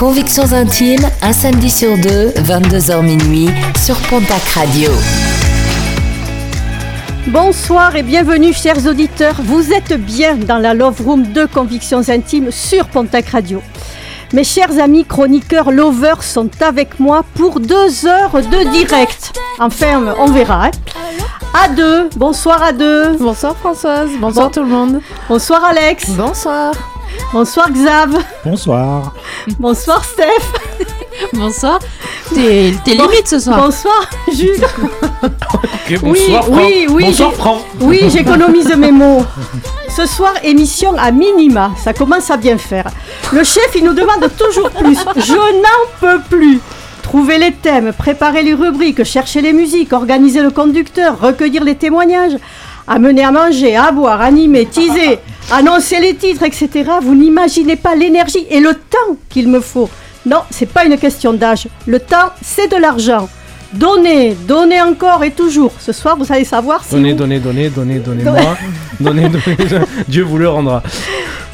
Convictions intimes, un samedi sur deux, 22h minuit, sur Pontac Radio. Bonsoir et bienvenue chers auditeurs. Vous êtes bien dans la Love Room de Convictions intimes sur Pontac Radio. Mes chers amis chroniqueurs lovers sont avec moi pour deux heures de direct. Enfin, on verra. Hein. À deux. Bonsoir à deux. Bonsoir Françoise. Bonsoir Bon- tout le monde. Bonsoir Alex. Bonsoir. Bonsoir Xav. Bonsoir. Bonsoir Steph. Bonsoir. T'es Bon- limite ce soir. Bonsoir Jules. Oui, bonsoir Franck. oui, oui, Bonsoir. Oui, j'économise mes mots. Ce soir, émission à minima. Ça commence à bien faire. Le chef, il nous demande toujours plus. Je n'en peux plus. Trouver les thèmes, préparer les rubriques, chercher les musiques, organiser le conducteur, recueillir les témoignages, amener à manger, à boire, animer, teaser, annoncer les titres, etc. Vous n'imaginez pas l'énergie et le temps qu'il me faut. Non, c'est pas une question d'âge. Le temps, c'est de l'argent. Donnez, donnez encore et toujours. Ce soir, vous allez savoir si Donnez, vous- donnez, donnez, donnez, donnez-moi. donnez, donnez. Dieu vous le rendra.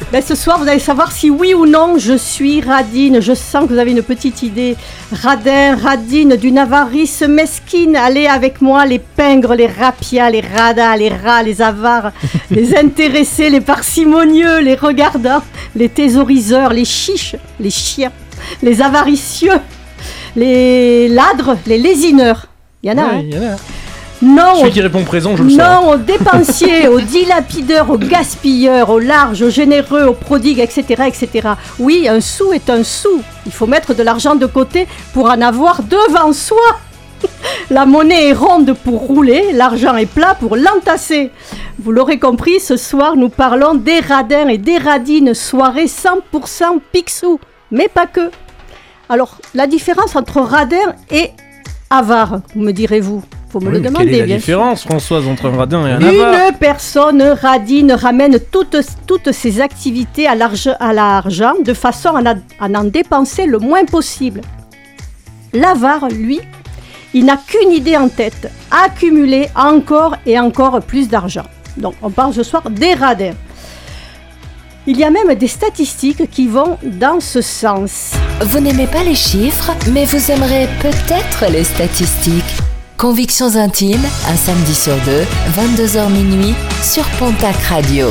Ben, ce soir, vous allez savoir si oui ou non je suis radine. Je sens que vous avez une petite idée. Radin, radine, d'une avarice mesquine. Allez avec moi, les pingres, les rapias, les radins, les rats, les avares, les intéressés, les parcimonieux, les regardants, les thésauriseurs, les chiches, les chiens, les avaricieux, les ladres, les lésineurs. Il y en a, Ouais, hein y en a. Non, Celui au qui répond présent, je le sens. non, aux dépensiers, aux dilapideurs, aux gaspilleurs, aux larges, aux généreux, aux prodigues, etc., etc. Oui, un sou est un sou. Il faut mettre de l'argent de côté pour en avoir devant soi. La monnaie est ronde pour rouler, l'argent est plat pour l'entasser. Vous l'aurez compris, ce soir, nous parlons des radins et des radines, soirée 100% pixou, mais pas que. Alors, la différence entre radin et avare, me direz-vous? Faut me Oui, le demander, Quelle est la bien sûr. différence, Françoise, entre un radin et un avare Une personne radine ramène toutes, toutes ses activités à l'arge- à l'argent de façon à, à n'en dépenser le moins possible. L'avare, lui, il n'a qu'une idée en tête, accumuler encore et encore plus d'argent. Donc on parle ce soir des radins. Il y a même des statistiques qui vont dans ce sens. Vous n'aimez pas les chiffres, mais vous aimerez peut-être les statistiques. Convictions intimes, un samedi sur deux, 22h minuit, sur Pontac Radio.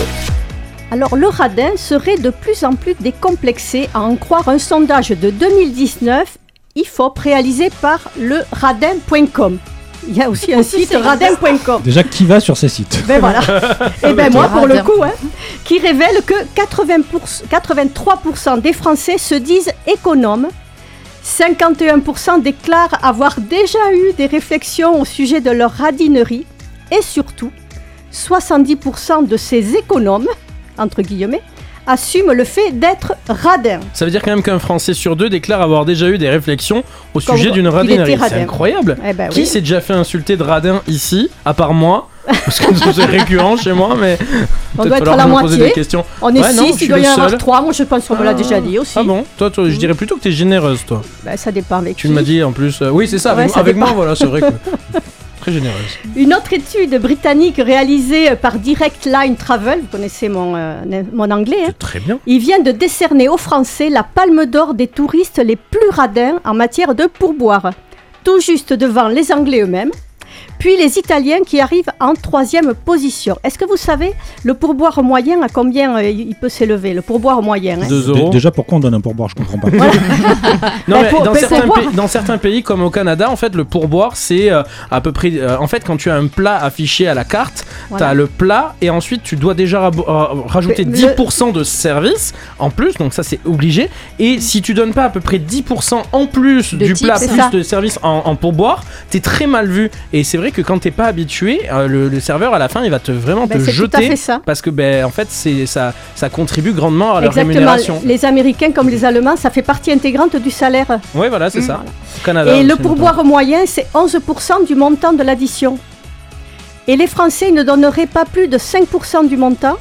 Alors le radin serait de plus en plus décomplexé à en croire un sondage de 2019 IFOP réalisé par le radin.com. Il y a aussi un site radin.com. Déjà, qui va sur ces sites Ben voilà. Et ben moi pour le coup, hein, qui révèle que 80 83% des Français se disent économes. 51% déclarent avoir déjà eu des réflexions au sujet de leur radinerie. Et surtout, 70% de ces économes, entre guillemets, assument le fait d'être radin. Ça veut dire quand même qu'un Français sur deux déclare avoir déjà eu des réflexions au Comme sujet d'une radinerie. C'est incroyable. Eh ben Qui oui. s'est déjà fait insulter de radin ici, à part moi Parce que c'est récurrent chez moi, mais On doit être à la des moitié. questions. On est Ouais, non, 6, je suis il doit y en avoir seul. 3. Moi je pense qu'on me l'a déjà dit aussi. Ah bon Toi, toi, je dirais plutôt que t'es généreuse, toi. Ben, ça dépend avec Tu m'as dit en plus. euh, oui, c'est ça. Ouais, Avec, ça avec dépend. moi, voilà, c'est vrai que. Très généreuse. Une autre étude britannique réalisée par Direct Line Travel, vous connaissez mon, euh, mon anglais, hein, Très bien. ils viennent de décerner aux Français la palme d'or des touristes les plus radins en matière de pourboire, tout juste devant les Anglais eux-mêmes, puis les Italiens qui arrivent en troisième position. Est-ce que vous savez le pourboire moyen à combien euh, il peut s'élever Le pourboire moyen. hein? 2 Dé- euros. Déjà, pourquoi on donne un pourboire? Je comprends pas. Non, Bah, mais pour- dans, certains pourboire. pays, dans certains pays comme au Canada, en fait, le pourboire, c'est euh, à peu près. euh, en fait, quand tu as un plat affiché à la carte, Voilà. tu as le plat et ensuite tu dois déjà rabo- euh, rajouter Mais 10% de service en plus, donc ça c'est obligé. Et si tu donnes pas à peu près 10% en plus De du tips. plat, C'est plus ça. de service en, en pourboire, t'es très mal vu. Et c'est vrai vrai que quand t'es pas habitué, euh, le, le serveur à la fin il va te vraiment Ben, te jeter ça. parce que ben en fait c'est ça ça contribue grandement à leur Exactement. rémunération. Les Américains comme les Allemands, ça fait partie intégrante du salaire. Ouais voilà c'est Mm. ça. Au Canada. Et le pourboire moyen, c'est 11% du montant de l'addition. Et les Français ils ne donneraient pas plus de 5% du montant.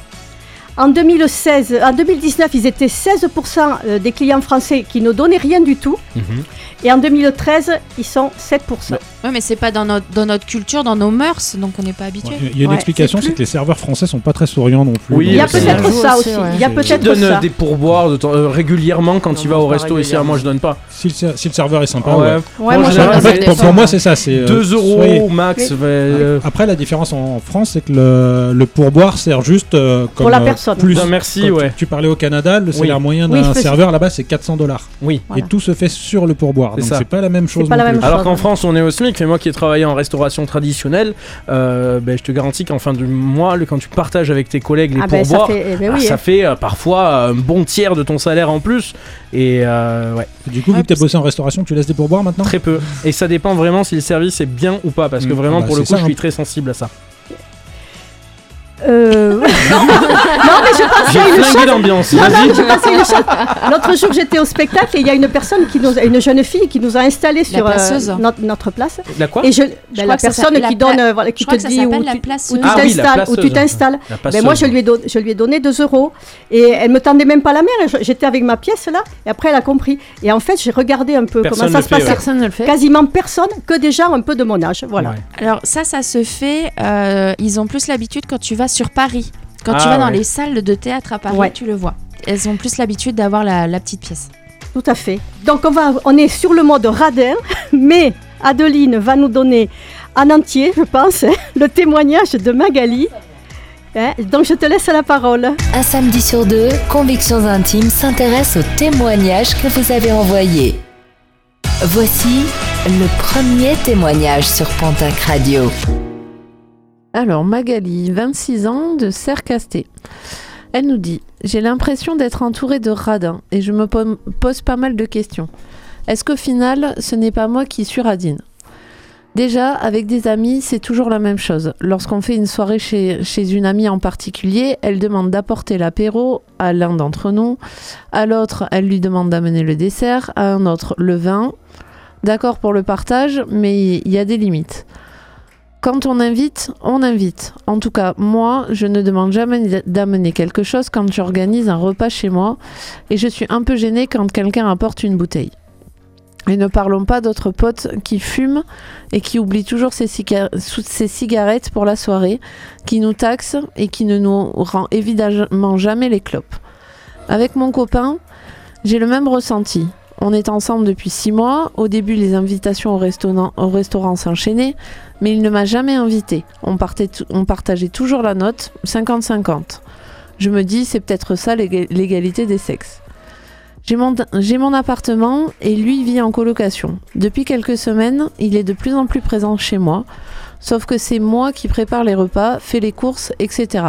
En 2016, en 2019, ils étaient 16% euh, des clients français qui ne donnaient rien du tout. Mhm. Et en 2013, ils sont 7%. Ouais, mais c'est pas dans notre, dans notre culture, dans nos mœurs, donc on n'est pas habitué. Ouais, Il y a une Ouais, explication, c'est que les serveurs français sont pas très souriants non plus. Oui, Il y a peut-être ça aussi, aussi. ouais. Il y a peut-être donne euh, ça. des pourboires de temps- euh, régulièrement quand Non, il va au resto ici à moi je donne pas. Si le, ser- si le serveur est sympa, Ouais. ouais. Ouais, En moi, général, En fait, pour, pour moi, c'est ça. C'est euh, 2 euros soyez- max. Mais- euh, Après, la différence en France, c'est que le, le pourboire sert juste euh, comme la euh, personne. plus. Non, merci, Quand tu- ouais. Tu, parlais au Canada, le salaire moyen Oui, d'un serveur là-bas, c'est 400 dollars. Oui. Et tout se fait sur le pourboire. Donc c'est pas la même chose. la Alors qu'en France, on est au SMIC, mais moi qui ai travaillé en restauration traditionnelle, euh, ben, je te garantis qu'en fin du mois, le- quand tu partages avec tes collègues les Ah ben, ça pourboires, fait, eh ben ah, ça fait euh, parfois un bon tiers de ton salaire en plus. Et euh, ouais, Du coup, vu que tu as bossé en restauration, tu laisses des pourboires maintenant? Très peu. Et ça dépend vraiment si le service est bien ou pas, parce que Mm. vraiment, Bah, pour le coup, ça, je suis hein. très sensible à ça. Euh, non, mais je pense J'ai qu'il y a une flingué chose. l'ambiance. Non, non, je une chose. L'autre jour, j'étais au spectacle et il y a une personne qui nous, a- une jeune fille qui nous a installé sur euh, notre, notre place. La quoi Et je, ben, la personne qui la donne, pla- voilà, qui Je te dit où tu, placeuse. où tu Ah oui, t'installes, où tu placeuse. t'installes. La Ben, moi, je lui, ai don- je lui ai donné 2 euros et elle me tendait même pas la main. J'étais avec ma pièce là et après, elle a compris. Et en fait, j'ai regardé un peu Personne comment ça se passait. ouais. Personne ne le fait. Quasiment personne, que des gens un peu de mon âge. Voilà. Ouais. Alors ça, ça se fait. euh, ils ont plus l'habitude quand tu vas sur Paris. Quand tu Ah, vas dans ouais. les salles de théâtre à Paris, Ouais. tu le vois. Elles ont plus l'habitude d'avoir la, la petite pièce. Tout à fait. Donc on, va, on est sur le mode radin, mais Adeline va nous donner en entier, je pense, hein, le témoignage de Magali. Hein, donc je te laisse la parole. Un samedi sur deux, Convictions Intimes s'intéresse aux témoignages que vous avez envoyés. Voici le premier témoignage sur Pontac Radio. Alors, Magali, 26 ans, de Sercasté. Elle nous dit J'ai l'impression d'être entourée de radins et je me po- pose pas mal de questions. Est-ce qu'au final, ce n'est pas moi qui suis radine? Déjà, avec des amis, c'est toujours la même chose. Lorsqu'on fait une soirée chez, chez une amie en particulier, elle demande d'apporter l'apéro à l'un d'entre nous. À l'autre, elle lui demande d'amener le dessert. À un autre, le vin. D'accord pour le partage, mais il y a des limites. Quand on invite, on invite. En tout cas, moi, je ne demande jamais d'amener quelque chose quand tu organises un repas chez moi et je suis un peu gênée quand quelqu'un apporte une bouteille. Et ne parlons pas d'autres potes qui fument et qui oublient toujours ses cigarettes pour la soirée, qui nous taxent et qui ne nous rend évidemment jamais les clopes. Avec mon copain, j'ai le même ressenti. On est ensemble depuis six mois. Au début, les invitations au restaurant, au restaurant s'enchaînaient, mais il ne m'a jamais invité. On, partait on partageait toujours la note, 50-50. Je me dis, c'est peut-être ça l'éga- l'égalité des sexes. J'ai mon appartement et lui vit en colocation. Depuis quelques semaines, il est de plus en plus présent chez moi, sauf que c'est moi qui prépare les repas, fais les courses, etc.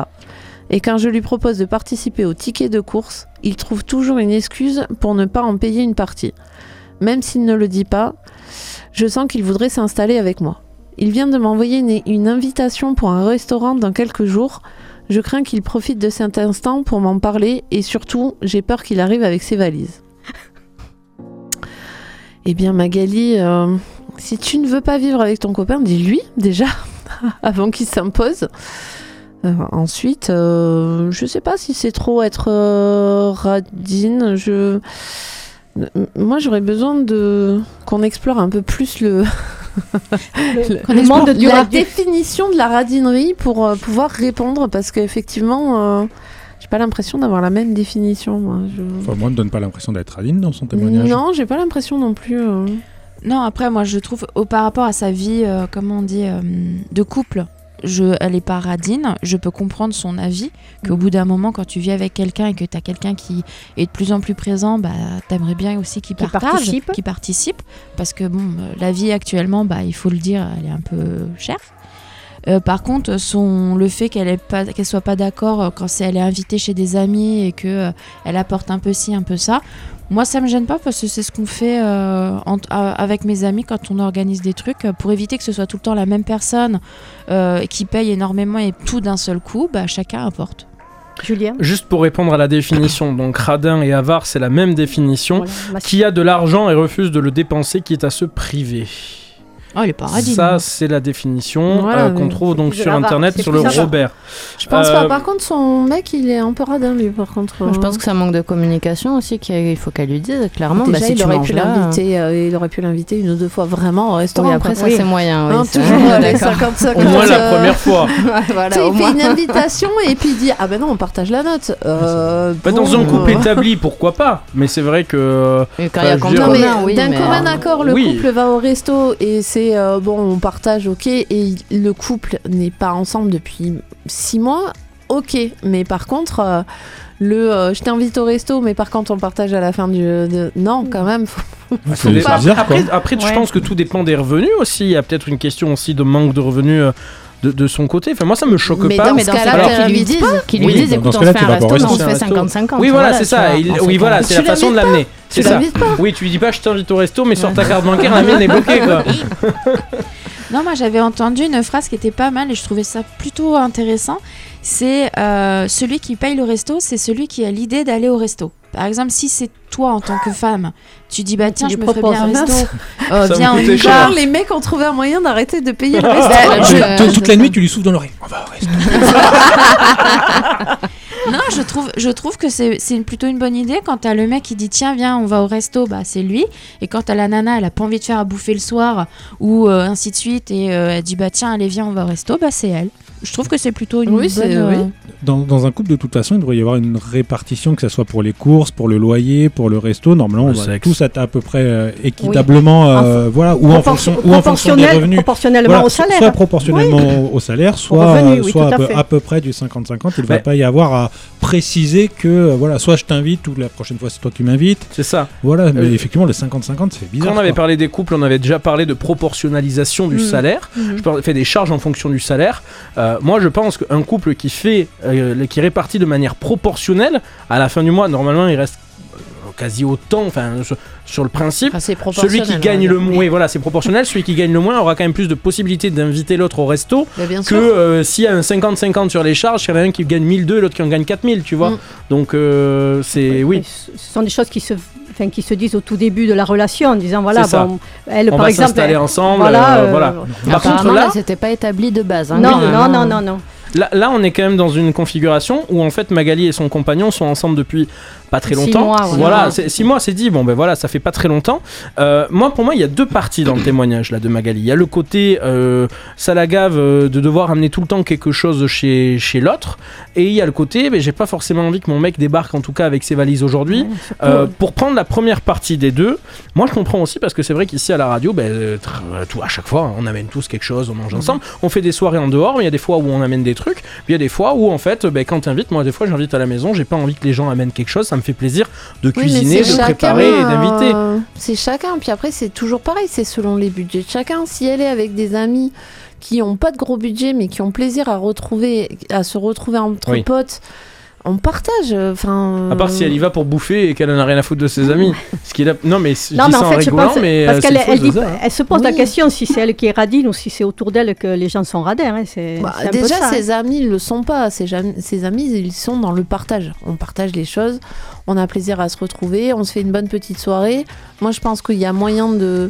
Et quand je lui propose de participer au ticket de course, il trouve toujours une excuse pour ne pas en payer une partie. Même s'il ne le dit pas, je sens qu'il voudrait s'installer avec moi. Il vient de m'envoyer une, invitation pour un restaurant dans quelques jours. Je crains qu'il profite de cet instant pour m'en parler et surtout, j'ai peur qu'il arrive avec ses valises. Eh bien, Magali, euh, si tu ne veux pas vivre avec ton copain, dis-lui déjà, avant qu'il s'impose. Euh, ensuite, euh, je sais pas si c'est trop être euh, radine. Je... Moi, j'aurais besoin de qu'on explore un peu plus le, Le monde du la définition de la radinerie pour euh, pouvoir répondre parce qu'effectivement, euh, j'ai pas l'impression d'avoir la même définition. Moi. Je- Enfin, moi, ne donne pas l'impression d'être radine dans son témoignage. Non, j'ai pas l'impression non plus. euh. Non, après, moi, je trouve, au, par rapport à sa vie, euh, comment on dit, euh, de couple, je, elle est pas radine. Je peux comprendre son avis, qu'au bout d'un moment, quand tu vis avec quelqu'un et que tu as quelqu'un qui est de plus en plus présent, bah, t'aimerais bien aussi qu'il Qui participe. Parce que, bon, euh, la vie actuellement, bah, il faut le dire, elle est un peu chère. Euh, par contre, son, le fait qu'elle qu'elle soit pas d'accord euh, quand elle est invitée chez des amis et que euh, elle apporte un peu ci, un peu ça, Moi, ça me gêne pas parce que c'est ce qu'on fait euh, en- a- avec mes amis quand on organise des trucs. euh, Pour éviter que ce soit tout le temps la même personne euh, qui paye énormément et tout d'un seul coup, bah, chacun apporte. Julien Juste pour répondre à la définition, donc radin et avare, c'est la même définition. Voilà, Qui a de l'argent et refuse de le dépenser, qui est à se priver. Oh, il est paradis. Ça, c'est la définition Voilà, euh, qu'on trouve donc sur internet sur le. Robert. Je pense Euh, pas. Par contre, son mec, il est un peu radin, lui, par contre. Je pense que c'est un manque de communication aussi qu'il faut qu'elle lui dise clairement. Déjà, bah, si il, tu aurait pu là, l'inviter, euh, il aurait pu l'inviter une ou deux fois vraiment au restaurant. Oui, après ça c'est moyen. Oui, Hein, c'est- toujours euh, les d'accord. 50-50. Au moins la euh, première fois. Tu sais, il fait moins. une invitation et puis il dit Ah ben non, on partage la note. Euh, Bah, dans un couple euh, établi, pourquoi pas? Mais c'est vrai que. Non, d'un commun euh, accord, le couple va au resto et c'est euh, bon, on partage, ok, et le couple n'est pas ensemble depuis six mois, ok, mais par contre, euh, le euh, je t'invite au resto, mais par contre, on partage à la fin du. de- Non, quand même, faut- bizarre, quoi. après, après, je pense que tout dépend des revenus aussi. Il y a peut-être une question aussi de manque de revenus euh, de, de son côté. Enfin, moi, ça me choque Mais pas. dans mais dans ce cas-là, qu'ils lui disent, qu'ils lui disent, écoute, on se fait tu un resto, mais on se fait 50-50. Oui, voilà, c'est ça. oui, voilà, c'est la façon de l'amener. C'est tu ça. Oui, tu lui dis pas je t'invite au resto, mais sur ta carte bancaire, la mienne est bloquée, quoi. Non, moi j'avais entendu une phrase qui était pas mal et je trouvais ça plutôt intéressant. C'est euh, celui qui paye le resto, c'est celui qui a l'idée d'aller au resto. Par exemple, si c'est toi en tant que femme, tu dis bah tiens, je me ferais bien un resto, euh, viens on y cher. va. Genre, les mecs ont trouvé un moyen d'arrêter de payer le resto. Bah, je- tu- toute la nuit, tu lui souffles dans l'oreille. On va au resto. Non, je trouve, je trouve que c'est plutôt une bonne idée quand t'as le mec qui dit tiens viens on va au resto, bah c'est lui. Et quand t'as la nana elle a pas envie de faire à bouffer le soir ou euh, ainsi de suite et euh, elle dit bah tiens allez viens on va au resto, bah c'est elle. Je trouve que c'est plutôt une Oui, bonne. euh, oui. Dans, dans un couple, de toute façon, il devrait y avoir une répartition, que ce soit pour les courses, pour le loyer, pour le resto. Normalement, on va tous être à peu près euh, équitablement, euh, voilà, ou en fonction, ou en fonction des revenus. Proportionnellement Voilà, au so- salaire. Soit proportionnellement au, au salaire, soit, soit à, à peu, à peu près du 50-50. Il ne va pas y avoir à préciser que, euh, voilà, soit je t'invite ou la prochaine fois c'est toi qui m'invites. C'est ça. Voilà, mais Euh, effectivement, le 50-50, c'est bizarre. Quand on avait quoi. parlé des couples, on avait déjà parlé de proportionnalisation du Mhm. salaire. Je parlais- fais des charges en fonction du salaire. Euh, moi, je pense qu'un couple qui fait, euh, qui répartit de manière proportionnelle, à la fin du mois, normalement, il reste quasi autant. Enfin, sur, sur le principe. Enfin, Celui qui on gagne le moins, oui, voilà, c'est proportionnel. Celui qui gagne le moins aura quand même plus de possibilités d'inviter l'autre au resto bien que euh, s'il y a un 50-50 sur les charges, il y en a un qui gagne 1002 et l'autre qui en gagne 4000, tu vois. Mm. Donc, euh, c'est oui. Ce ce sont des choses qui se, enfin, qui se disent au tout début de la relation en disant voilà, bon, elle On par va exemple. s'installer elle- ensemble. voilà, euh, euh, voilà. Par contre, là, là, c'était pas établi de base. hein, Non, non, euh, non, non, non. Là, là, on est quand même dans une configuration où en fait Magali et son compagnon sont ensemble depuis pas très Six longtemps. mois, voilà. voilà, c'est- six mois, c'est dit. Bon, ben voilà, ça fait pas très longtemps. Euh, moi, pour moi, il y a deux parties dans le témoignage là de Magali. Il y a le côté euh, ça la gave euh, de devoir amener tout le temps quelque chose chez chez l'autre, et il y a le côté, mais j'ai pas forcément envie que mon mec débarque en tout cas avec ses valises aujourd'hui. Ouais, Euh, pour prendre la première partie des deux, moi je comprends aussi parce que c'est vrai qu'ici à la radio, ben, tout, à chaque fois, on amène tous quelque chose, on mange ensemble, on fait des soirées en dehors, mais il y a des fois où on amène des trucs, puis il y a des fois où en fait, ben, quand t'invites, moi des fois j'invite à la maison, j'ai pas envie que les gens amènent quelque chose, ça me fait plaisir de Oui, cuisiner, de c'est préparer et chacun, d'inviter. euh, c'est chacun. Puis après, c'est toujours pareil. C'est selon les budgets de chacun. Si elle est avec des amis qui ont pas de gros budget, mais qui ont plaisir à retrouver, à se retrouver entre Oui. potes, on partage. Enfin. À part si elle y va pour bouffer et qu'elle en a rien à foutre de ses amis. Ce qui est là... Non mais je Non, dis mais ça en en fait, je rigolant, pense. mais parce euh, qu'elle c'est elle, se pose la question si c'est elle qui est radine ou si c'est autour d'elle que les gens sont radins. hein, C'est Bah, c'est déjà, ça, hein. ses amis, ils le sont pas. Ses, amis, ils sont dans le partage. On partage les choses, on a plaisir à se retrouver, on se fait une bonne petite soirée. Moi, je pense qu'il y a moyen de.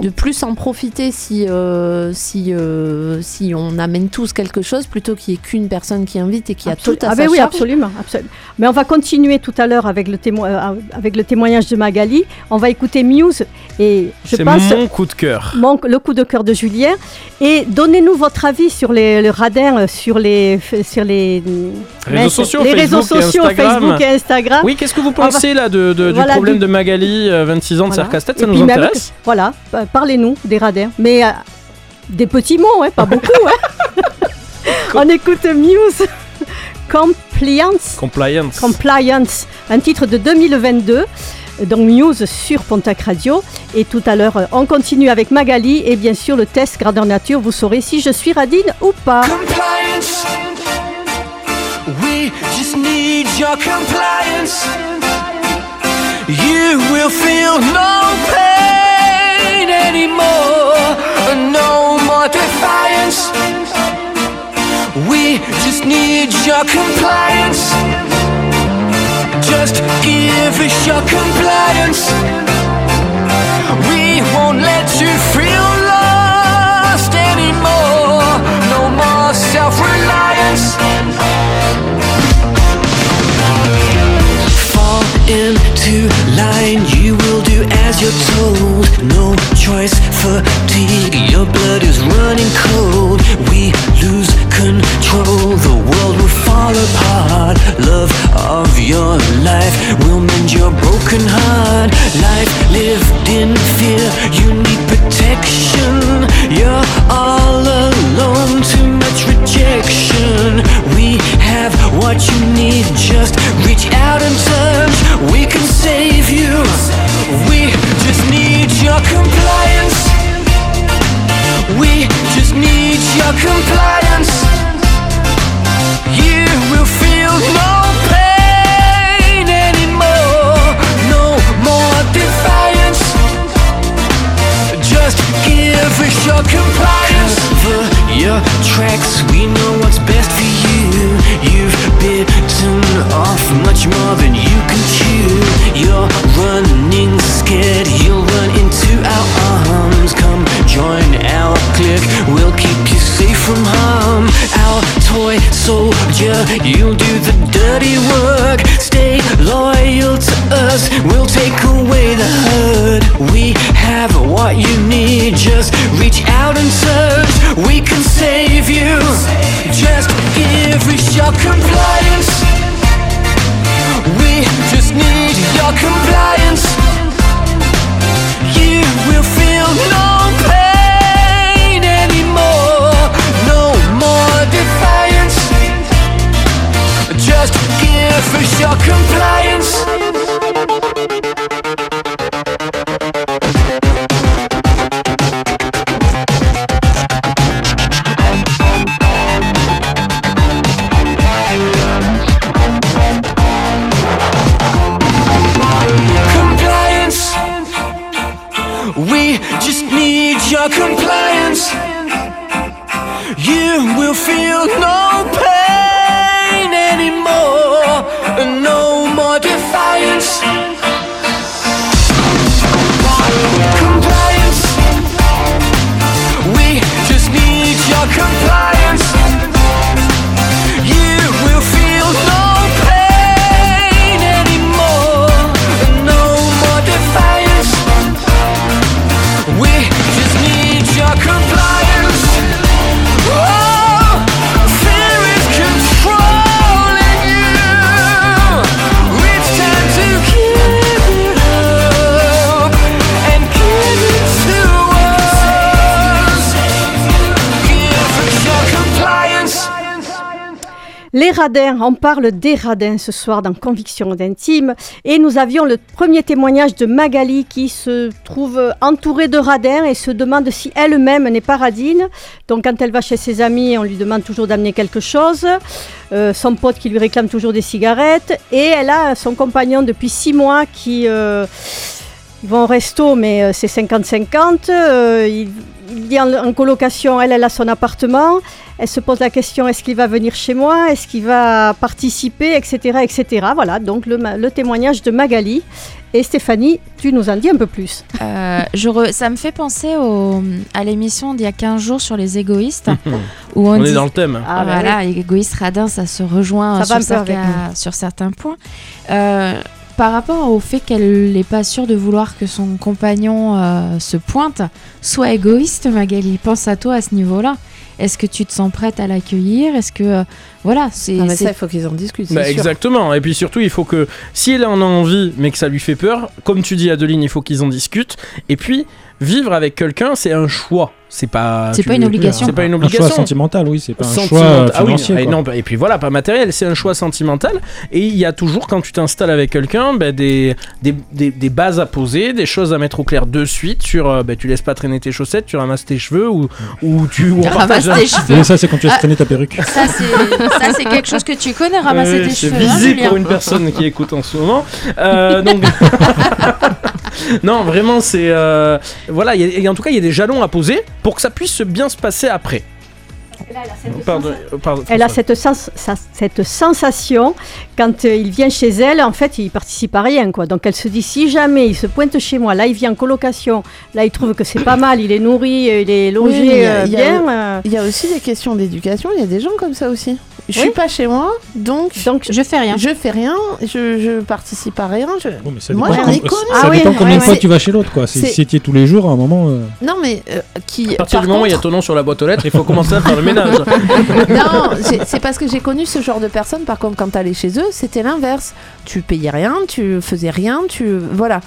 De plus en profiter si, euh, si, euh, si on amène tous quelque chose plutôt qu'il n'y ait qu'une personne qui invite et qui a tout à ah sa ben oui, absolument, absolument. Mais on va continuer tout à l'heure avec, le témo- euh, avec le témoignage de Magali. On va écouter Muse et je C'est pense mon coup de cœur. mon- le coup de cœur de Julien. Et donnez-nous votre avis sur les, le radin, sur les, sur les Réseaux sociaux, les Facebook réseaux et sociaux, Instagram. Facebook et Instagram. Oui, qu'est-ce que vous va- pensez là de, de- Voilà, du problème du- de Magali, euh, 26 ans de Voilà. Sarcastet Et Ça nous même intéresse Voilà, pa- parlez-nous des radins. Mais euh, des petits mots, hein, pas beaucoup. hein. On écoute Muse. Compliance. Compliance. Compliance, un titre de 2022. Donc Muse sur Pontac Radio. Et tout à l'heure, euh, on continue avec Magali et bien sûr le test grandeur nature. Vous saurez si je suis radine ou pas. Compliance. We just need your compliance. You will feel no pain anymore, no more defiance. We just need your compliance. Just give us your compliance. We won't let you feel lost anymore. No more self reliance. Fall into line, you will do as you're told. No choice, fatigue, your blood is running cold. We lose control, the world will fall apart. Love of your life will mend your broken heart. Life lived in fear, you need protection. You're all what you need, just reach out and touch. We can save you. We just need your compliance. We just need your compliance. You will feel no pain anymore. No more defiance. Just give us your compliance. Cover your tracks. We know what's best for you. You've bitten off much more than you can chew. You're running scared. You'll run into our arms. Come join our clique. We'll keep you safe from harm. Our toy soldier, you'll do the dirty work. Stay loyal to us. We'll take away the hurt. We have what you need. Just reach out and touch. We can save you. Just give us your compliance. We just need your compliance. You will feel no pain anymore. No more defiance. Just give us your compliance. On parle des radins ce soir dans Conviction d'intime et nous avions le premier témoignage de Magali qui se trouve entourée de radins et se demande si elle-même n'est pas radine. Donc quand elle va chez ses amis, on lui demande toujours d'amener quelque chose. Euh, son pote qui lui réclame toujours des cigarettes et elle a son compagnon depuis six mois qui euh, ils vont au resto mais euh, c'est 50-50. Euh, il, il est en, en colocation, elle, elle a son appartement. Elle se pose la question est-ce qu'il va venir chez moi? Est-ce qu'il va participer? Etc., etc. Voilà, donc le, le témoignage de Magali. Et Stéphanie, tu nous en dis un peu plus. Euh, je re- Ça me fait penser au- à l'émission d'il y a 15 jours sur les égoïstes. où on, On dit- est dans le thème. Ah, bah voilà, égoïste radin, ça se rejoint Ça sur, certains, sur certains points. Euh, par rapport au fait qu'elle n'est pas sûre de vouloir que son compagnon euh, se pointe, sois égoïste, Magali. Pense à toi à ce niveau-là. Est-ce que tu te sens prête à l'accueillir? Est-ce que euh, voilà, c'est Non, mais ça, il faut qu'ils en discutent. Bah, exactement. Et puis surtout, il faut que si elle en a envie, mais que ça lui fait peur, comme tu dis, Adeline, il faut qu'ils en discutent. Et puis, vivre avec quelqu'un, c'est un choix. C'est pas. C'est pas une obligation. C'est pas une Un choix obligation. sentimental, oui, c'est pas un choix Sentimental. Ah oui, financier. et, non, bah, et puis voilà, pas matériel, c'est un choix sentimental. Et il y a toujours, quand tu t'installes avec quelqu'un, bah, des, des, des, des bases à poser, des choses à mettre au clair de suite sur euh, bah, tu laisses pas traîner tes chaussettes, tu ramasses tes cheveux ou, ou tu. ou on Ramasse partage- tes cheveux. Et ça, c'est quand tu laisses Ah. traîner ta perruque. Ça, c'est ça, c'est quelque chose que tu connais, ramasser tes c'est cheveux. hein, visé pour une personne qui écoute en ce moment. Euh, donc... non, vraiment, c'est. euh, Voilà, il y a- et en tout cas, il y a des jalons à poser pour que ça puisse bien se passer après. Pardon, pardon, Elle a cette, sens- sa- cette sensation, quand euh, il vient chez elle, en fait, il participe à rien. Quoi. Donc elle se dit, si jamais il se pointe chez moi, là il vient en colocation, là il trouve que c'est pas mal, il est nourri, euh, il est logé Oui, il a- il y a- bien. euh, Il y a aussi des questions d'éducation, il y a des gens comme ça aussi. Je suis pas chez moi, donc donc, Je fais rien. je fais rien, je, je participe à rien. je- Bon, mais ça Moi, dépend, j'en ai com- connu. ça Ah oui, dépend combien de fois ouais. tu vas chez l'autre. quoi. Si C'est- si tu es tous les jours, à un moment. euh, Non, mais euh, qui. À partir par du moment où il y a ton nom sur la boîte aux lettres, il faut commencer à faire le ménage. Non, j'ai- c'est parce que j'ai connu ce genre de personnes. Par contre, quand t'allais chez eux, c'était l'inverse. Tu payais rien, tu faisais rien, tu voilà.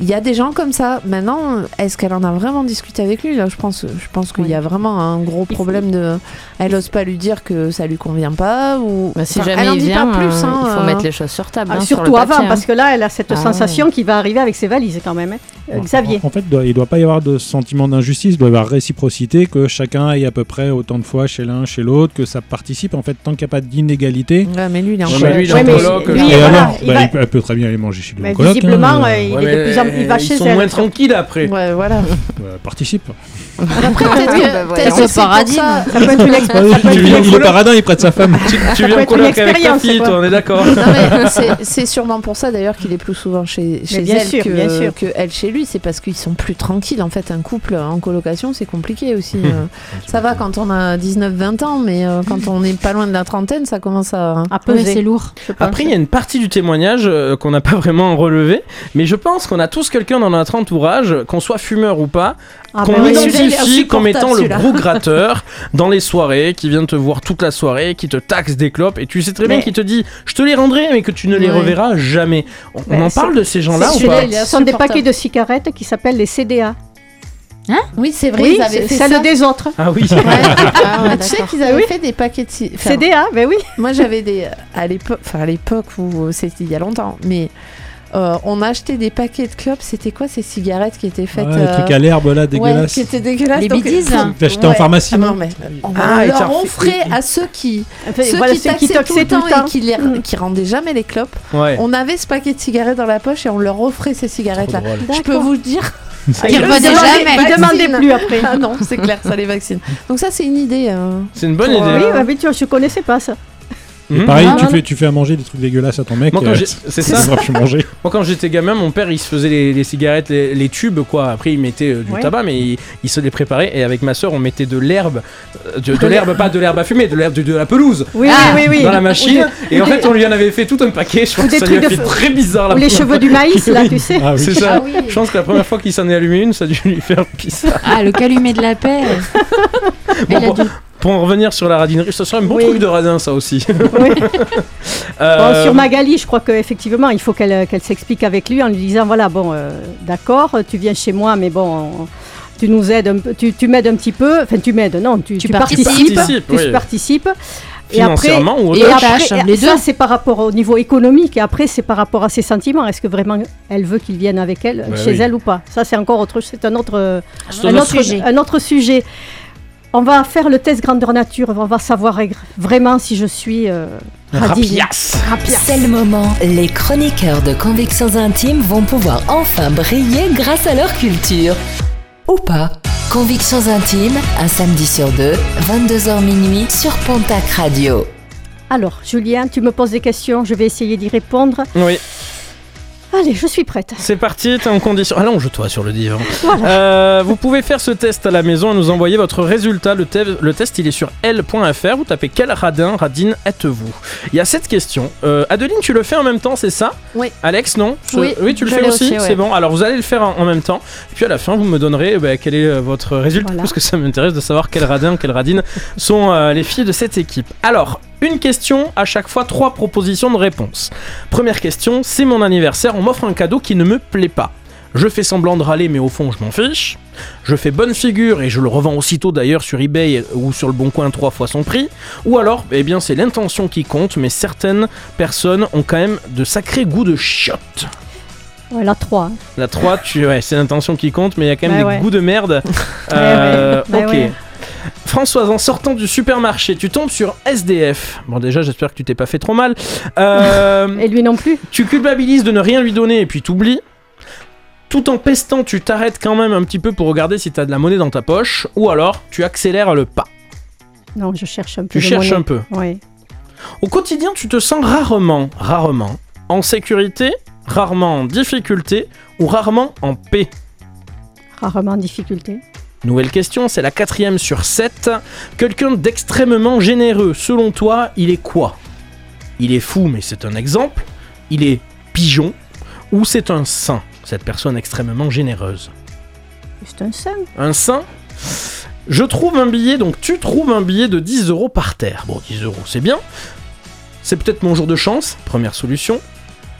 Il y a des gens comme ça. Maintenant, est-ce qu'elle en a vraiment discuté avec lui Là, je pense, je pense qu'il y a vraiment un gros problème de. Elle ose pas lui dire que ça lui convient pas ou. Bah, si Enfin, jamais elle en il dit vient, pas plus. euh, hein, il faut euh. mettre les choses sur table. ah, hein, sur le surtout avant, papier, hein. parce que là, elle a cette Ah sensation qui va arriver avec ses valises quand même. hein. Euh, Xavier. En, en fait, doit- il ne doit pas y avoir de sentiment d'injustice, il doit y avoir réciprocité, que chacun aille à peu près autant de fois chez l'un, chez l'autre, que ça participe. En fait, tant qu'il n'y a pas d'inégalité. Ouais, mais lui, il est en Ouais, lui, il Ouais, lui, crois. voilà, il bah, va- il peut- Elle peut très bien aller manger chez lui visiblement, hein, euh, il, Ouais, est de plus en- il va chez ils sont elle. moins tranquilles après. Ouais, voilà. euh, participe. Après, peut-être que, bah, voilà. peut-être C'est que au c'est pour paradis, ça- Ça peut être une, ex- ça peut être tu une viens, ex- il est paradin, il prête sa femme. Tu, tu viens en être une coloc avec ta expérience, fille, quoi. toi, on est d'accord Non, mais c'est- c'est sûrement pour ça d'ailleurs qu'il est plus souvent chez, chez bien elle sûr, que, bien sûr. que elle chez lui. C'est parce qu'ils sont plus tranquilles. En fait, un couple en colocation, c'est compliqué aussi. euh. ça va quand on a 19-20 ans, mais euh, quand on n'est pas loin de la trentaine, ça commence à. à Ouais, peser. c'est lourd. je pense. Après, il y a une partie du témoignage euh, qu'on n'a pas vraiment relevé, mais je pense qu'on a tous quelqu'un dans notre entourage, qu'on soit fumeur ou pas, Ah, qu'on est identifie comme étant le gros gratteur dans les soirées, qui vient te voir toute la soirée, qui te taxe des clopes, et tu sais très bien qu'il te dit je te les rendrai, mais que tu ne les Ouais. reverras jamais. On, en parle de ces gens-là ou pas Ce sont des paquets de cigarettes qui s'appellent les CDA. Oui, c'est vrai, Oui, ils avaient c'est fait celle ça. des autres. Ah oui. Ouais. Ah ouais, Mais tu sais qu'ils avaient Oui. fait des paquets de. enfin, CDA, ben oui. Moi, j'avais des. À l'époque, enfin, à l'époque où c'était il y a longtemps, mais. Euh, on a acheté des paquets de clopes. C'était quoi ces cigarettes qui étaient faites Ouais, le euh, truc à l'herbe là, ouais, dégueulasse. qui étaient dégueulasses. Les biddies. T'as acheté en Ouais. pharmacie, Ah non mais on Ah, leur t'as refait- offrait à ceux qui, Enfin, ceux voilà, qui ceux qui tout le temps, et qui, les, qui rendaient jamais les clopes. Ouais. On avait ce paquet de cigarettes dans la poche et on leur offrait ces cigarettes-là. Trop drôle. Je peux vous dire. Ah, Ils il demandait Vaccine. plus après. Ah non, c'est clair, ça les vaccine. Donc ça, c'est une idée. euh. C'est une bonne idée. euh, Oui, bah, mais tu vois, je connaissais pas ça. Et Mhm. pareil, Ah, tu, non, fais, tu fais à manger des trucs dégueulasses à ton mec. Moi, quand euh, c'est ça. manger. Moi, quand j'étais gamin, mon père, il se faisait les, les cigarettes, les, les tubes, quoi. Après, il mettait euh, du Ouais. tabac, mais il, il se les préparait. Et avec ma soeur, on mettait de l'herbe, euh, de, de l'herbe, pas de l'herbe à fumer, de l'herbe de, de la pelouse. Oui, Ah, oui, oui, oui. Dans la machine, Ou et en fait, on lui en avait fait tout un paquet. Je pense que ça lui a fait très bizarre la Ou les cheveux du maïs, là, tu sais. Ah. C'est ça. Ah. Je pense que la première fois qu'il s'en est allumé une, ça a dû lui faire bizarre. Ah, le calumet de la paix. Pour, en revenir sur la radinerie, ça serait un bon Oui. truc de radin, ça aussi. Oui. Euh, Bon, sur Magali, je crois qu'effectivement, il faut qu'elle qu'elle s'explique avec lui en lui disant voilà, bon, euh, d'accord, tu viens chez moi, mais bon, tu nous aides, un peu- tu, tu m'aides un petit peu, enfin, tu m'aides, non, tu, Tu tu participes. participes, Participe, tu oui. participes. Et après, ou et après- tâches, les ça deux. c'est par rapport au niveau économique, et après c'est par rapport à ses sentiments. Est-ce que vraiment elle veut qu'il vienne avec elle, Bah chez oui. elle ou pas? Ça c'est encore autre, c'est un autre, un autre, sujet. un autre sujet. On va faire le test grandeur nature, on va savoir vraiment si je suis euh. Rapias. C'est le moment. Les chroniqueurs de Convictions Intimes vont pouvoir enfin briller grâce à leur culture. Ou pas. Convictions Intimes, un samedi sur deux, 22h minuit sur Pontac Radio. Alors, Julien, tu me poses des questions, je vais essayer d'y répondre. Oui, Allez, je suis prête. c'est parti, t'es en condition. Allonge-toi sur le divan. Voilà. Euh, vous pouvez faire ce test à la maison et nous envoyer votre résultat. Le, te- le test, il est sur l.fr. Vous tapez quel radin, radine êtes-vous? Il y a cette question. Euh, Adeline, tu le fais en même temps, c'est ça? Oui. Alex, non? Je- Oui, tu le fais aussi, aussi, ouais. C'est bon. Alors, vous allez le faire en, en même temps. Et puis à la fin, vous me donnerez bah, quel est euh, votre résultat. Voilà. Parce que ça m'intéresse de savoir quel radin, quelle radine sont euh, les filles de cette équipe. Alors, une question, à chaque fois trois propositions de réponse. Première question, c'est mon anniversaire, on m'offre un cadeau qui ne me plaît pas. Je fais semblant de râler, mais au fond, je m'en fiche. Je fais bonne figure et je le revends aussitôt d'ailleurs sur eBay ou sur le Bon Coin trois fois son prix. Ou alors, eh bien, c'est l'intention qui compte, mais certaines personnes ont quand même de sacrés goûts de chiottes. Ouais, la 3. hein. La 3, tu, ouais, c'est l'intention qui compte, mais il y a quand même Bah des ouais. goûts de merde. Euh, Bah ok. Françoise, en sortant du supermarché, tu tombes sur SDF. Bon, déjà, j'espère que tu t'es pas fait trop mal. Euh, Et lui non plus. tu culpabilises de ne rien lui donner et puis t'oublies. Tout en pestant, tu t'arrêtes quand même un petit peu pour regarder si t'as de la monnaie dans ta poche. Ou alors, tu accélères le pas. Non, je cherche un peu. Tu de cherches monnaie. un peu. Ouais. Au quotidien, tu te sens rarement, rarement en sécurité, rarement en difficulté ou rarement en paix. Rarement en difficulté. Nouvelle question, c'est la quatrième sur 7. Quelqu'un d'extrêmement généreux, selon toi, il est quoi? Il est fou, mais c'est un exemple. Il est pigeon ou c'est un saint, cette personne extrêmement généreuse? C'est un saint. Un saint? Je trouve un billet, donc tu trouves un billet de 10 euros par terre. Bon, 10 euros, c'est bien. C'est peut-être mon jour de chance, première solution.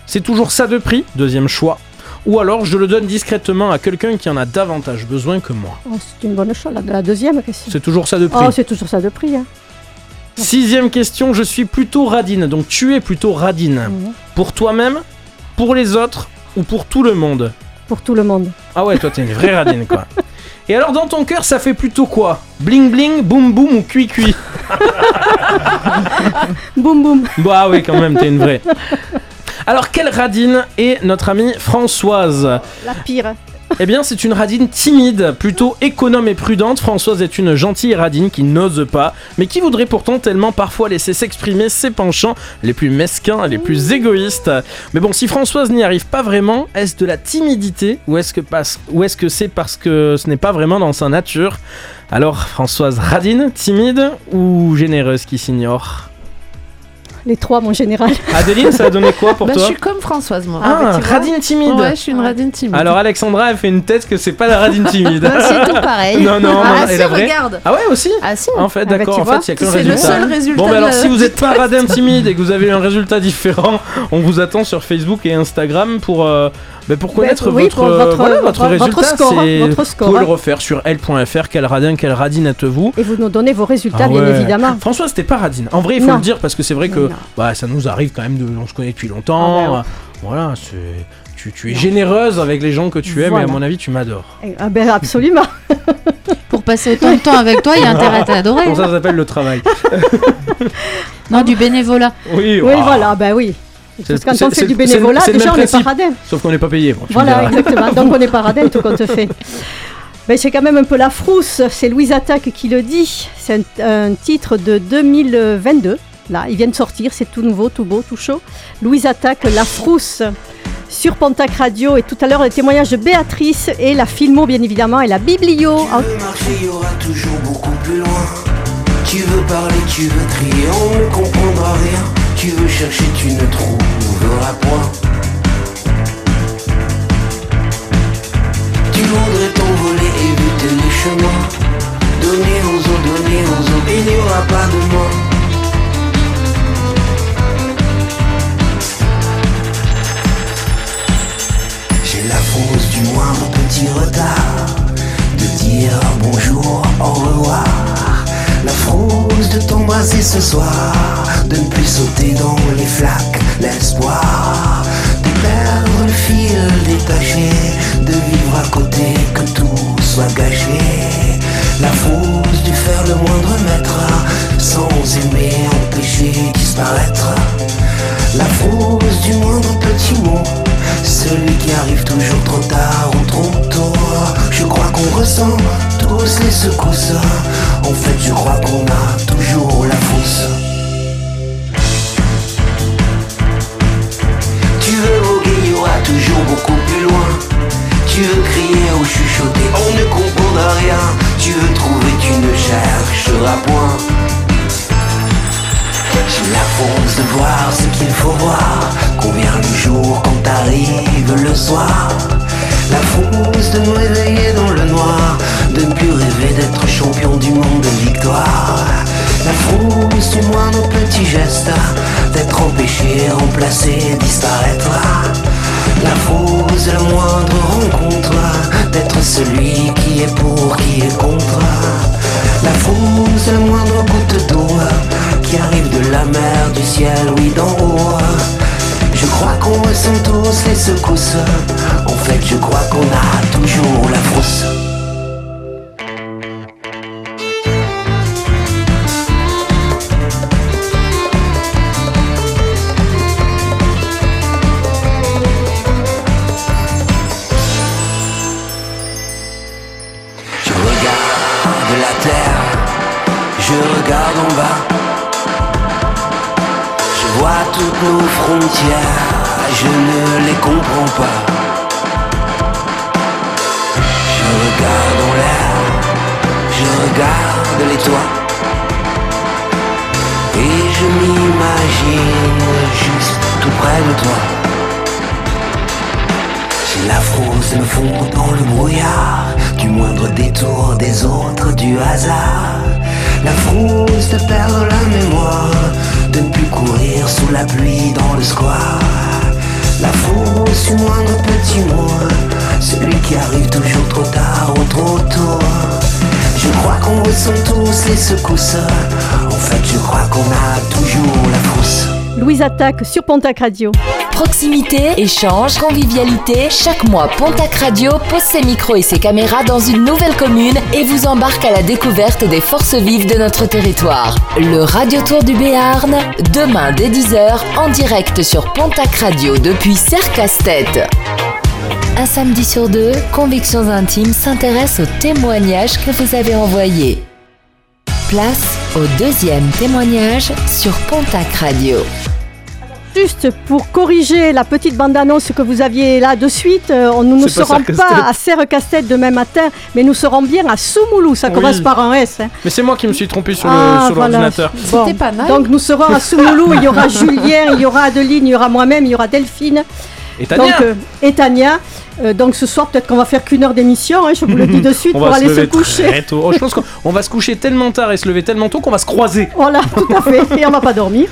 C'est toujours ça de prix, deuxième choix. Ou alors je le donne discrètement à quelqu'un qui en a davantage besoin que moi. Oh, c'est une bonne chose. La, la deuxième question. C'est toujours ça de prix. Oh, c'est toujours ça de prix. Hein. Sixième question, je suis plutôt radine, donc tu es plutôt radine. Mhm. Pour toi-même, pour les autres ou pour tout le monde? Pour tout le monde. Ah ouais, toi t'es une vraie radine quoi. Et alors dans ton cœur, ça fait plutôt quoi? Bling bling, boum boum ou cuit cuit? Boum boum. Bah oui, quand même, t'es une vraie. Alors quelle radine est notre amie Françoise La pire. Eh bien, c'est une radine timide, plutôt économe et prudente. Françoise est une gentille radine qui n'ose pas, mais qui voudrait pourtant tellement parfois laisser s'exprimer ses penchants les plus mesquins, les plus égoïstes. Mais bon, si Françoise n'y arrive pas vraiment, est-ce de la timidité ou est-ce que, parce- ou est-ce que c'est parce que ce n'est pas vraiment dans sa nature? Alors, Françoise radine, timide ou généreuse qui s'ignore? Les trois, mon général. Adeline, ça a donné quoi pour Bah, je toi suis comme Françoise, moi. Ah, Ah, radine timide ouais, je suis une radine timide. Alors Alexandra, elle fait une tête que c'est pas la radine timide. Bah, c'est tout pareil. non, non, ah, non, si, et la vraie regarde. Ah ouais, aussi Ah si. En fait, Ah bah, d'accord, en fait, il y a qu'un C'est le résultat. seul résultat. Bon, mais alors si vous êtes pas radin timide et que vous avez un résultat différent, on vous attend sur Facebook et Instagram pour, euh, bah, pour connaître oui, votre, pour votre- voilà, votre votre- votre résultat. score, c'est- votre Vous pouvez le hein. refaire sur l.fr, quel radin, quel radine êtes-vous Et vous nous donnez vos résultats, Ah bien évidemment. François, c'était pas radine. En vrai, il faut Non. le dire parce que c'est vrai que bah, ça nous arrive quand même de. On se connaît depuis longtemps. Ah ben ouais. Voilà, c'est. Tu, tu es généreuse avec les gens que tu aimes et à mon avis, tu m'adores. Ah ben absolument. Pour passer autant de temps avec toi, il y a intérêt à t'adorer. Ça s'appelle le travail? Non, du bénévolat. Oui, Oui, ah. voilà, ben oui. C'est- Parce que quand c'est- on fait du bénévolat, déjà on n'est pas principe. radin. Sauf qu'on n'est pas payé. me Voilà, exactement. Donc on n'est pas radin, tout compte fait. Ben, c'est quand même un peu la frousse. C'est Louise Attaque qui le dit. C'est un, un titre de 2022. Là, il vient de sortir. C'est tout nouveau, tout beau, tout chaud. Louise Attaque, la frousse. Sur Pontac Radio et tout à l'heure le témoignage de Béatrice et la filmo bien évidemment et la biblio. Tu veux marcher, y aura toujours beaucoup plus loin. Tu veux parler, tu veux crier, on ne comprendra rien. Tu veux chercher, tu ne trouveras point. Tu voudrais t'envoler, éviter les chemins. Donner aux autres, donner aux autres, il n'y aura pas de moi. J'ai la fausse du moindre petit retard De dire bonjour, au revoir La frousse de t'embrasser ce soir De ne plus sauter dans les flaques L'espoir de perdre le fil détaché De vivre à côté, que tout soit gâché. La frousse du faire le moindre mètre Sans aimer empêcher disparaître. La frousse du moindre petit mot Celui qui arrive toujours trop tard ou trop tôt Je crois qu'on ressent tous les secousses. En fait je crois qu'on a toujours la fausse. Tu veux voguer, il y aura toujours beaucoup plus loin. Tu veux crier ou chuchoter, on ne comprendra rien. Tu veux trouver, tu ne chercheras point j'ai la force de voir ce qu'il faut voir. Vient le jour quand arrive le soir? La frousse de me réveiller dans le noir De ne plus rêver d'être champion du monde de victoire. La frousse du moindre petit geste D'être empêché, remplacé, disparaître. La fausse, la moindre rencontre, d'être celui qui est pour, qui est contre. La fausse, la moindre goutte d'eau, qui arrive de la mer, du ciel, oui d'en haut. Je crois qu'on ressent tous les secousses. En fait, je crois qu'on a toujours la frousse. Je regarde la terre, je regarde en bas. Vois toutes nos frontières, je ne les comprends pas. Je regarde en l'air, je regarde les toits. Et je m'imagine juste tout près de toi. J'ai la frousse me fond dans le brouillard Du moindre détour des autres du hasard La frousse de perdre la mémoire De ne plus courir sous la pluie dans le square. La frousse du moindre petit mot Celui qui arrive toujours trop tard ou trop tôt. Je crois qu'on ressent tous les secousses. En fait je crois qu'on a toujours la frousse Louise Attaque sur Pontac Radio. Proximité, échange, convivialité. Chaque mois, Pontac Radio pose ses micros et ses caméras dans une nouvelle commune et vous embarque à la découverte des forces vives de notre territoire. Le Radio Tour du Béarn, demain dès 10h, en direct sur Pontac Radio depuis Serre-Castet. Un samedi sur deux, Convictions Intimes s'intéresse aux témoignages que vous avez envoyés. Place au deuxième témoignage sur Pontac Radio. Juste pour corriger la petite bande-annonce que vous aviez là de suite, euh, on- nous ne pas serons Serre-Castet. pas à Serre-Castet demain matin, mais nous serons bien à Soumoulou. Ça Oui. commence par un S. hein. Mais c'est moi qui me suis trompé sur Ah, le- sur voilà. l'ordinateur. Bon. C'était pas mal. Donc nous serons à Soumoulou. Il y aura Julien, il y aura Adeline, il y aura moi-même, il y aura Delphine. Et Tania Donc, euh, et Tania. Euh, donc ce soir, peut-être qu'on va faire qu'une heure d'émission, hein, je vous le dis de suite, On pour va aller se, coucher. très tôt. Oh, je pense qu'on on va se coucher tellement tard et se lever tellement tôt qu'on va se croiser. Voilà, tout à fait. Et on va pas dormir.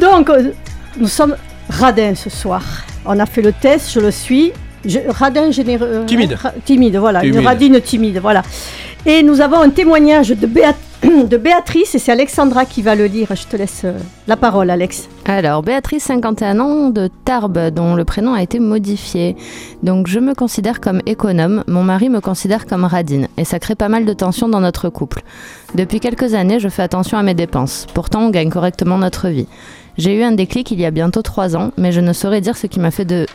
Donc, euh, nous sommes radins ce soir. On a fait le test, je le suis. Je, radin généreux. euh, Timide. ra- timide, voilà. Timide. Une radine timide, voilà. Et nous avons un témoignage de, Béat- de Béatrice, et c'est Alexandra qui va le lire. Je te laisse euh, la parole, Alex. Alors, Béatrice, 51 ans, de Tarbes, dont le prénom a été modifié. Donc, je me considère comme économe, mon mari me considère comme radine, et ça crée pas mal de tensions dans notre couple. Depuis quelques années, je fais attention à mes dépenses. Pourtant, on gagne correctement notre vie. J'ai eu un déclic il y a bientôt trois ans, mais je ne saurais dire ce qui m'a fait de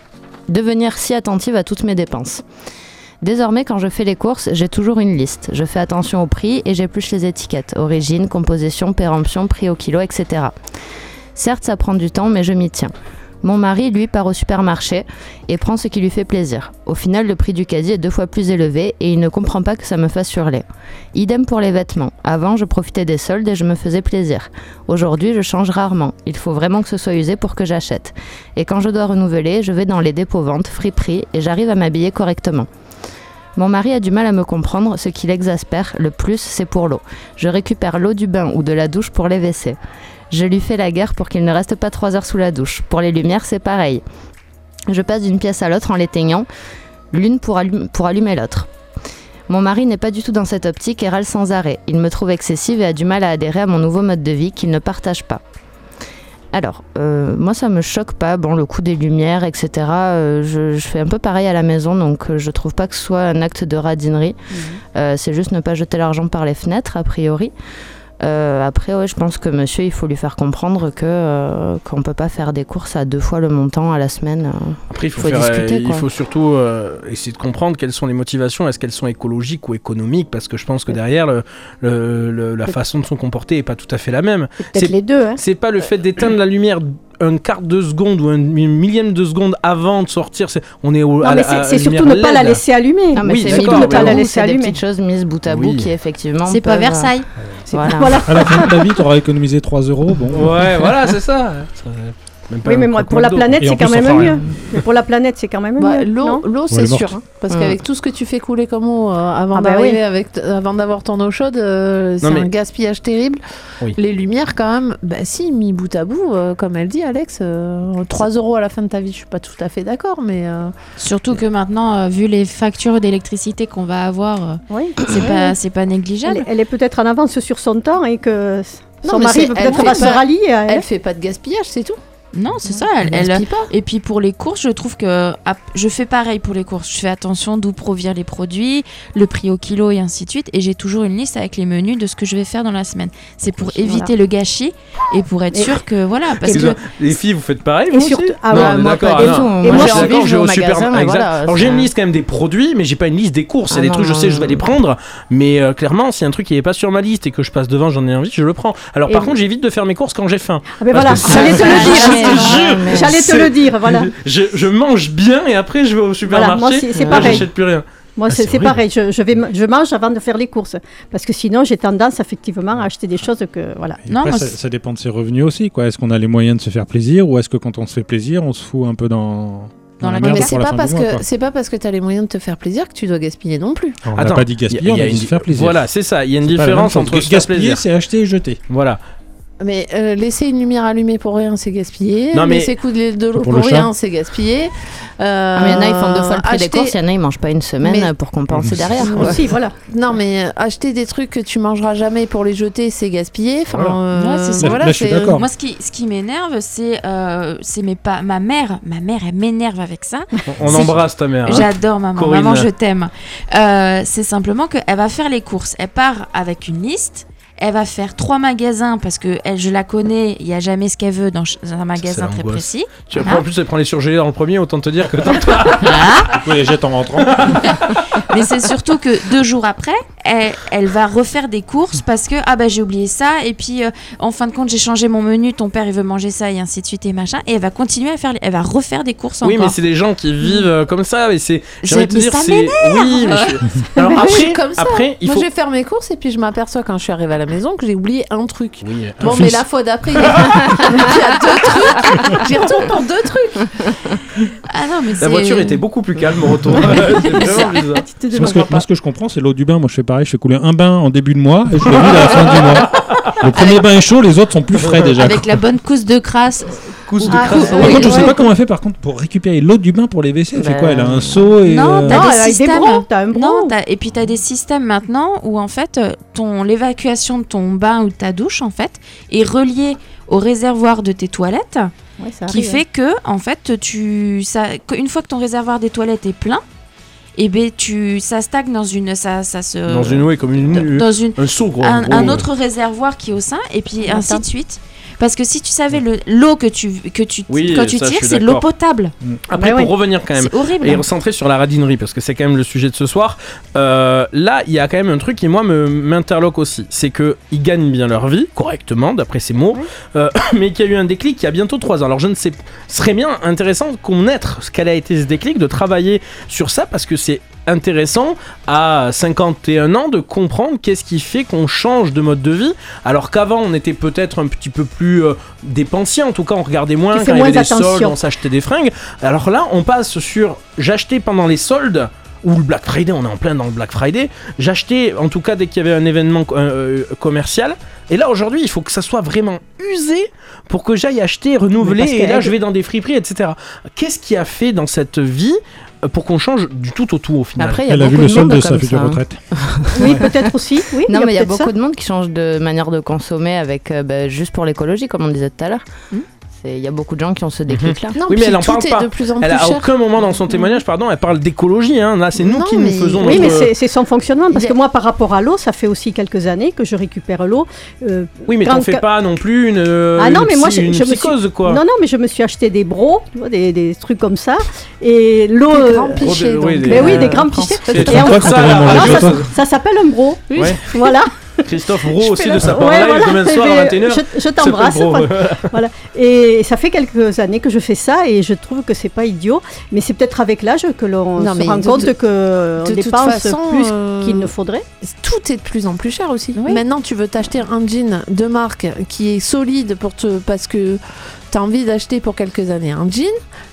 devenir si attentive à toutes mes dépenses. Désormais, quand je fais les courses, j'ai toujours une liste. Je fais attention au prix et j'épluche les étiquettes origine, composition, péremption, prix au kilo, etc. Certes, ça prend du temps, mais je m'y tiens. Mon mari, lui, part au supermarché et prend ce qui lui fait plaisir. Au final, le prix du caddie est deux fois plus élevé et il ne comprend pas que ça me fasse hurler. Idem pour les vêtements. Avant, je profitais des soldes et je me faisais plaisir. Aujourd'hui, je change rarement. Il faut vraiment que ce soit usé pour que j'achète. Et quand je dois renouveler, je vais dans les dépôts-ventes, friperies et j'arrive à m'habiller correctement. Mon mari a du mal à me comprendre, ce qui l'exaspère le plus, c'est pour l'eau. Je récupère l'eau du bain ou de la douche pour les WC. Je lui fais la guerre pour qu'il ne reste pas trois heures sous la douche. Pour les lumières, c'est pareil. Je passe d'une pièce à l'autre en l'éteignant, l'une pour, allum- pour allumer l'autre. Mon mari n'est pas du tout dans cette optique et râle sans arrêt. Il me trouve excessive et a du mal à adhérer à mon nouveau mode de vie qu'il ne partage pas. Alors, euh, moi ça me choque pas, bon le coût des lumières, etc. euh, je, je fais un peu pareil à la maison, donc euh, je trouve pas que ce soit un acte de radinerie. Euh, c'est juste ne pas jeter l'argent par les fenêtres, a priori. Euh, après, ouais, je pense que monsieur, il faut lui faire comprendre que euh, qu'on peut pas faire des courses à deux fois le montant à la semaine. euh. Après, il faut, Faut faire, discuter, euh, il faut surtout euh, essayer de comprendre quelles sont les motivations. Est-ce qu'elles sont écologiques ou économiques? Parce que je pense que derrière, le, le- le- la façon de se comporter est pas tout à fait la même. C'est les deux. Hein. C'est pas le fait d'éteindre la lumière un quart de seconde ou un millième de seconde avant de sortir. c'est- On est au, Non, à mais c'est surtout ne pas la laisser allumer. Ah, mais Oui, c'est surtout ne pas la laisser c'est des allumer. petites choses mises bout à bout Oui. qui effectivement. C'est pas euh, Versailles. Voilà. À la fin de ta vie, tu auras économisé 3 euros. Bon, Ouais, voilà, c'est ça. Ça- Même pas Oui, mais moi, pour la planète, c'est quand même mieux. Mais pour la planète, c'est quand même Bah, mieux. l'eau, c'est est sûr. hein, parce qu'avec tout ce que tu fais couler comme eau euh, avant Ah bah d'arriver oui. avec, avant d'avoir ton eau chaude, euh, c'est mais- un gaspillage terrible. Oui. Les lumières, quand même, bah si, mis bout à bout, euh, comme elle dit, Alex, euh, 3 euros à la fin de ta vie, je suis pas tout à fait d'accord, mais euh, Surtout que maintenant, euh, vu les factures d'électricité qu'on va avoir, euh, Oui. c'est pas, c'est pas négligeable. elle est peut-être en avance sur son temps et que Non, son mari peut-être va se rallier elle. elle fait pas de gaspillage, c'est tout. Non, c'est ça. Elle, elle- pas. Et puis pour les courses, je trouve que ah, je fais pareil pour les courses. Je fais attention d'où proviennent les produits, le prix au kilo et ainsi de suite. Et j'ai toujours une liste avec les menus de ce que je vais faire dans la semaine. C'est pour Voilà. éviter le gâchis et pour être Et- sûr que voilà. Parce que. Les filles, vous faites pareil vous surtout- aussi ah Non, ouais, moi, pas ah, non. Moi, Et moi, je j'ai suis envie, d'accord, je je vais vais au super. magasin, exact. voilà, Alors j'ai une un- liste quand même des produits, mais j'ai pas une liste des courses. C'est Ah des non, trucs, je sais, je vais les prendre. Mais euh, clairement, s'il y a un truc qui est pas sur ma liste et que je passe devant, j'en ai envie, je le prends. Alors par contre, j'évite de faire mes courses quand j'ai faim. Ah ben voilà, j'allais te le Ah, dire. Mais- J'allais te le dire, voilà. Je, je mange bien et après je vais au supermarché. moi, c'est- pareil. J'achète plus rien. Moi, Ah, c'est c'est c'est horrible. pareil. Je, je vais, je mange avant de faire les courses. Parce que sinon, j'ai tendance, effectivement, à acheter des choses que. Voilà. Et Non, après, moi, ça, dépend de ses revenus aussi. quoi. Est-ce qu'on a les moyens de se faire plaisir ou est-ce que quand on se fait plaisir, on se fout un peu dans, Dans la mais c'est pas parce mois, que c'est pas parce que t'as les moyens de te faire plaisir que tu dois gaspiller non plus. On n'a pas dit il y a- gaspiller, on il y a a dit une- se faire plaisir. Voilà, c'est ça. Il y a une différence entre se faire gaspiller, plaisir. c'est acheter et jeter. Voilà. Mais euh, laisser une lumière allumée pour rien, c'est gaspiller. Non, mais- Laisser couler de l'eau Pour pour, le chat. rien, c'est gaspiller. Euh, Ah, mais il y en a, ils font deux fois le prix des courses, il y en a, ils mangent pas une semaine Mais- pour compenser derrière. quoi. Aussi, voilà. Non, mais euh, acheter des trucs que tu mangeras jamais pour les jeter, c'est gaspiller. Enfin, Voilà. euh, Ouais, ça. Voilà, là. Moi, ce qui, ce qui m'énerve, c'est euh, c'est mes pa- ma mère. Ma mère, elle m'énerve avec ça. On embrasse ta mère. hein. J'adore maman. Corinne. Maman, je t'aime. Euh, c'est simplement qu'elle va faire les courses. Elle part avec une liste. Elle va faire trois magasins parce que elle, je la connais. Il n'y a jamais ce qu'elle veut dans un magasin très précis. Tu Voilà. en plus, elle prend les surgelés dans le premier, autant te dire que dans Voilà. Du coup, les jette en rentrant. Mais c'est surtout que deux jours après, elle, elle va refaire des courses parce que ah bah j'ai oublié ça et puis euh, en fin de compte j'ai changé mon menu. Ton père il veut manger ça et ainsi de suite et machin. Et elle va continuer à faire, elle va refaire des courses Oui, mais encore. c'est des gens qui vivent euh, comme ça, et c'est. J'ai C'est- envie de te mais dire, c'est. Oui, mais je- Alors Moi, je suis après, comme ça. après, il Moi, faut. je vais faire mes courses et puis je m'aperçois quand je suis arrivée à la maison que j'ai oublié un truc. Oui, Bon, Un mais fils. la fois d'après, il y, a... il y a deux trucs. J'y retourne pour deux trucs. Ah non mais La voiture était beaucoup plus calme au retour. c'est vraiment bizarre. Moi, ce que, moi, ce que je comprends, c'est l'eau du bain. Moi, je fais pareil. Je fais couler un bain en début de mois et je le vide à la fin du mois. Le premier bain est chaud, les autres sont plus frais déjà. avec la bonne couche de crasse. Cousse de Ah, crasse. Par contre, je sais pas comment elle fait par contre pour récupérer l'eau du bain pour les WC. Elle fait Bah, quoi Elle a un seau et. Non, euh, t'as des systèmes. t'as. Non, t'as- et puis tu as des systèmes maintenant où en fait euh, ton l'évacuation de ton bain ou de ta douche en fait est reliée au réservoir de tes toilettes Ouais, ça qui arrive. fait que en fait tu ça une fois que ton réservoir des toilettes est plein et ben tu ça stagne dans une ça ça se Dans une ouais, comme une. dans une Un seau, gros. un, gros, un ouais. autre réservoir qui est au sein et puis ainsi de suite. Parce que si tu savais le- l'eau que tu que tu Oui, quand tu ça, tires, c'est de l'eau potable. Après, Bah pour revenir quand même. C'est horrible. Et recentrer sur la radinerie, parce que c'est quand même le sujet de ce soir. Euh, là, il y a quand même un truc qui, moi, me m'interloque aussi. C'est qu'ils gagnent bien leur vie, correctement, d'après ces mots, euh, mais qu'il y a eu un déclic il y a bientôt trois ans. Alors, je ne sais, ce serait bien intéressant qu'on naître ce qu'elle a été ce déclic, de travailler sur ça, parce que c'est intéressant à 51 ans de comprendre qu'est-ce qui fait qu'on change de mode de vie alors qu'avant on était peut-être un petit peu plus euh, dépensier en tout cas on regardait moins quand il y avait des soldes on s'achetait des fringues alors là on passe sur j'achetais pendant les soldes ou le Black Friday, on est en plein dans le Black Friday. J'achetais, en tout cas, dès qu'il y avait un événement euh, euh, commercial. Et là, aujourd'hui, il faut que ça soit vraiment usé pour que j'aille acheter, renouveler. Et là, je vais dans des friperies, etc. Qu'est-ce qui a fait dans cette vie pour qu'on change du tout au tout au final Après, il y a Elle a vu le de solde de sa future ça, hein. retraite. Oui, peut-être aussi. Oui, Non, mais il y a ça. beaucoup de monde qui change de manière de consommer avec euh, bah, juste pour l'écologie, comme on disait tout à l'heure. Hmm. Il y a beaucoup de gens qui ont ce déclic-là. Non, Oui, mais elle en parle pas. de plus en Elle plus a à aucun moment dans son témoignage, pardon, elle parle d'écologie. Hein. Là, c'est nous Non, qui nous mais- faisons Oui, mais notre- c'est- c'est son fonctionnement. Parce que moi, par rapport à l'eau, ça fait aussi quelques années que je récupère l'eau. euh, Oui, mais t'en fais pas non plus une, euh, Ah non, une mais moi, je- une je me suis- quoi. Non, non, mais je me suis acheté des bros, tu vois, des, des trucs comme ça. Et l'eau. Des euh, grands pichets, Oh, de- oui, des- Mais oui, euh, des grands pichets. Ça, s'appelle un bro. Voilà. Christophe Bro aussi de sa Ouais, part voilà. demain soir à Mais 21h. Je, je t'embrasse. voilà. Et ça fait quelques années que je fais ça et je trouve que c'est pas idiot. Mais c'est peut-être avec l'âge que l'on se rend de- compte de- que on de toute dépense façon, plus euh, qu'il ne faudrait. Tout est de plus en plus cher aussi. Oui. Maintenant, tu veux t'acheter un jean de marque qui est solide pour te parce que t'as envie d'acheter pour quelques années un jean,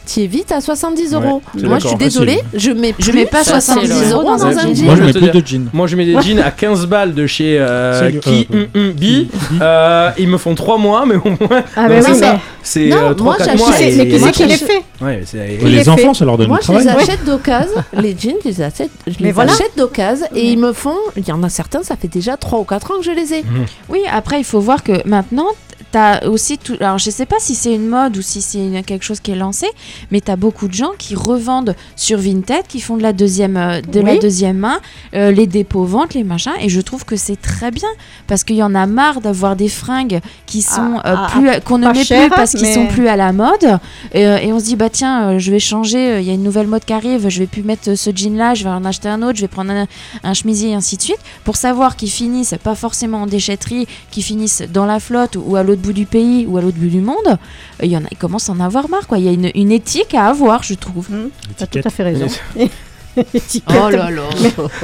tu es vite à 70 Ouais, euros. c'est Moi, je suis facile. je mets, Je mets pas 70 70 euros dans Ouais, un jean. Moi, je mets plus de jeans. Moi, je mets des jeans à 15 balles de chez euh, qui euh, hum, hum, Bi. Euh, ils me font 3 mois, mais au moins, Ah, mais c'est oui, ça. mais c'est Non, 3-4 moi, mois. c'est- mais c'est qui les fait Ouais, les enfants, ça leur donne Moi, du je les achète d'occasion. Les jeans, je les achète, d'occasion et ils me font. Il y en a certains, ça fait déjà 3 ou 4 ans que je les ai. Oui, après, il faut voir que maintenant, t'as aussi tout. Alors, je sais pas si c'est une mode ou si c'est quelque chose qui est lancé, mais t'as beaucoup de gens qui revendent sur Vinted, qui font de la deuxième, euh, de la deuxième main, euh, les dépôts ventes, les machins, et je trouve que c'est très bien parce qu'il y en a marre d'avoir des fringues qui sont Ah, euh, ah, plus qu'on ne met cher, plus parce qu'ils mais- sont plus à la mode, et, on se dit bah tiens, je vais changer, il y a une nouvelle mode qui arrive, je vais plus mettre ce jean-là, je vais en acheter un autre, je vais prendre un, un chemisier et ainsi de suite, pour savoir qu'ils finissent pas forcément en déchetterie, qu'ils finissent dans la flotte ou à l'autre bout du pays ou à l'autre bout du monde, il y en a, ils commencent à en avoir marre quoi. Il y a une, une éthique à avoir, je trouve. T'as tout à fait raison. Oh là là.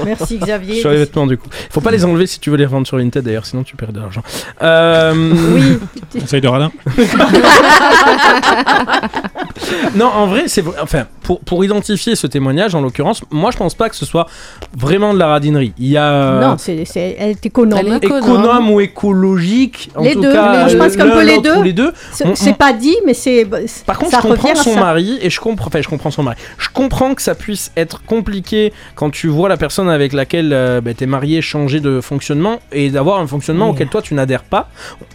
Merci Xavier. Sur les vêtements, du coup. Faut pas les enlever si tu veux les revendre sur Vinted, d'ailleurs, sinon tu perds de l'argent. Euh, Oui, Conseil de radin. Non, en vrai, c'est vrai- enfin pour, pour identifier ce témoignage, en l'occurrence, moi je pense pas que ce soit vraiment de la radinerie. Il y a non, c'est, c'est, elle est économe. Elle est économe, économe. ou écologique, en Les tout deux, cas, mais je pense l'un, qu'un peu les deux. les deux. C'est, pas dit, mais c'est. Par contre, ça je comprends revient à son ça. mari et je comprends, enfin, je comprends son mari. Je comprends que ça puisse être compliqué quand tu vois la personne avec laquelle euh, bah, t'es marié changer de fonctionnement et d'avoir un fonctionnement Oui. auquel toi tu n'adhères pas.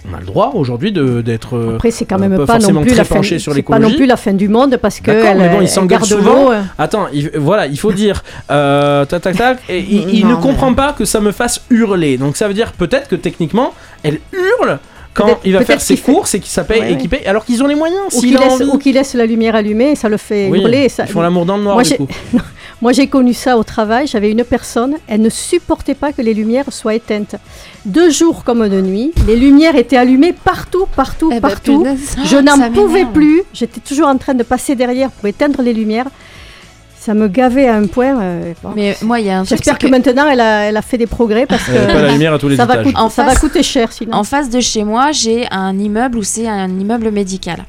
On a le droit aujourd'hui d'être. euh, Après, c'est quand euh, même pas pas, non plus la fin. sur pas non plus la fin du monde parce que elle, mais bon, il elle s'engueule garde souvent. l'eau, euh. Attends, il- voilà, il faut dire, euh, tac tac tac, et il, il Non, ne mais- comprend pas que ça me fasse hurler. Donc ça veut dire peut-être que techniquement, elle hurle quand il va faire ses courses et qu'il s'appelle Ouais, équipé, alors qu'ils ont les moyens. Ou qu'il laisse, la lumière allumée, ça le fait Oui, hurler. Ça... Ils font l'amour dans le noir Moi, du coup. Moi, j'ai connu ça au travail. J'avais une personne, elle ne supportait pas que les lumières soient éteintes. De jour comme de nuit, les lumières étaient allumées partout, partout, Eh ben, partout. punaise. Je Ah, n'en pouvais plus. J'étais toujours en train de passer derrière pour éteindre les lumières. Ça me gavait à un point. euh, bon. Mais moi, il y a un truc. J'espère que, maintenant, elle a, elle a fait des progrès parce avait pas la que lumière à tous les ça, va, étages. coûter- En ça va face- coûter cher sinon. En face de chez moi, j'ai un immeuble où c'est un immeuble médical.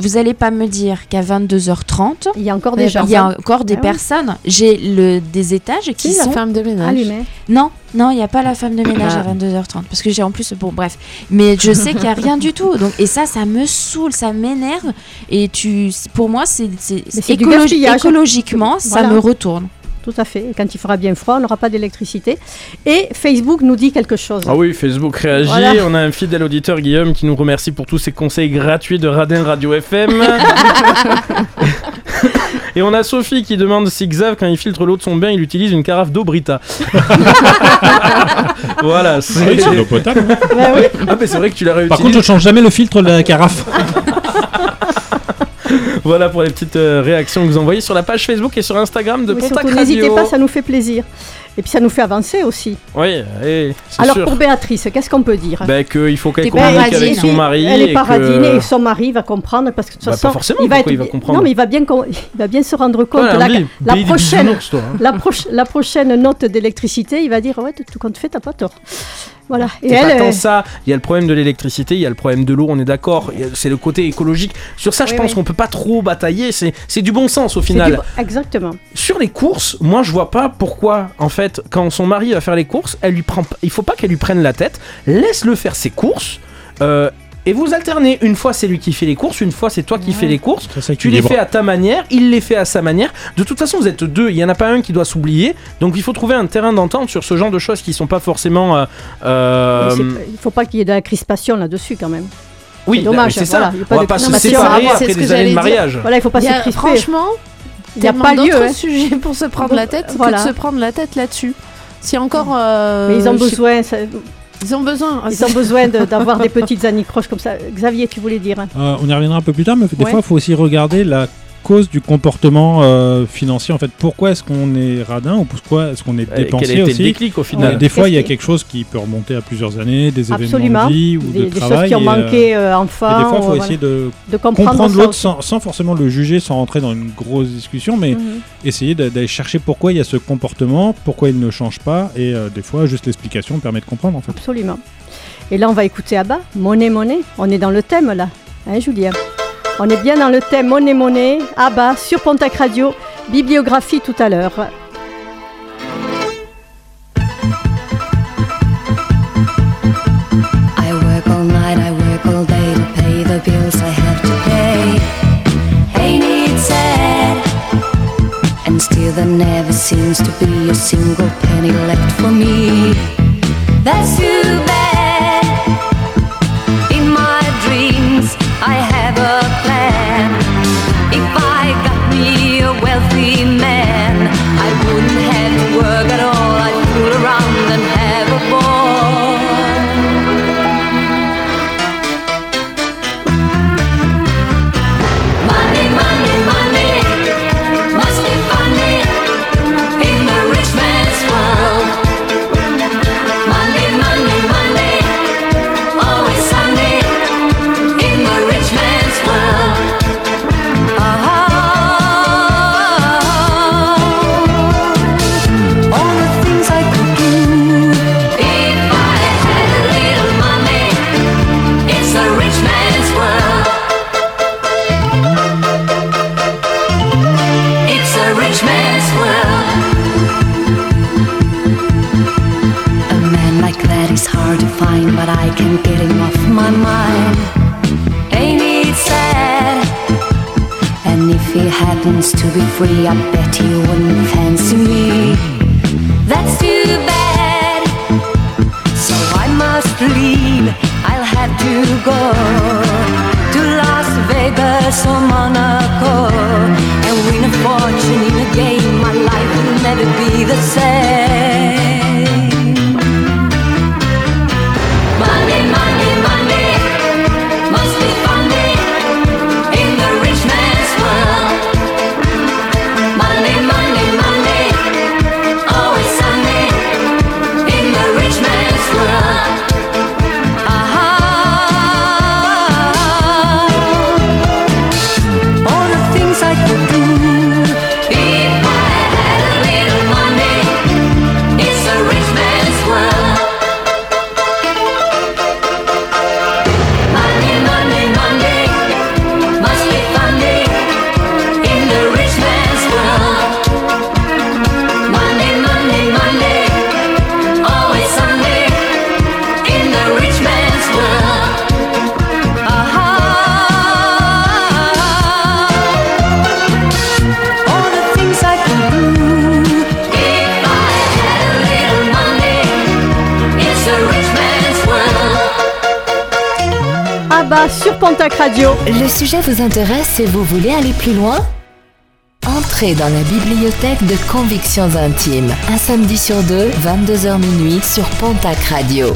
Vous allez pas me dire qu'à 22h30, Il y a encore des gens il y a encore des Ah oui. personnes. J'ai le des étages qui Qui la sont femme de ménage allumés. Non, non, il n'y a pas la femme de ménage Ah. à 22h30. Parce que j'ai en plus. Bon, bref. Mais je sais qu'il n'y a rien du tout. Donc, et ça, ça me saoule, ça m'énerve. Et tu, pour moi, c'est. Écologiquement, ça me retourne. Tout à fait. Et quand il fera bien froid, on n'aura pas d'électricité. Et Facebook nous dit quelque chose. Ah oui, Facebook réagit. Voilà. On a un fidèle auditeur, Guillaume, qui nous remercie pour tous ses conseils gratuits de Radin Radio FM. Et on a Sophie qui demande si Xav, quand il filtre l'eau de son bain, il utilise une carafe d'eau Brita. voilà, Ah oui, c'est. c'est de l'eau potable. Ouais, oui. Ah, mais c'est vrai que tu l'as Par réutilisé. contre, je change jamais le filtre de la carafe. Voilà pour les petites euh, réactions que vous envoyez sur la page Facebook et sur Instagram de Mais Pontac Radio. n'hésitez pas, ça nous fait plaisir. Et puis ça nous fait avancer aussi. Oui, c'est Alors sûr. pour Béatrice, qu'est-ce qu'on peut dire? Bah, qu'il faut qu'elle communique paradine. avec son mari. Elle est et que... et son mari va comprendre parce que de toute Bah, pas forcément, il va pourquoi être il va bi- comprendre Non, mais il va bien, con- il va bien se rendre compte. Voilà, la, Andy, la pays des prochaine, bisounours, toi, hein. la, proche- la prochaine note d'électricité, il va dire ouais, tout compte fait, t'as pas tort. Voilà. Et pas tant euh, ça, il y a le problème de l'électricité, il y a le problème de l'eau, on est d'accord, c'est le côté écologique. Sur ça, je pense oui. qu'on peut pas trop batailler, c'est du bon sens au final. du- Exactement. Sur les courses, moi je vois pas pourquoi, en fait, quand son mari va faire les courses, elle lui prend, il faut pas qu'elle lui prenne la tête, laisse-le faire ses courses. euh, et vous alternez, une fois c'est lui qui fait les courses, une fois c'est toi qui fais les courses, Ça, tu les fais à ta manière, il les fait à sa manière. De toute façon, vous êtes deux, il y en a pas un qui doit s'oublier. Donc il faut trouver un terrain d'entente sur ce genre de choses qui sont pas forcément. euh, euh, Il faut pas qu'il y ait de la crispation là-dessus quand même. oui, c'est dommage, c'est voilà, ça. il y a pas On va pas se séparer après des années de mariage. Voilà, il faut pas se a- crisper. franchement, Il y a pas lieu. hein. sujets pour se prendre la tête Voilà. que de se prendre la tête là-dessus. Si encore. euh, Mais ils ont sais- besoin, ça- Ils ont besoin. ils ont besoin de- d'avoir des petites anicroches comme ça. Xavier, tu voulais dire hein Euh, on y reviendra un peu plus tard, mais des Ouais. fois, il faut aussi regarder la cause du comportement euh, financier. En fait, pourquoi est-ce qu'on est radin ou pourquoi est-ce qu'on est Euh, dépensier le aussi déclic au final Des fois, il y a quelque chose qui peut remonter à plusieurs années, des événements Absolument. de vie ou Des, de des travail. choses qui ont et, euh, manqué euh, et des fois, il ou, faut voilà, essayer de de comprendre, l'autre sans, sans forcément le juger, sans rentrer dans une grosse discussion, mais Mhm. essayer d'a- d'aller chercher pourquoi il y a ce comportement, pourquoi il ne change pas, et euh, des fois, juste l'explication permet de comprendre en fait. Absolument. Et là, on va écouter Abba, Monnaie, monnaie. On est dans le thème là. Hein, Julien? On est bien dans le thème Monnaie Monnaie, Abba, sur Pontac Radio, bibliographie tout à l'heure. I work all night, I work all day to pay the bills I have to pay. Ain't it sad? And still there never seems to be a single penny left for me. That's too bad. Free, I sujet vous intéresse et vous voulez aller plus loin Entrez dans la bibliothèque de Convictions Intimes, un samedi sur deux, 22h minuit sur Pontac Radio.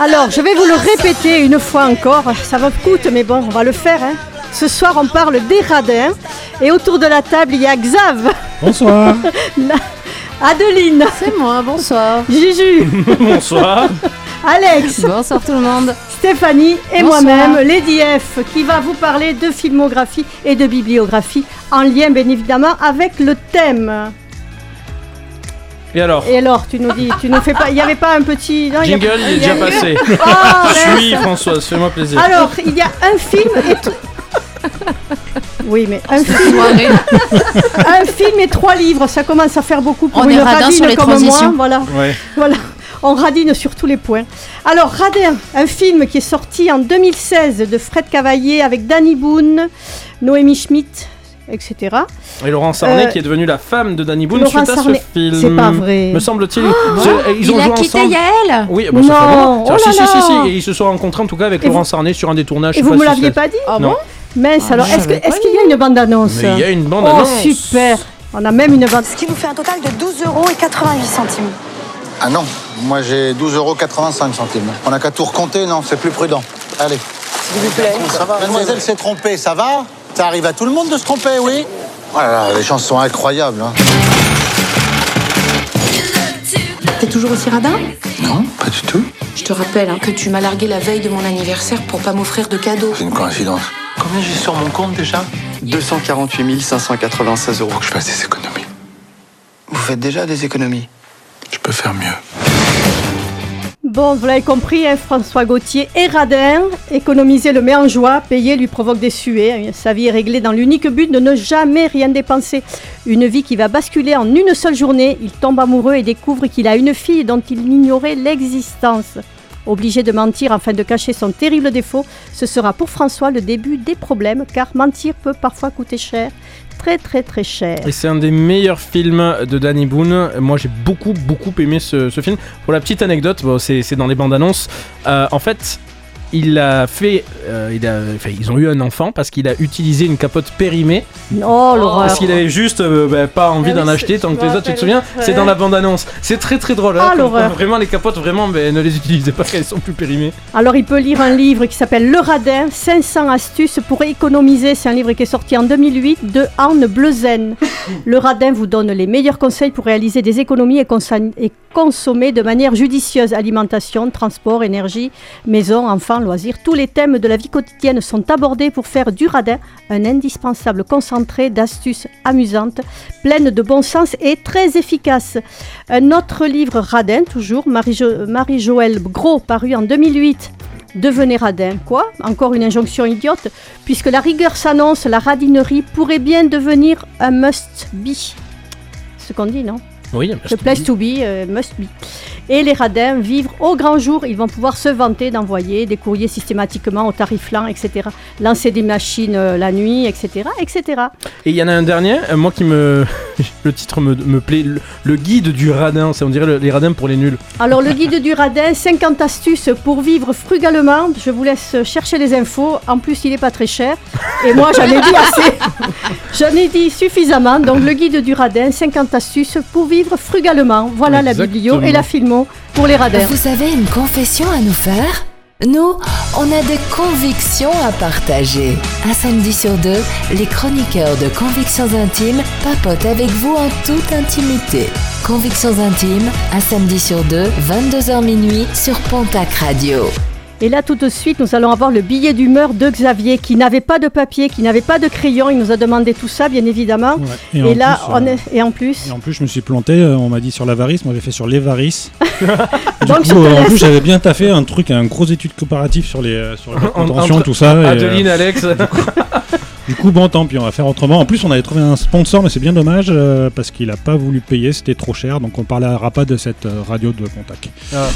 Alors, je vais vous le répéter une fois encore. Ça va coûte, mais bon, on va le faire. hein. Ce soir, on parle des radins. Et autour de la table, il y a Xav, Bonsoir. Adeline, C'est moi, bonsoir. Juju, Bonsoir. Alex, Bonsoir tout le monde. Stéphanie et Bonsoir. moi-même, Lady F, qui va vous parler de filmographie et de bibliographie en lien, bien évidemment, avec le thème. Et alors Et alors, tu nous dis, tu nous fais pas, il n'y avait pas un petit. non, il y a- Jingle, il est déjà passé. Ah, Suis Françoise, fais-moi plaisir. Alors, il y a un film et. Oui, mais un film, Soirée. un film et trois livres, ça commence à faire beaucoup pour On est une radin radine sur les comme moi. transitions. Voilà, Ouais. voilà. On radine sur tous les points. Alors, Radin, un film qui est sorti en 2016 de Fred Cavaillé avec Danny Boone, Noémie Schmidt, etc. Et Laurent Sarnet Euh, qui est devenue la femme de Danny Boone Laurent suite à ce film. C'est pas vrai. Me semble-t-il. C'est- ils Il ont a joué quitté ensemble. Yael Oui, bah, ça oh si, là si, si, là. si, et ils se sont rencontrés en tout cas avec Et Laurent vous- Sarnet sur un des tournages. Et vous me l'aviez pas dit Ah Non. bon Mince, Ah, alors, est-ce qu'il y a une bande-annonce il y a une bande Oh, annonce. super On a même une bande Ce qui nous fait un total de 12 euros et 88 centimes. Ah non, moi j'ai 12,85 centimes. On n'a qu'à tout recompter, non, c'est plus prudent. Allez. S'il vous plaît. Ça va, mademoiselle s'est trompée, ça va? Ça arrive à tout le monde de se tromper, oui? Oh là là, les chances sont incroyables. Hein. T'es toujours aussi radin? Non, pas du tout. Je te rappelle hein, que tu m'as largué la veille de mon anniversaire pour pas m'offrir de cadeaux. C'est une coïncidence. Combien j'ai sur mon compte déjà? 248 596 euros. Faut que je fasse des économies. Vous faites déjà des économies? Je peux faire mieux. Bon, vous l'avez compris, hein, François Gauthier est radin. Économiser le met en joie, payer lui provoque des suées. Sa vie est réglée dans l'unique but de ne jamais rien dépenser. Une vie qui va basculer en une seule journée. Il tombe amoureux et découvre qu'il a une fille dont il ignorait l'existence. Obligé de mentir afin de cacher son terrible défaut, ce sera pour François le début des problèmes car mentir peut parfois coûter cher. Très très très cher. Et c'est un des meilleurs films de Danny Boone. Moi, j'ai beaucoup, beaucoup aimé ce, film. Pour la petite anecdote, c'est dans les bandes annonces. Euh, en fait, il a fait. euh, il a, enfin, ils ont eu un enfant parce qu'il a utilisé une capote périmée. Oh l'horreur. Parce qu'il avait juste euh, bah, pas envie Ah d'en acheter c'est- tant que les autres, tu te souviens C'est dans la bande-annonce. C'est très très drôle. hein, Ah, l'horreur. Vraiment, les capotes, vraiment, ben, ne les utilisez pas qu'elles sont plus périmées. Alors il peut lire un livre qui s'appelle Le Radin, 500 astuces pour économiser. C'est un livre qui est sorti en 2008 de Anne Bleuzen. Le Radin vous donne les meilleurs conseils pour réaliser des économies et, et consommer de manière judicieuse. Alimentation, transport, énergie, maison, enfants, loisirs. Tous les thèmes de la vie quotidienne sont abordés pour faire du Radin un indispensable concentré d'astuces amusantes, pleines de bon sens et très efficaces. Un autre livre Radin, toujours, Marie-Jo- Marie-Joëlle Gros, paru en 2008. Devenez radin. Quoi? Encore une injonction idiote Puisque la rigueur s'annonce, la radinerie pourrait bien devenir un must-be. Ce qu'on dit, non? Oui, The place to be, euh, must be. Et les radins vivent au grand jour. Ils vont pouvoir se vanter d'envoyer des courriers systématiquement au tarif lent, etc. Lancer des machines euh, la nuit, etc. etc. Et il y en a un dernier, euh, moi qui me. le titre me, me plaît, le, le guide du radin, c'est on dirait le- les radins pour les nuls. Alors, le guide du radin, 50 astuces pour vivre frugalement. Je vous laisse chercher les infos. En plus, il n'est pas très cher. Et moi, j'en ai dit assez. J'en ai dit suffisamment. Donc, le guide du radin, 50 astuces pour vivre frugalement. Voilà la biblio et la filmo Vous avez une confession à nous faire? Nous, on a des convictions à partager. Un samedi sur deux, les chroniqueurs de Convictions Intimes papotent avec vous en toute intimité. Convictions Intimes, un samedi sur deux, 22h minuit sur Pontac Radio. Et là, tout de suite, nous allons avoir le billet d'humeur de Xavier, qui n'avait pas de papier, qui n'avait pas de crayon. Il nous a demandé tout ça, bien évidemment. Et là, plus, on euh, est... et en plus, Et en plus, je me suis planté, euh, on m'a dit sur l'avarice, moi j'ai fait sur l'évarice. du Donc, coup, euh, en plus, j'avais bien taffé un truc, un gros étude comparative sur les, sur les contentions, tout ça. et, euh, Adeline, Alex. Du coup, bon, tant pis, on va faire autrement. En plus, on avait trouvé un sponsor, mais c'est bien dommage euh, parce qu'il a pas voulu payer, c'était trop cher, donc on parlera pas de cette euh, radio de contact. Ah.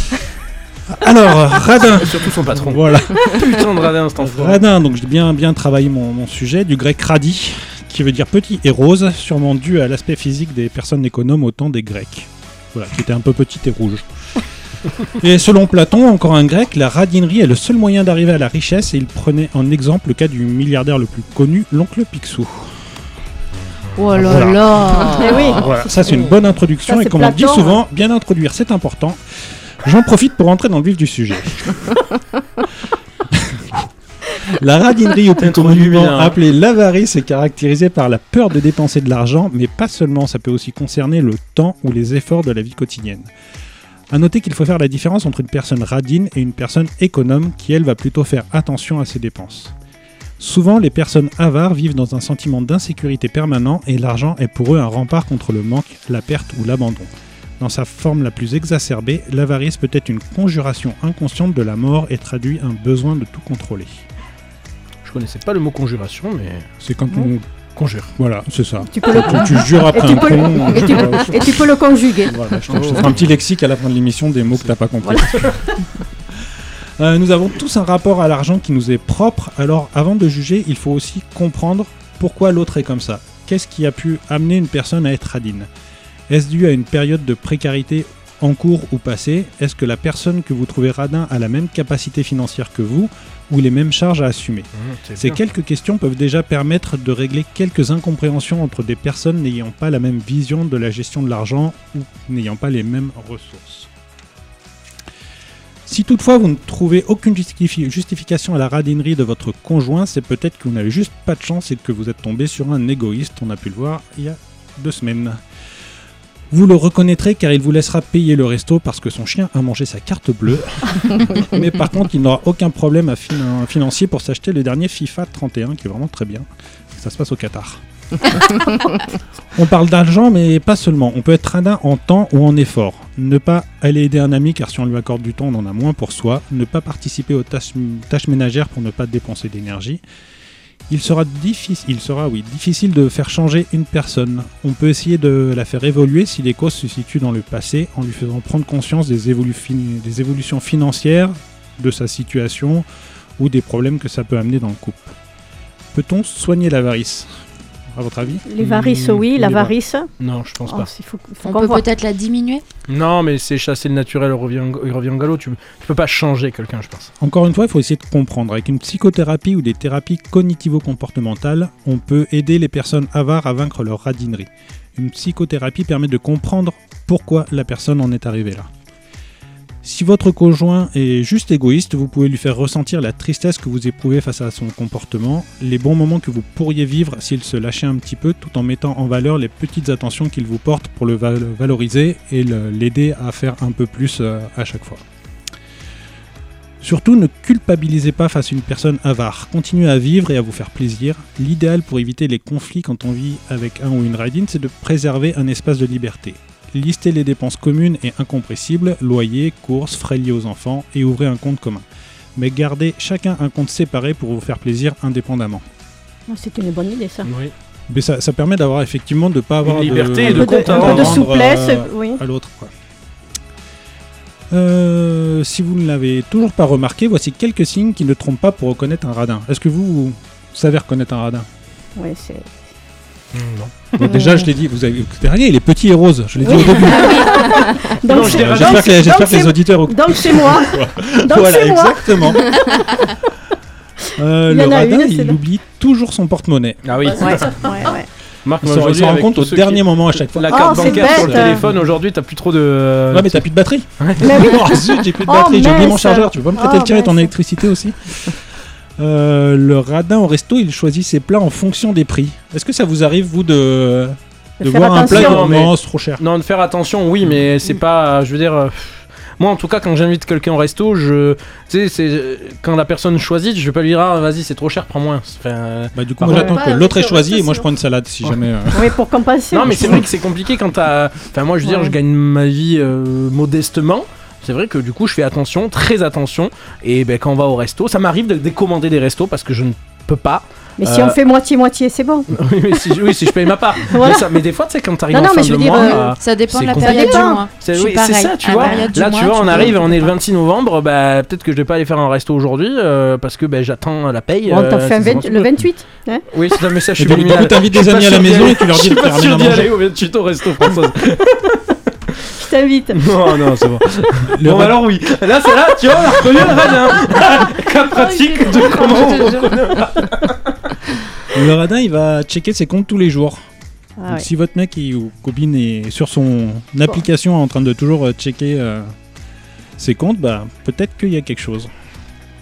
Alors, euh, Radin. Surtout son patron. Voilà. Putain de radin, cet enfoiré. Radin, donc j'ai bien, bien travaillé mon, mon sujet, du grec radi, qui veut dire petit et rose, sûrement dû à l'aspect physique des personnes économes au temps des Grecs. Voilà, qui étaient un peu petites et rouges. Et selon Platon, encore un grec, la radinerie est le seul moyen d'arriver à la richesse et il prenait en exemple le cas du milliardaire le plus connu, l'oncle Picsou. Oh là Voilà. là Eh oui. Voilà, ça c'est une bonne introduction Ça, et comme on dit Platon, souvent, bien introduire c'est important. J'en profite pour entrer dans le vif du sujet. La radinerie, Introduit communément bien, hein. appelée l'avarice, est caractérisée par la peur de dépenser de l'argent, mais pas seulement, ça peut aussi concerner le temps ou les efforts de la vie quotidienne. A noter qu'il faut faire la différence entre une personne radine et une personne économe qui, elle, va plutôt faire attention à ses dépenses. Souvent, les personnes avares vivent dans un sentiment d'insécurité permanent et l'argent est pour eux un rempart contre le manque, la perte ou l'abandon. Dans sa forme la plus exacerbée, l'avarice peut être une conjuration inconsciente de la mort et traduit un besoin de tout contrôler. Je connaissais pas le mot conjuration, mais. C'est quand on Conjure. Voilà, c'est ça. Tu peux le- tu, tu jures après Et un con. le- et tu- et tu peux le conjuguer. Voilà, je te, je un petit lexique à la fin de l'émission des mots que t'as pas compris. Euh, nous avons tous un rapport à l'argent qui nous est propre, alors avant de juger, il faut aussi comprendre pourquoi l'autre est comme ça. Qu'est-ce qui a pu amener une personne à être radine Est-ce dû à une période de précarité en cours ou passée? Est-ce que la personne que vous trouvez radin a la même capacité financière que vous ou les mêmes charges à assumer? C'est Ces bien. quelques questions peuvent déjà permettre de régler quelques incompréhensions entre des personnes n'ayant pas la même vision de la gestion de l'argent ou n'ayant pas les mêmes ressources. Si toutefois vous ne trouvez aucune justifi- justification à la radinerie de votre conjoint, c'est peut-être que vous n'avez juste pas de chance et que vous êtes tombé sur un égoïste, on a pu le voir il y a deux semaines. Vous le reconnaîtrez car il vous laissera payer le resto parce que son chien a mangé sa carte bleue. Mais par contre, il n'aura aucun problème à fin- financier pour s'acheter le dernier FIFA 31 qui est vraiment très bien. Ça se passe au Qatar. On parle d'argent, mais pas seulement. On peut être radin en temps ou en effort. Ne pas aller aider un ami, car si on lui accorde du temps, on en a moins pour soi. Ne pas participer aux tâches, tâches ménagères pour ne pas dépenser d'énergie. Il sera, difficile, oui, difficile de faire changer une personne. On peut essayer de la faire évoluer si les causes se situent dans le passé, en lui faisant prendre conscience des évolutions financières de sa situation ou des problèmes que ça peut amener dans le couple. Peut-on soigner l'avarice? À votre avis Les varices, Mmh, oui, l'avarice. Non, je pense Oh, pas. il faut, faut On peut peut-être la diminuer Non, mais c'est chasser le naturel, il revient, il revient au galop. Tu, tu peux pas changer quelqu'un, je pense. Encore une fois, il faut essayer de comprendre. Avec une psychothérapie ou des thérapies cognitivo-comportementales, on peut aider les personnes avares à vaincre leur radinerie. Une psychothérapie permet de comprendre pourquoi la personne en est arrivée là. Si votre conjoint est juste égoïste, vous pouvez lui faire ressentir la tristesse que vous éprouvez face à son comportement, les bons moments que vous pourriez vivre s'il se lâchait un petit peu, tout en mettant en valeur les petites attentions qu'il vous porte pour le val- valoriser et l'aider à faire un peu plus euh, à chaque fois. Surtout, ne culpabilisez pas face à une personne avare. Continuez à vivre et à vous faire plaisir. L'idéal pour éviter les conflits quand on vit avec un ou une radine, c'est de préserver un espace de liberté. Listez les dépenses communes et incompressibles, loyer, courses, frais liés aux enfants, et ouvrez un compte commun. Mais gardez chacun un compte séparé pour vous faire plaisir indépendamment. Oh, C'est une bonne idée, ça. Oui. Mais ça, ça permet d'avoir effectivement de pas avoir Une liberté de, et de Un peu de- de souplesse, euh, oui. à l'autre. Euh, si vous ne l'avez toujours pas remarqué, voici quelques signes qui ne trompent pas pour reconnaître un radin. Est-ce que vous, vous savez reconnaître un radin? Ouais, c'est... Non. Bon, Déjà, je l'ai dit, vous avez rien, il est petit et rose, je l'ai dit Oui. au début. Donc, Non, dirais- donc J'espère que, donc que les c'est- auditeurs. Donc c'est moi. Donc voilà, c'est moi. exactement. Euh, le radin, une, il oublie toujours son porte-monnaie. Ah oui. Ouais, ouais, ouais. Marc, Il moi, s'en il aujourd'hui, s'en rend avec compte au dernier qui- moment à chaque fois. La Oh, carte c'est bancaire sur le téléphone, aujourd'hui, t'as plus trop de. Ouais, mais t'as plus de batterie. Mais. Oh zut, j'ai plus de Oh, batterie, j'ai oublié mon chargeur. Tu peux pas me prêter Oh, le tien et ton électricité aussi Euh, Le radin au resto, il choisit ses plats en fonction des prix. Est-ce que ça vous arrive, vous, de, De de faire voir un plat attention. dire, Non, mais- c'est trop cher Non, de faire attention, oui, mais c'est pas. Je veux dire. Moi, en tout cas, quand j'invite quelqu'un au resto, je. Tu sais, c'est. Quand la personne choisit, je vais pas lui dire, ah, vas-y, c'est trop cher, prends moins. Enfin, Bah, du coup, moi j'attends que l'autre ait choisi et moi je prends une salade si jamais. euh, Oui, pour compenser. Non, mais c'est vrai que c'est compliqué quand t'as. Enfin, moi, je veux dire, Ouais. je gagne ma vie euh, modestement. C'est vrai que du coup, je fais attention, très attention. Et ben, quand on va au resto, ça m'arrive de décommander des restos parce que je ne peux pas. Mais si Euh, on fait moitié-moitié, c'est bon. oui, mais si, oui, si je paye ma part. Voilà. mais, ça- mais des fois, tu sais, quand t'arrives Non, en non, mais fin je de veux dire, mois. euh, euh, Ça dépend de la période du mois. c'est Je oui, suis c'est pareil. ça, tu À vois. Là, tu vois, on arrive, tu on est le pas. 26 novembre. Bah, peut-être que je vais pas aller faire un resto aujourd'hui euh, parce que ben, j'attends la paye. On t'a euh, fait le 28. hein Oui, c'est un message Et du coup, subliminal. t'invites des Je suis pas amis à la maison et tu leur dis Je de suis faire d'y manger. aller au 28 au resto français. Je t'invite. non, non, c'est bon. Le bon, alors oui. Là, c'est là, tu vois, on a reconnu le radin. Cas pratique de comment on reconnaît. Le radin, il va checker ses comptes tous les jours. Ah Donc, ouais. Si votre mec il- ou copine est sur son application en train de toujours euh, checker euh, ses comptes, bah peut-être qu'il y a quelque chose.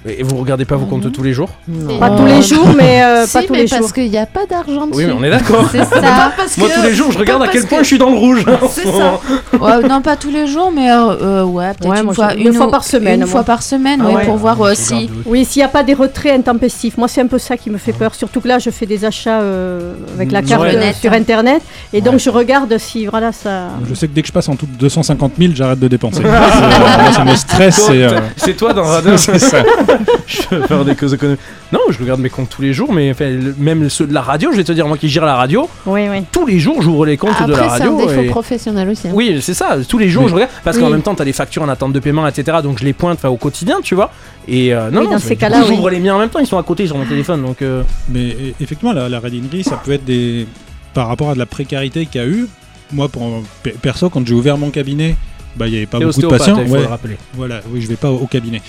Et vous regardez pas vos comptes Mhm. tous les jours Non. Pas tous les jours, mais euh, Si, pas tous mais les parce jours. qu'il n'y a pas d'argent dessus. Oui, mais on est d'accord. C'est ça. Parce Moi, tous les jours, je regarde à quel parce point que- je suis dans le rouge. C'est ça. Ouais, non, pas tous les jours, mais euh, ouais, peut-être Ouais, une, fois, une par semaine, Une moi. fois par semaine, Ah ouais, ouais. pour voir euh, si. Oui, s'il n'y a pas des retraits intempestifs. Moi, c'est un peu ça qui me fait peur. Surtout que là, je fais des achats euh, avec la Mm, carte ouais. euh, sur Internet. Et donc, je regarde si voilà ça. Je sais que dès que je passe en tout 250 000, j'arrête de dépenser. Ça me stresse. C'est toi dans le radar. c'est ça. je vais faire des causes économiques. Non, je regarde mes comptes tous les jours, mais enfin, même ceux de la radio, je vais te dire, moi qui gère la radio, Oui, oui. tous les jours, j'ouvre les comptes de la Après, c'est un radio. défaut et- professionnel aussi. hein. Oui, c'est ça, tous les jours Oui. je regarde, parce qu'en même temps, t'as des factures en attente de paiement, etc. Donc je les pointe au quotidien, tu vois. Et euh, non, Oui, non, dans ces cas-là, j'ouvre les miens en même temps, ils sont à côté sur mon téléphone, donc. euh, Mais e- effectivement, la, la radinerie, ça peut être des. Par rapport à de la précarité qu'il y a eu, moi, pour, pe- perso, quand j'ai ouvert mon cabinet, bah, il n'y avait pas beaucoup de patients. il faut Ouais, le rappeler. voilà, oui, je vais pas au, au cabinet.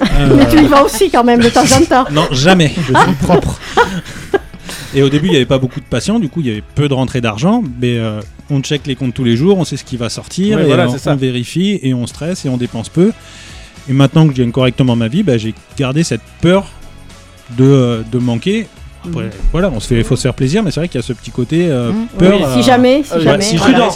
Mais Euh, tu y vas aussi quand même de temps en temps. Non, jamais. Je suis propre. Et au début, il n'y avait pas beaucoup de patients, du coup, il y avait peu de rentrées d'argent, mais euh, on check les comptes tous les jours, on sait ce qui va sortir, Ouais, et voilà, on, c'est ça. on vérifie, et on stresse, et on dépense peu. Et maintenant que je gagne correctement ma vie, bah, j'ai gardé cette peur de, euh, de manquer. Après, voilà, on se fait, faut se faire plaisir, mais c'est vrai qu'il y a ce petit côté euh, Mm. peur. Oui, Si jamais, si Euh, jamais. si Prudent, jamais,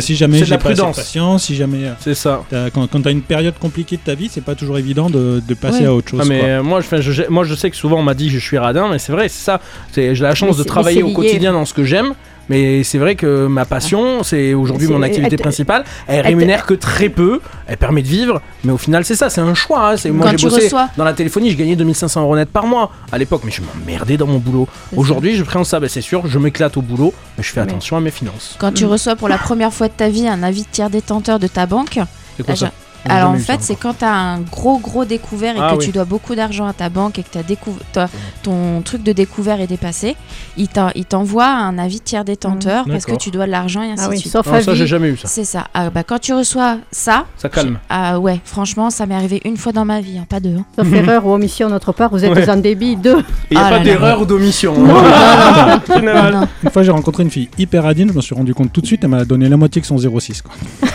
si, si jamais C'est de j'ai pas assez de prudence. patience, si jamais euh, C'est ça. t'as- quand, quand t'as une période compliquée de ta vie, c'est pas toujours évident de, de passer Ouais. à autre chose. Ah, mais quoi. euh, moi, je, je, moi, je sais que souvent on m'a dit que je suis radin, mais c'est vrai, c'est ça. C'est- J'ai la Mais chance de travailler au quotidien dans ce que j'aime. Mais c'est vrai que ma passion, c'est aujourd'hui mon activité principale. Elle rémunère que très peu. Elle permet de vivre. Mais au final, c'est ça, c'est un choix. hein. C'est moi Quand j'ai tu bossé reçois- dans la téléphonie, je gagnais 2500 euros net par mois à l'époque, mais je m'emmerdais dans mon boulot. C'est ça. Aujourd'hui, je prends ça, ben, c'est sûr, je m'éclate au boulot, mais je fais Mais- attention à mes finances. Quand tu reçois pour la première fois de ta vie un avis de tiers détenteur de ta banque, C'est quoi Ah, ça J'ai alors en fait, c'est quand tu as un gros gros découvert et Ah que oui. tu dois beaucoup d'argent à ta banque et que t'as découv- t'as- ton truc de découvert est dépassé, il t'en- il t'envoie un avis de tiers détenteur parce que tu dois de l'argent et ainsi Ah de oui, suite. sauf Non, ça, j'ai jamais eu ça. C'est ça. Ah, bah, quand tu reçois ça, Ça calme. ah ouais, franchement, ça m'est arrivé une fois dans ma vie, hein, pas deux. hein. Sauf erreur ou omission de notre part, vous êtes Ouais. en débit de. Il n'y a Ah pas d'erreur ou d'omission. Hein. Une fois, j'ai rencontré une fille hyper radine, je me suis rendu compte tout de suite, elle m'a donné la moitié que son 06. Quoi.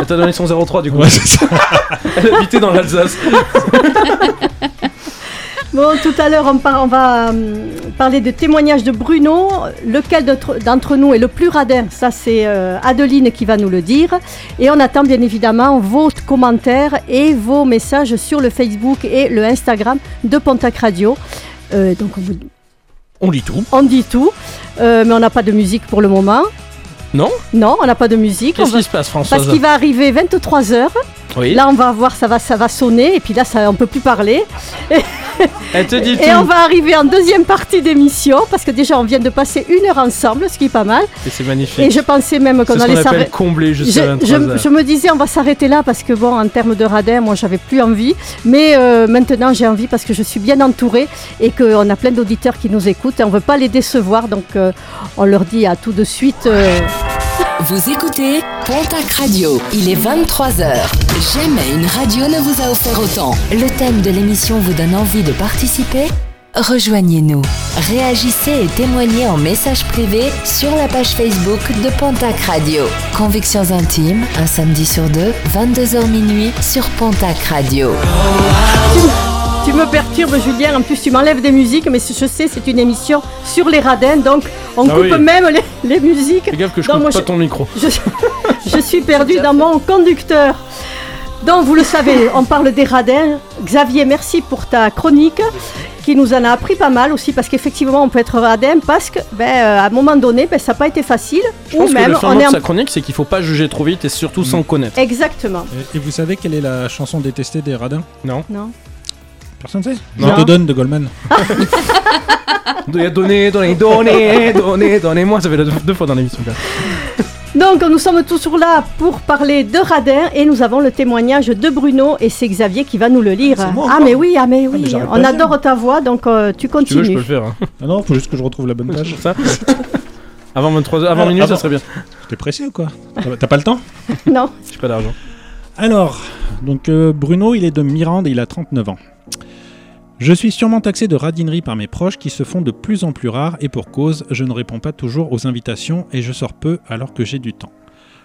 Elle t'a donné son 03 du coup. Ouais, c'est ça. Elle habitait dans l'Alsace. Bon, tout à l'heure, on, par- on va hum, parler de témoignages de Bruno. Lequel d'entre- d'entre nous est le plus radin? Ça, c'est euh, Adeline qui va nous le dire. Et on attend bien évidemment vos commentaires et vos messages sur le Facebook et le Instagram de Pontac Radio. Euh, donc, on, vous- On lit tout. on dit tout, Euh, mais on n'a pas de musique pour le moment. Non Non, on n'a pas de musique. Qu'est-ce va- qui se passe, Françoise Parce qu'il va arriver 23h. Oui. Là, on va voir, ça va, ça va sonner. Et puis là, ça, on peut plus parler. Elle te dit Et on va arriver en deuxième partie d'émission, parce que déjà on vient de passer une heure ensemble, ce qui est pas mal. Et c'est magnifique. Et je pensais même qu'on allait s'arrêter. combler Je, jusqu'à 23 je- je me disais on va s'arrêter là parce que bon en termes de radin moi j'avais plus envie mais euh, maintenant j'ai envie parce que je suis bien entourée et qu'on a plein d'auditeurs qui nous écoutent et on veut pas les décevoir donc euh, on leur dit à tout de suite euh, Vous écoutez Pontac Radio. Il est 23h. Jamais une radio ne vous a offert autant. Le thème de l'émission vous donne envie de participer? Rejoignez-nous. Réagissez et témoignez en message privé sur la page Facebook de Pontac Radio. Convictions intimes, un samedi sur deux, 22h minuit sur Pontac Radio. Tu me perturbes Julien en plus tu m'enlèves des musiques mais je sais c'est une émission sur les radins donc on Ah coupe oui. même les, les musiques Fais gaffe que je coupe moi, pas je- ton micro. je, je suis perdue dans mon conducteur. Donc, vous le savez, on parle des radins. Xavier, merci pour ta chronique qui nous en a appris pas mal aussi parce qu'effectivement, on peut être radin parce que, ben, euh, à un moment donné, ben, ça n'a pas été facile. Je pense ou que même, le on fondement est de sa chronique, c'est qu'il faut pas juger trop vite et surtout sans connaître. Exactement. Et, et vous savez quelle est la chanson détestée des radins? Non. Non. Personne sait Non. Je te donne de Goldman. Donnez, donnez, donnez, donnez, donnez, donnez-moi. Ça fait deux, deux fois dans l'émission. quand même. Donc, nous sommes toujours là pour parler de radins et nous avons le témoignage de Bruno et c'est Xavier qui va nous le lire. C'est moi ah, encore mais oui, ah, mais oui. mais j'arrête on pas adore ta voix donc euh, tu Si tu veux, je continues. peux le faire. hein. Ah non, faut juste que je retrouve la bonne page. Ça Avant 23 heures, avant Ah, minuit, avant. ça serait bien. T'es pressé ou quoi T'as- T'as pas le temps non. J'ai pas d'argent. Alors, donc euh, Bruno, il est de Mirande et il a 39 ans. Je suis sûrement taxé de radinerie par mes proches qui se font de plus en plus rares et pour cause, je ne réponds pas toujours aux invitations et je sors peu alors que j'ai du temps.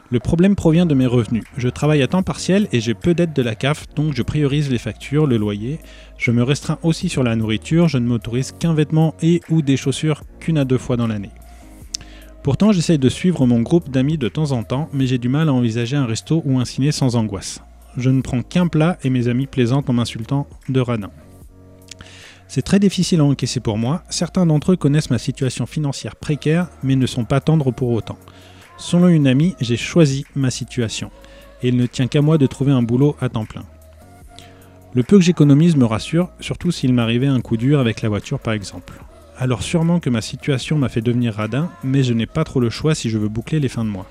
Le problème provient de mes revenus. Je travaille à temps partiel et j'ai peu d'aide de la CAF, donc je priorise les factures, le loyer. Je me restreins aussi sur la nourriture, je ne m'autorise qu'un vêtement et ou des chaussures qu'une à deux fois dans l'année. Pourtant, j'essaye de suivre mon groupe d'amis de temps en temps, mais j'ai du mal à envisager un resto ou un ciné sans angoisse. Je ne prends qu'un plat et mes amis plaisantent en m'insultant de radin. C'est très difficile à encaisser pour moi. Certains d'entre eux connaissent ma situation financière précaire, mais ne sont pas tendres pour autant. Selon une amie, j'ai choisi ma situation, et il ne tient qu'à moi de trouver un boulot à temps plein. Le peu que j'économise me rassure, surtout s'il m'arrivait un coup dur avec la voiture par exemple. Alors sûrement que ma situation m'a fait devenir radin, mais je n'ai pas trop le choix si je veux boucler les fins de mois.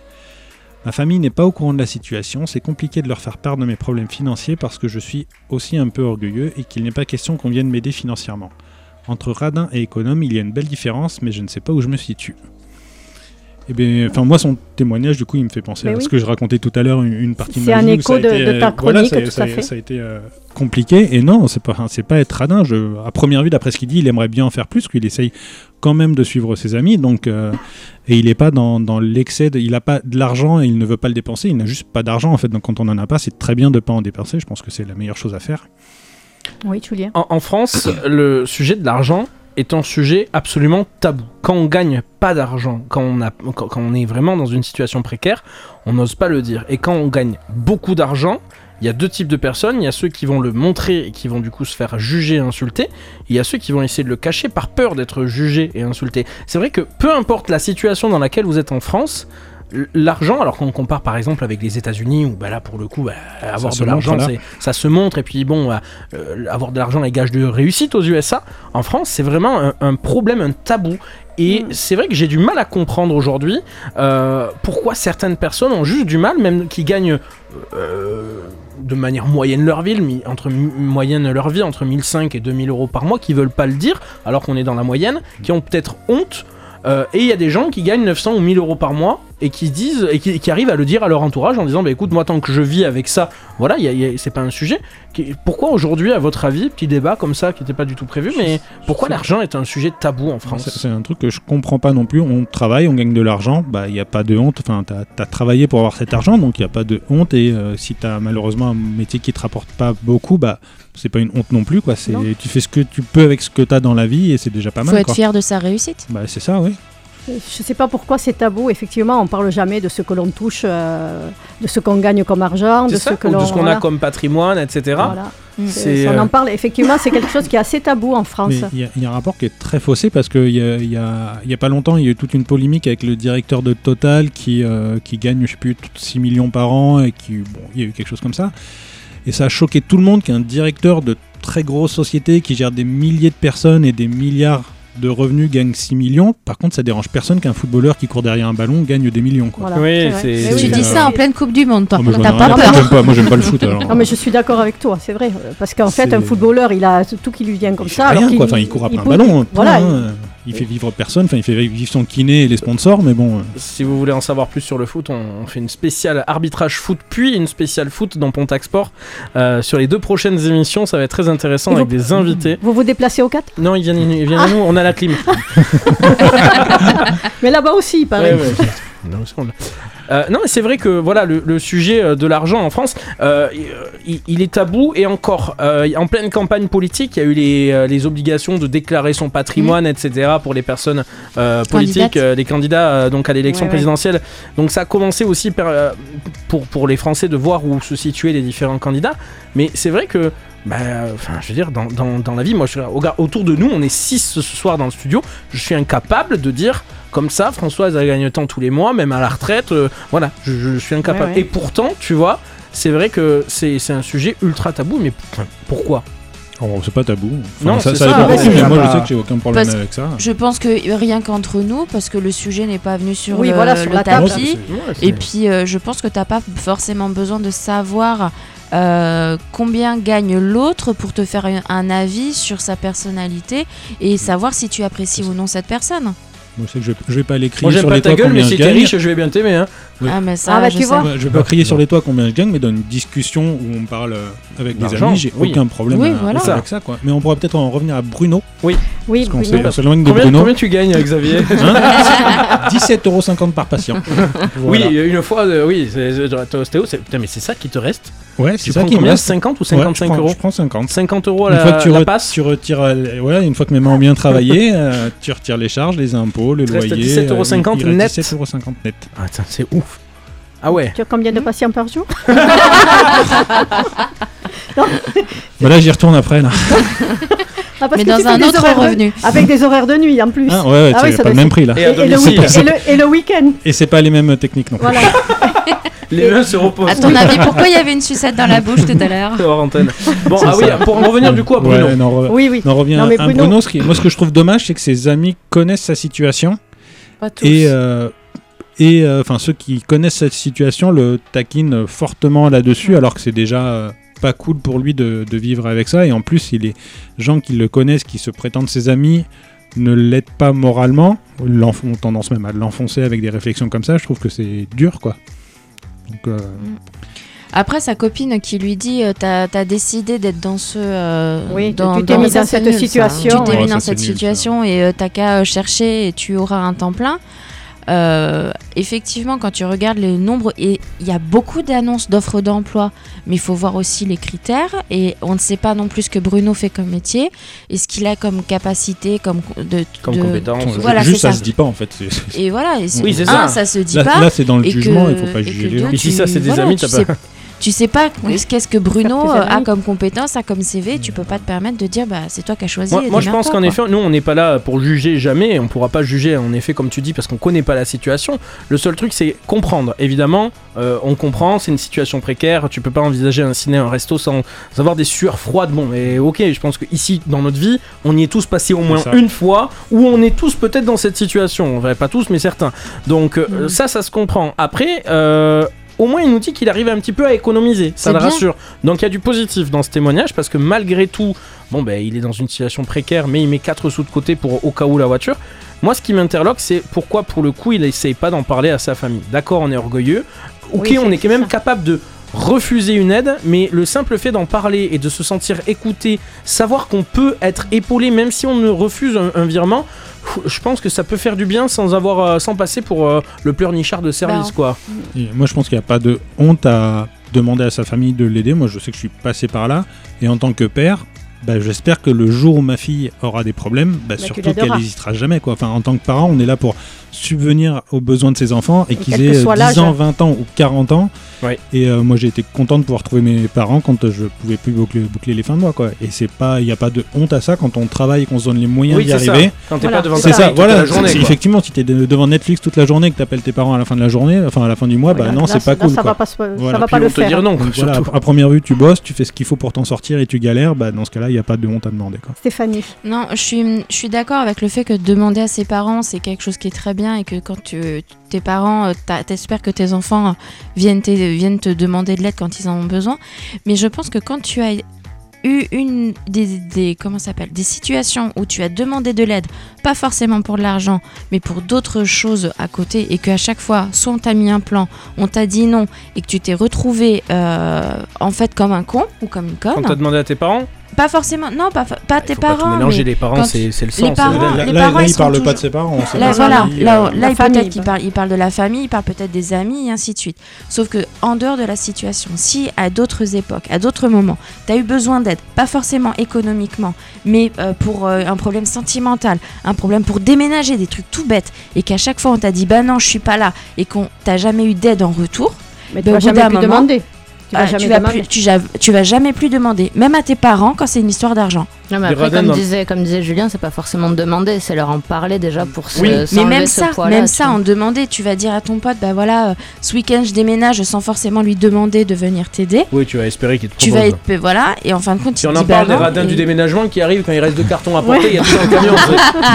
Ma famille n'est pas au courant de la situation, c'est compliqué de leur faire part de mes problèmes financiers parce que je suis aussi un peu orgueilleux et qu'il n'est pas question qu'on vienne m'aider financièrement. Entre radin et économe, il y a une belle différence, mais je ne sais pas où je me situe. Eh bien, enfin moi son témoignage du coup il me fait penser Mais à oui. ce que je racontais tout à l'heure une, une partie de C'est ma un vie où écho ça a de- été, de ta euh, voilà, chronique, ça, tout ça- à fait. ça a été euh, compliqué. Et non c'est pas c'est pas être radin. Je, à première vue d'après ce qu'il dit il aimerait bien en faire plus qu'il essaye quand même de suivre ses amis. Donc euh, et il est pas dans, dans l'excès de- il a pas de l'argent et il ne veut pas le dépenser. Il n'a juste pas d'argent en fait. Donc quand on en a pas c'est très bien de pas en dépenser. Je pense que c'est la meilleure chose à faire. Oui, Julien. En, en France, le sujet de l'argent est un sujet absolument tabou. Quand on gagne pas d'argent, quand on, on est vraiment dans une situation précaire, on n'ose pas le dire. Et quand on gagne beaucoup d'argent, il y a deux types de personnes. Il y a ceux qui vont le montrer et qui vont du coup se faire juger et insulter. Il y a ceux qui vont essayer de le cacher par peur d'être jugés et insultés. C'est vrai que peu importe la situation dans laquelle vous êtes en France, l'argent, alors qu'on compare par exemple avec les États-Unis, où bah, là pour le coup, bah, avoir se de l'argent, ça se montre. Et puis bon, euh, euh, avoir de l'argent est gage de réussite aux USA. En France, c'est vraiment un, un problème, un tabou. Et c'est vrai que j'ai du mal à comprendre aujourd'hui euh, pourquoi certaines personnes ont juste du mal, même qui gagnent euh, de manière moyenne leur vie, entre moyenne leur vie entre 1005 et 2000 euros par mois, qui veulent pas le dire, alors qu'on est dans la moyenne, qui ont peut-être honte. Euh, et il y a des gens qui gagnent 900 ou 1000 euros par mois et qui se disent et qui, qui arrivent à le dire à leur entourage en disant bah écoute moi tant que je vis avec ça voilà c'est pas un sujet Qui- pourquoi aujourd'hui à votre avis petit débat comme ça qui n'était pas du tout prévu mais pourquoi l'argent est un sujet tabou en France? C'est un truc que je comprends pas non plus. On travaille, on gagne de l'argent, bah il n'y a pas de honte. Enfin, tu as, travaillé pour avoir cet argent, donc il n'y a pas de honte. Et euh, si tu as malheureusement un métier qui te rapporte pas beaucoup, bah c'est pas une honte non plus. Quoi. C'est, tu fais ce que tu peux avec ce que tu as dans la vie et c'est déjà pas Faut mal. être quoi. fier de sa réussite. Bah, c'est ça, oui. Je sais pas pourquoi c'est tabou. Effectivement, on parle jamais de ce que l'on touche, euh, de ce qu'on gagne comme argent, de ce que ou l'on de ce qu'on voilà. a comme patrimoine etc Voilà. C'est, on euh, en parle. Effectivement, c'est quelque chose qui est assez tabou en France. Il y, a- il y a un rapport qui est très faussé parce qu'il y a, il y, a, il y a pas longtemps, il y a eu toute une polémique avec le directeur de Total qui, euh, qui gagne, je sais plus, 6 millions par an et qui, bon, il y a eu quelque chose comme ça. Et ça a choqué tout le monde qu'un directeur de très grosse société qui gère des milliers de personnes et des milliards de revenus gagne 6 millions. Par contre, ça dérange personne qu'un footballeur qui court derrière un ballon gagne des millions. Quoi. Voilà, Oui, vrai. c'est- Mais c'est- Tu dis ça en pleine Coupe du Monde, toi. Oh, T'as pas peur. foutre, j'aime pas- Moi, j'aime pas le foot. Alors. Non, mais je suis d'accord avec toi, c'est vrai. Parce qu'en fait, un footballeur, il a tout qui lui vient comme Il ça. alors rien, qu'il- quoi. Enfin, il court après un peut- ballon. Voilà. point, hein. Il fait vivre personne. Enfin, il fait vivre son kiné et les sponsors, mais bon. euh, Si vous voulez en savoir plus sur le foot, on, on fait une spéciale arbitrage foot, puis une spéciale foot dans Pontac Sport. Euh, sur les deux prochaines émissions, ça va être très intéressant Et avec vous- des invités. Vous vous déplacez au 4 Non, ils viennent, ils viennent à nous, on a la clim. Mais là-bas aussi, il paraît. Ouais, ouais. Non. Euh, non, mais c'est vrai que voilà le, le sujet euh, de l'argent en France, euh, il, il est tabou et encore euh, en pleine campagne politique, il y a eu les, les obligations de déclarer son patrimoine, etc. pour les personnes euh, politiques, Candidates. euh, les candidats euh, donc à l'élection Ouais, ouais. présidentielle. Donc ça a commencé aussi per- euh, pour pour les Français de voir où se situaient les différents candidats. Mais c'est vrai que bah, enfin, je veux dire, dans, dans, dans la vie, moi, je, regarde, autour de nous, on est 6 ce soir dans le studio. Je suis incapable de dire comme ça, Françoise, elle gagne tant tous les mois, même à la retraite. euh, voilà, je, je suis incapable. Ouais, ouais. Et pourtant, tu vois, c'est vrai que c'est c'est un sujet ultra tabou, mais pourquoi? Oh, c'est pas tabou. Enfin, Non, ça, ça ça, dépend ouais, beaucoup, c'est mais moi, pas- je sais que j'ai aucun problème Parce- avec ça. Je pense que rien qu'entre nous, parce que le sujet n'est pas venu sur Oui, le, voilà, sur le la table. tapis. Et puis, euh, je pense que t'as pas forcément besoin de savoir euh, combien gagne l'autre pour te faire un, avis sur sa personnalité et savoir si tu apprécies ou non cette personne? Moi, je sais que je, vais- je vais pas aller crier Moi, j'aime sur pas les ta toits gueule, mais combien si je gagne. riche, je vais bien t'aimer. Hein. Oui. Ah, mais ça, Ah, bah, je tu sais. vois. Je vais pas crier sur les toits combien je gagne, mais dans une discussion où on parle euh, avec des amis, j'ai oui. aucun problème Oui, à- voilà. avec ça. Quoi. Mais on pourra peut-être en revenir à Bruno, Oui, parce qu'on Bruno. de Combien, Bruno. combien tu gagnes, Xavier? Hein 17,50€ par patient. Voilà. Oui, une fois, euh, oui, c'est- c'est- c'est- putain, mais c'est ça qui te reste? Ouais, c'est ça qui me combien reste. 50 ou Ouais, je 55 prends- euros Je prends 50. 50 euros Une la, fois que tu, la passe tu retires, euh, ouais, une fois que mes mains ont bien travaillé, euh, tu retires les charges, les impôts, le loyer. 17,50€ il- il reste net. 17,50€ net. Ah, c'est ouf. Ah ouais. Tu as combien de patients par jour Bah là, j'y retourne après. Là. Ah, parce Mais que dans un autre de- revenu. Avec des horaires de nuit en plus. Ah, ouais, ouais, Ah oui, c'est ça pas le même prix là. Et Et, à et le, week- et le- et le week-end. Et c'est pas les mêmes techniques non plus. Voilà. Les mains se reposent. À ton avis, pourquoi il y avait une sucette dans la bouche tout à l'heure hors antenne. Bon, ah oui, pour en revenir du coup à Bruno. Ouais, non, re- Oui, oui. non, on revient Non, mais à Bruno- Bruno. ce qui- moi, ce que je trouve dommage, c'est que ses amis connaissent sa situation Pas tous. et euh, et euh, enfin ceux qui connaissent cette situation le taquinent fortement là-dessus, alors que c'est déjà euh, pas cool pour lui de, de vivre avec ça. Et en plus, il les gens qui le connaissent, qui se prétendent ses amis, ne l'aident pas moralement, ont tendance même à l'enfoncer avec des réflexions comme ça. Je trouve que c'est dur, quoi. Donc, euh, Après, sa copine qui lui dit euh, T'as as décidé d'être dans ce. euh, Oui, dans, tu t'es mis ça, dans cette nul, ça. situation. Tu t'es Ouais, mis ça, dans cette nul, ça. situation et euh, t'as qu'à euh, chercher et tu auras un temps plein. Euh, effectivement, quand tu regardes le nombre, et il y a beaucoup d'annonces d'offres d'emploi, mais il faut voir aussi les critères. Et on ne sait pas non plus ce que Bruno fait comme métier et ce qu'il a comme capacité, comme de, Comme de- compétence. Voilà, Juste ça, ça. se dit pas en fait. Et voilà, et Oui, c'est un, ça. ça se dit Là, pas. là, c'est dans le et jugement, il faut pas et juger que les gens. Et si ça, c'est des voilà, amis, tu sais, pas- tu sais pas qu'est-ce que Bruno euh, a comme compétence, a comme CV, tu peux pas te permettre de dire bah c'est toi qui as choisi. Moi, moi, je pense qu'en effet, nous on n'est pas là pour juger jamais, on pourra pas juger en effet comme tu dis parce qu'on connaît pas la situation. Le seul truc c'est comprendre. Évidemment, euh, on comprend, c'est une situation précaire, tu peux pas envisager un ciné, un resto sans avoir des sueurs froides. Bon, mais ok, je pense que ici dans notre vie, on y est tous passé au moins ça. une fois où on est tous peut-être dans cette situation. Enfin, pas tous, mais certains. Donc euh, Mhm. ça, ça se comprend. Après. Euh, au moins, il nous dit qu'il arrive un petit peu à économiser. Ça le bien. rassure. Donc, il y a du positif dans ce témoignage parce que malgré tout, bon, ben, il est dans une situation précaire, mais il met 4 sous de côté pour au cas où la voiture. Moi, ce qui m'interloque, c'est pourquoi, pour le coup, il essaye pas d'en parler à sa famille. D'accord, on est orgueilleux. Ok, Oui, on est quand même capable de refuser une aide, mais le simple fait d'en parler et de se sentir écouté, savoir qu'on peut être épaulé même si on ne refuse un, un virement, je pense que ça peut faire du bien sans avoir, euh, sans passer pour euh, le pleurnichard de service, Bah, quoi. Et moi, je pense qu'il n'y a pas de honte à demander à sa famille de l'aider. Moi, je sais que je suis passé par là. Et en tant que père, bah, j'espère que le jour où ma fille aura des problèmes, bah, surtout qu'elle n'hésitera jamais. Quoi. Enfin, en tant que parent, on est là pour subvenir aux besoins de ses enfants et, Et qu'ils aient soit 10 l'âge. ans, 20 ans ou 40 ans. Ouais. Et euh, moi, j'ai été content de pouvoir trouver mes parents quand euh, je pouvais plus boucler, boucler les fins de mois. Quoi. Et c'est pas, il n'y a pas de honte à ça quand on travaille et qu'on se donne les moyens Oui, d'y ça. arriver. Quand t'es Voilà, pas devant c'est ça, toute voilà. la journée, quoi. effectivement, si t'es de- devant Netflix toute la journée, que t'appelles tes parents à la fin de la journée, enfin à la fin du mois, bah Voilà, non, là, c'est pas là, cool. ça quoi. va pas, se- ça Voilà. va Puis pas le vont te faire. dire non, voilà, à première vue, tu bosses, tu fais ce qu'il faut pour t'en sortir et tu galères, bah dans ce cas-là, il n'y a pas de honte à demander. Quoi. Stéphanie. Non, je suis, je suis d'accord avec le fait que demander à ses parents, c'est quelque chose qui est très bien et que quand tes parents, euh, t'a- t'espères que tes enfants viennent, viennent te demander de l'aide quand ils en ont besoin. Mais je pense que quand tu as eu une des, des comment s'appelle des situations où tu as demandé de l'aide pas forcément pour de l'argent mais pour d'autres choses à côté et qu'à chaque fois soit on t'a mis un plan on t'a dit non et que tu t'es retrouvé euh, en fait comme un con ou comme une conne t'as demandé à tes parents, pas forcément non pas, pas tes faut pas parents mélanger. mais Les parents, c'est c'est le les sang. c'est- parents- là, les là, parents, là, ils il sont parle pas de ses parents. c'est Là, pas voilà, là, euh, là, peut-être qu'il bah. parle, il parle de la famille, il parle peut-être des amis, et ainsi de suite. Sauf que en dehors de la situation, si à d'autres époques, à d'autres moments, tu as eu besoin d'aide, pas forcément économiquement, mais euh, pour euh, un problème sentimental, un problème pour déménager, des trucs tout bêtes, et qu'à chaque fois on t'a dit bah non, je suis pas là, et qu'on t'a jamais eu d'aide en retour, Mais Ben, tu vas bout jamais plus moment, demander. Tu vas ah, jamais tu, vas plus, tu, tu vas jamais plus demander, même à tes parents quand c'est une histoire d'argent. Non, mais Des après, radins comme disait, comme disait Julien, c'est pas forcément de demander, c'est leur en parler déjà pour se Oui, mais même ce ça, même tu ça, en demander, tu vas dire à ton pote, bah voilà, euh, ce week-end je déménage sans forcément lui demander de venir t'aider. Oui, tu vas espérer qu'il te Tu propose. vas être, voilà, et en fin de compte, Si il on te en dit, bah parle des radins et- du déménagement qui arrivent quand il reste deux cartons à porter, il y a tout le camion.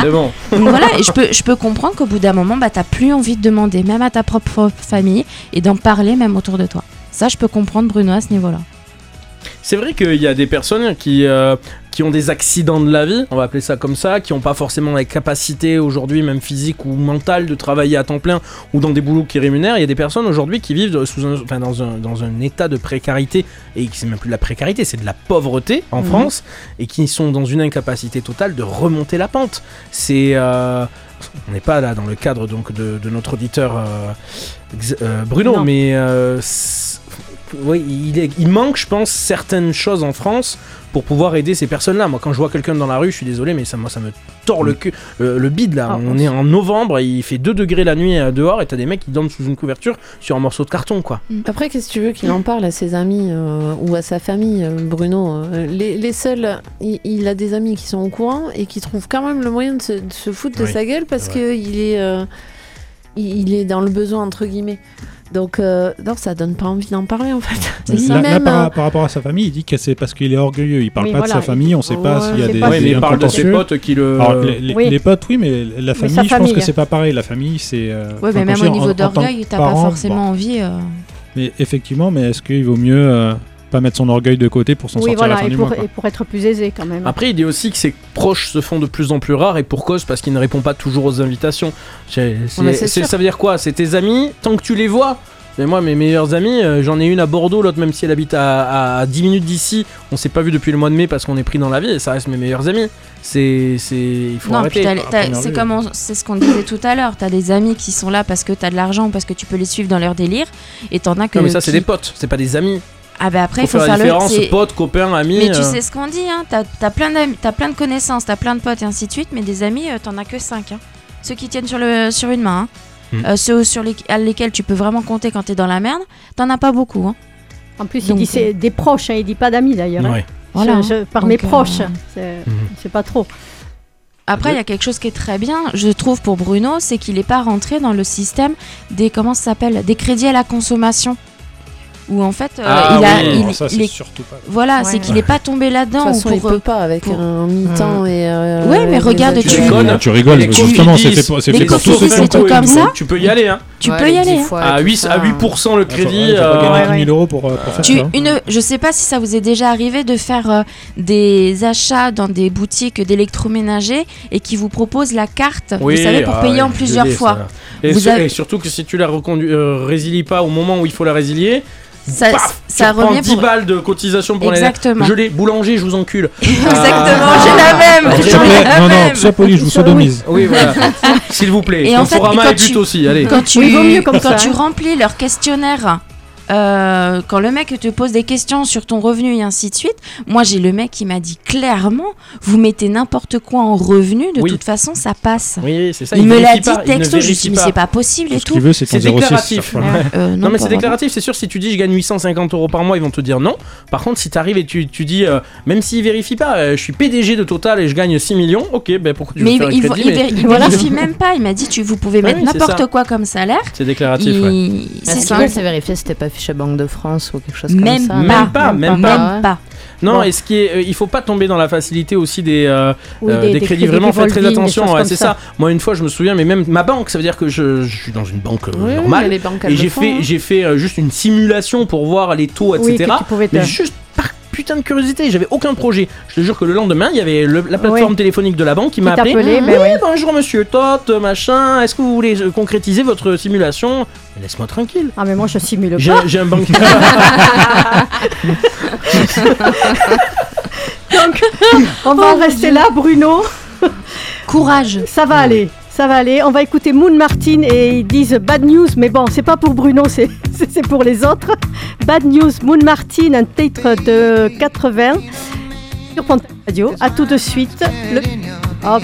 c'est- bon. Donc voilà, et je peux, je peux comprendre qu'au bout d'un moment, bah t'as plus envie de demander, même à ta propre famille, et d'en parler même autour de toi. Ça, je peux comprendre Bruno à ce niveau-là. C'est vrai qu'il y a des personnes qui, euh, qui ont des accidents de la vie, on va appeler ça comme ça, qui n'ont pas forcément la capacité aujourd'hui, même physique ou mentale, de travailler à temps plein ou dans des boulots qui rémunèrent. Il y a des personnes aujourd'hui qui vivent sous un, enfin, dans, un, dans un état de précarité, et qui c'est même plus de la précarité, c'est de la pauvreté en Mhm. France, et qui sont dans une incapacité totale de remonter la pente. C'est. euh, on n'est pas là dans le cadre donc de, de notre auditeur euh, Bruno, Non. mais oui, il, est- il manque, je pense, certaines choses en France pour pouvoir aider ces personnes-là. Moi, quand je vois quelqu'un dans la rue, je suis désolé, mais ça, moi, ça me tord le cul, le, le bide là. Ah, on on est en novembre, il fait 2 degrés la nuit euh, dehors, et t'as des mecs qui dorment sous une couverture sur un morceau de carton, quoi. Après, qu'est-ce que tu veux qu'il en parle à ses amis euh, ou à sa famille, euh, Bruno euh, les, les seuls, il, il a des amis qui sont au courant et qui trouvent quand même le moyen de se, de se foutre de sa gueule parce qu'il est, euh, il, il est dans le besoin, entre guillemets. Donc, euh, non, ça donne pas envie d'en parler en fait. Là, là, même, par, euh, par rapport à sa famille, il dit que c'est parce qu'il est orgueilleux. Il parle Oui, pas voilà, de sa famille, on sait pas s'il y a des, Ouais, des mais il parle de ses potes qui le. Alors, les, les- Oui. les potes, oui, mais la famille, je pense que c'est pas pareil. La famille, c'est. euh, mais même au niveau d'orgueil, t'as pas forcément bon. envie. euh, Mais effectivement, mais est-ce qu'il vaut mieux euh, pas mettre son orgueil de côté pour s'en Oui, sortir à la voilà, fin et du pour, mois et pour être plus aisé quand même. Après, il dit aussi que ses proches se font de plus en plus rares et pour cause parce qu'il ne rrépond pas toujours aux invitations. C'est- c'est- Ouais, mais c'est c'est- sûr. ça veut dire quoi? C'est tes amis, tant que tu les vois, Mais moi, mes meilleurs amis, euh, j'en ai une à Bordeaux, l'autre, même si elle habite à, à 10 minutes d'ici, on s'est pas vu depuis le mois de mai parce qu'on est pris dans la vie et ça reste mes meilleurs amis. C'est. c'est- Il faut Non, arrêter. puis t'as- t'as- Première c'est comme on- c'est ce qu'on disait tout à l'heure. T'as des amis qui sont là parce que t'as de l'argent ou parce que tu peux les suivre dans leur délire, et t'en as que. Non, mais ça, c'est des potes, c'est pas des amis. Ah bah après, il faut faut faire la faire le. différence, c'est- potes, copains, amis. Mais tu euh. sais ce qu'on dit, hein. T'as t'as plein d'amis, t'as plein de connaissances, t'as plein de potes et ainsi de suite, mais des amis, euh, t'en as que 5 Ceux qui tiennent sur le sur une main, hein. Hmm. Mm. Euh, ceux sur les, à lesquels tu peux vraiment compter quand t'es dans la merde, t'en as pas beaucoup. Hein. En plus, il dit c'est des proches, hein, il dit pas d'amis d'ailleurs. hein. Ouais. Voilà, Je- je- par Donc, mes euh, proches, c'est Mhm. c'est pas trop. Après, il y a quelque chose qui est très bien, je trouve, pour Bruno, c'est qu'il n'est pas rentré dans le système des comment ça s'appelle, des crédits à la consommation. Où en fait, euh, Ah il a, oui, il, ça, il c'est est- surtout pas. voilà, Ouais. c'est qu'il n'est pas tombé De là-dedans. il pour, peut pas avec pour- un mi-temps et. euh, Ouais, mais regarde, tu-. Ah, tu rigoles, Les justement, pour, c'est Mais fait pour tous tu ceux fais qui comme ça, Tu peux y aller, hein. tu Ouais, peux y aller. 10 hein. À tout 8, ça. à 8% le crédit. euh, gagner ouais, 10 000 euros pour, euh, ça. une, je sais pas si ça vous est déjà arrivé de faire des achats dans des boutiques d'électroménager et qui vous proposent la carte, vous savez, pour ah payer en plusieurs fois. Et, surtout que si tu la résilies pas au moment où il faut la résilier, Ça, paf, ça tu prends revient 10 pour... balles de cotisation pour les Exactement. Je l'ai, boulanger, je vous encule. Exactement, Ah. j'ai la même. La non, non, même. sois poli, je vous sodomise. Oui, voilà. S'il vous plaît. Et en fait, quand tu- aussi, allez. Quand tu, Oui, vaut mieux comme quand ça, tu remplis leur questionnaire, euh, quand le mec te pose des questions sur ton revenu et ainsi de suite, moi j'ai le mec qui m'a dit clairement, vous mettez n'importe quoi en revenu, de Oui. toute façon ça passe. Oui, c'est ça. il me l'a dit pas, texto, je me suis dit mais c'est pas possible Tout et ce tout. qu'il veut, c'est ton C'est 06. déclaratif. voilà. Euh, Non, mais c'est déclaratif, c'est sûr. Si tu dis je gagne 850 euros par mois, ils vont te dire non. Par contre, si tu arrives et tu, tu dis, euh, même s'ils vérifient pas, euh, je suis PDG de Total et je gagne 6 millions, ok, ben pourquoi tu veux Mais il, faire il, crédit, il, mais il vérifie même pas. Il m'a dit tu, vous pouvez Ah mettre n'importe quoi comme salaire. C'est déclaratif, ouais. C'est ça. vérifier t'es pas fiché Banque de France ou quelque chose comme Même ça pas. Même pas, même pas. Même pas. Non, Bon. et ce qui est, euh, il faut pas tomber dans la facilité aussi des, euh, Oui, euh, des- des, des crédits. crédits Vraiment, faites très attention. ouais, c'est ça. ça. Moi, une fois, je me souviens, mais même ma banque, ça veut dire que je, je suis dans une banque euh, Oui, normale. et le j'ai fait, hein. j'ai fait euh, juste une simulation pour voir les taux, Oui, etc. que tu pouvais te- Mais juste par putain de curiosité, j'avais aucun projet. Je te jure que le lendemain, il y avait le- la plateforme Oui. téléphonique de la banque qui m'a appelé. Oui, ben ouais. bonjour monsieur Tot, machin, est-ce que vous voulez euh, concrétiser votre simulation? Laisse-moi tranquille. Ah, mais moi je simule J'ai pas. j'ai un banquier. Donc, on va en rester là, Bruno. Courage. Ça va aller. Ça va aller. On va écouter Moon Martin et ils disent bad news, mais bon, c'est pas pour Bruno, c'est pour les autres. Bad news, Moon Martin, un titre de 80 sur Radio. À tout de suite. Oh,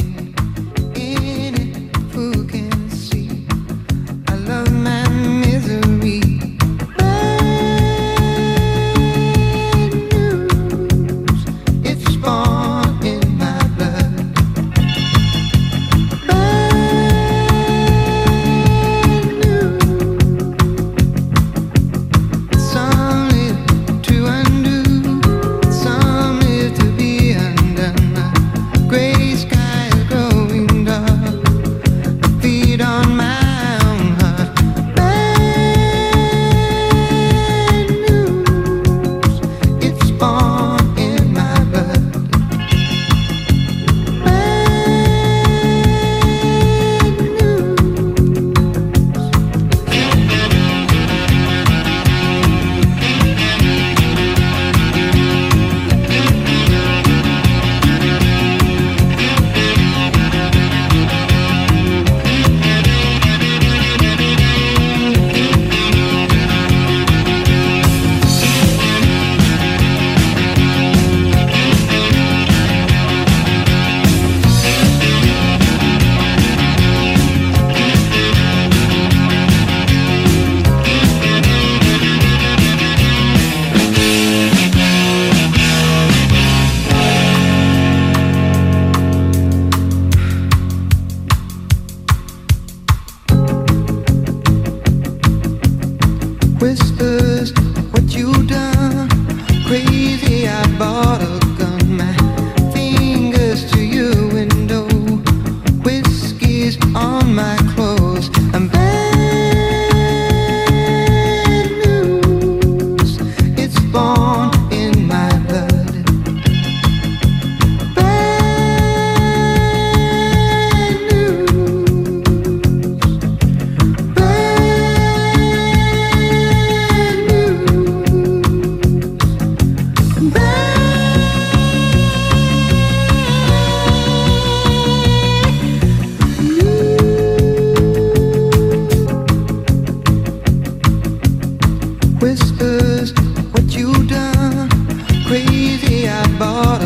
whispers what you done. Crazy, I bought.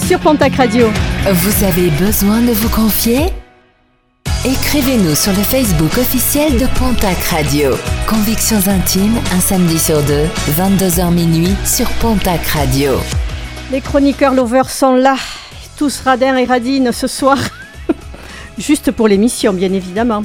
Sur Pontac Radio. Vous avez besoin de vous confier? Écrivez-nous sur le Facebook officiel de Pontac Radio. Convictions intimes, un samedi sur deux, 22h minuit sur Pontac Radio. Les chroniqueurs lovers sont là, tous radins et radines ce soir. Juste pour l'émission, bien évidemment.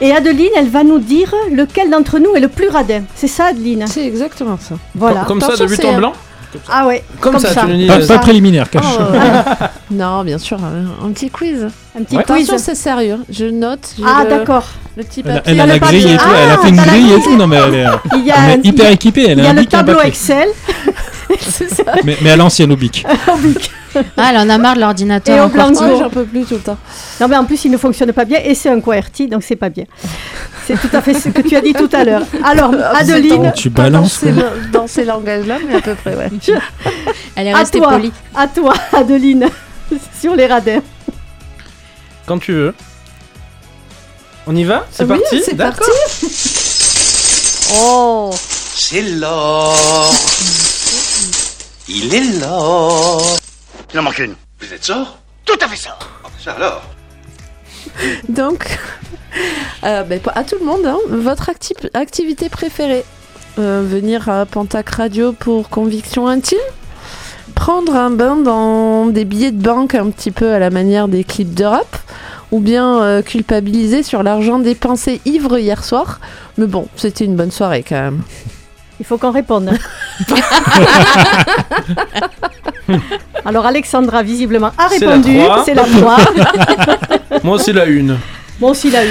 Et Adeline, elle va nous dire lequel d'entre nous est le plus radin. C'est ça, Adeline? C'est exactement ça. Voilà. Comme ça, de but en euh, Ah ouais, Comme, ça, tu nous dis. Pas, euh, pas préliminaire, cache. Oh, euh, non, bien sûr, un, un petit quiz. un petit Ouais. quiz. Attention, c'est sérieux. Je note. Ah le- d'accord. Le petit Elle, a- papier. elle a le la papier. grille et tout, elle a Ah, fait une grille et tout. Non, mais elle est, Il y a, elle un- est hyper équipée. Elle il y a a le tableau papier. Excel c'est ça. Mais, mais à l'ancienne au bic. au bic. Ah, elle en a marre de Et l'ordinateur. au encore. blanc. J'en peux plus tout le temps. Non mais en plus il ne fonctionne pas bien et c'est un QWERTY donc c'est pas bien. C'est tout à fait ce que tu as dit tout à l'heure. Alors Adeline, Tu dans balances. ces, dans ces langages-là, mais à peu près, ouais. Elle est à restée toi, polie. à toi Adeline, sur les radins. Quand tu veux. On y va? C'est Oui, parti? c'est D'accord. Oh C'est l'or. Il est l'or. Il en manque une. Vous êtes sort? Tout à fait sort. Ça alors? Donc, euh, ben, à tout le monde, hein, votre acti- activité préférée Euh, Venir à Pentac Radio pour conviction intime? Prendre un bain dans des billets de banque un petit peu à la manière des clips de rap ou bien euh, culpabiliser sur l'argent dépensé ivre hier soir? Mais bon, c'était une bonne soirée quand même. Il faut qu'on réponde. Alors Alexandra visiblement a C'est la répondu, trois. c'est la 3. Moi, c'est la une. Moi aussi la 1.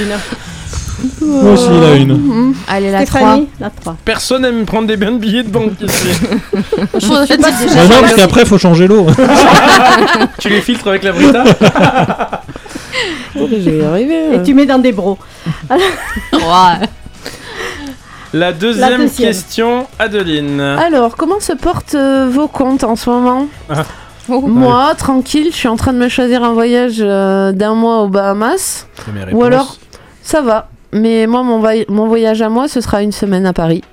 Moi aussi, il a une. Allez, la 3. Stéphanie, la 3. Personne aime prendre des bains de billets de banque ici. Faudrait dire déjà. Bah non, parce qu'après, il faut changer l'eau. tu les filtres avec la Brita Je vais y arriver. Et tu mets dans des bros. La deuxième, deuxième. question, Adeline. Alors, comment se portent euh, vos comptes en ce moment Ah. Moi, tranquille, je suis en train de me choisir un voyage euh, d'un mois aux Bahamas. Ou alors, ça va. Mais moi, mon, voy- mon voyage à moi, ce sera une semaine à Paris.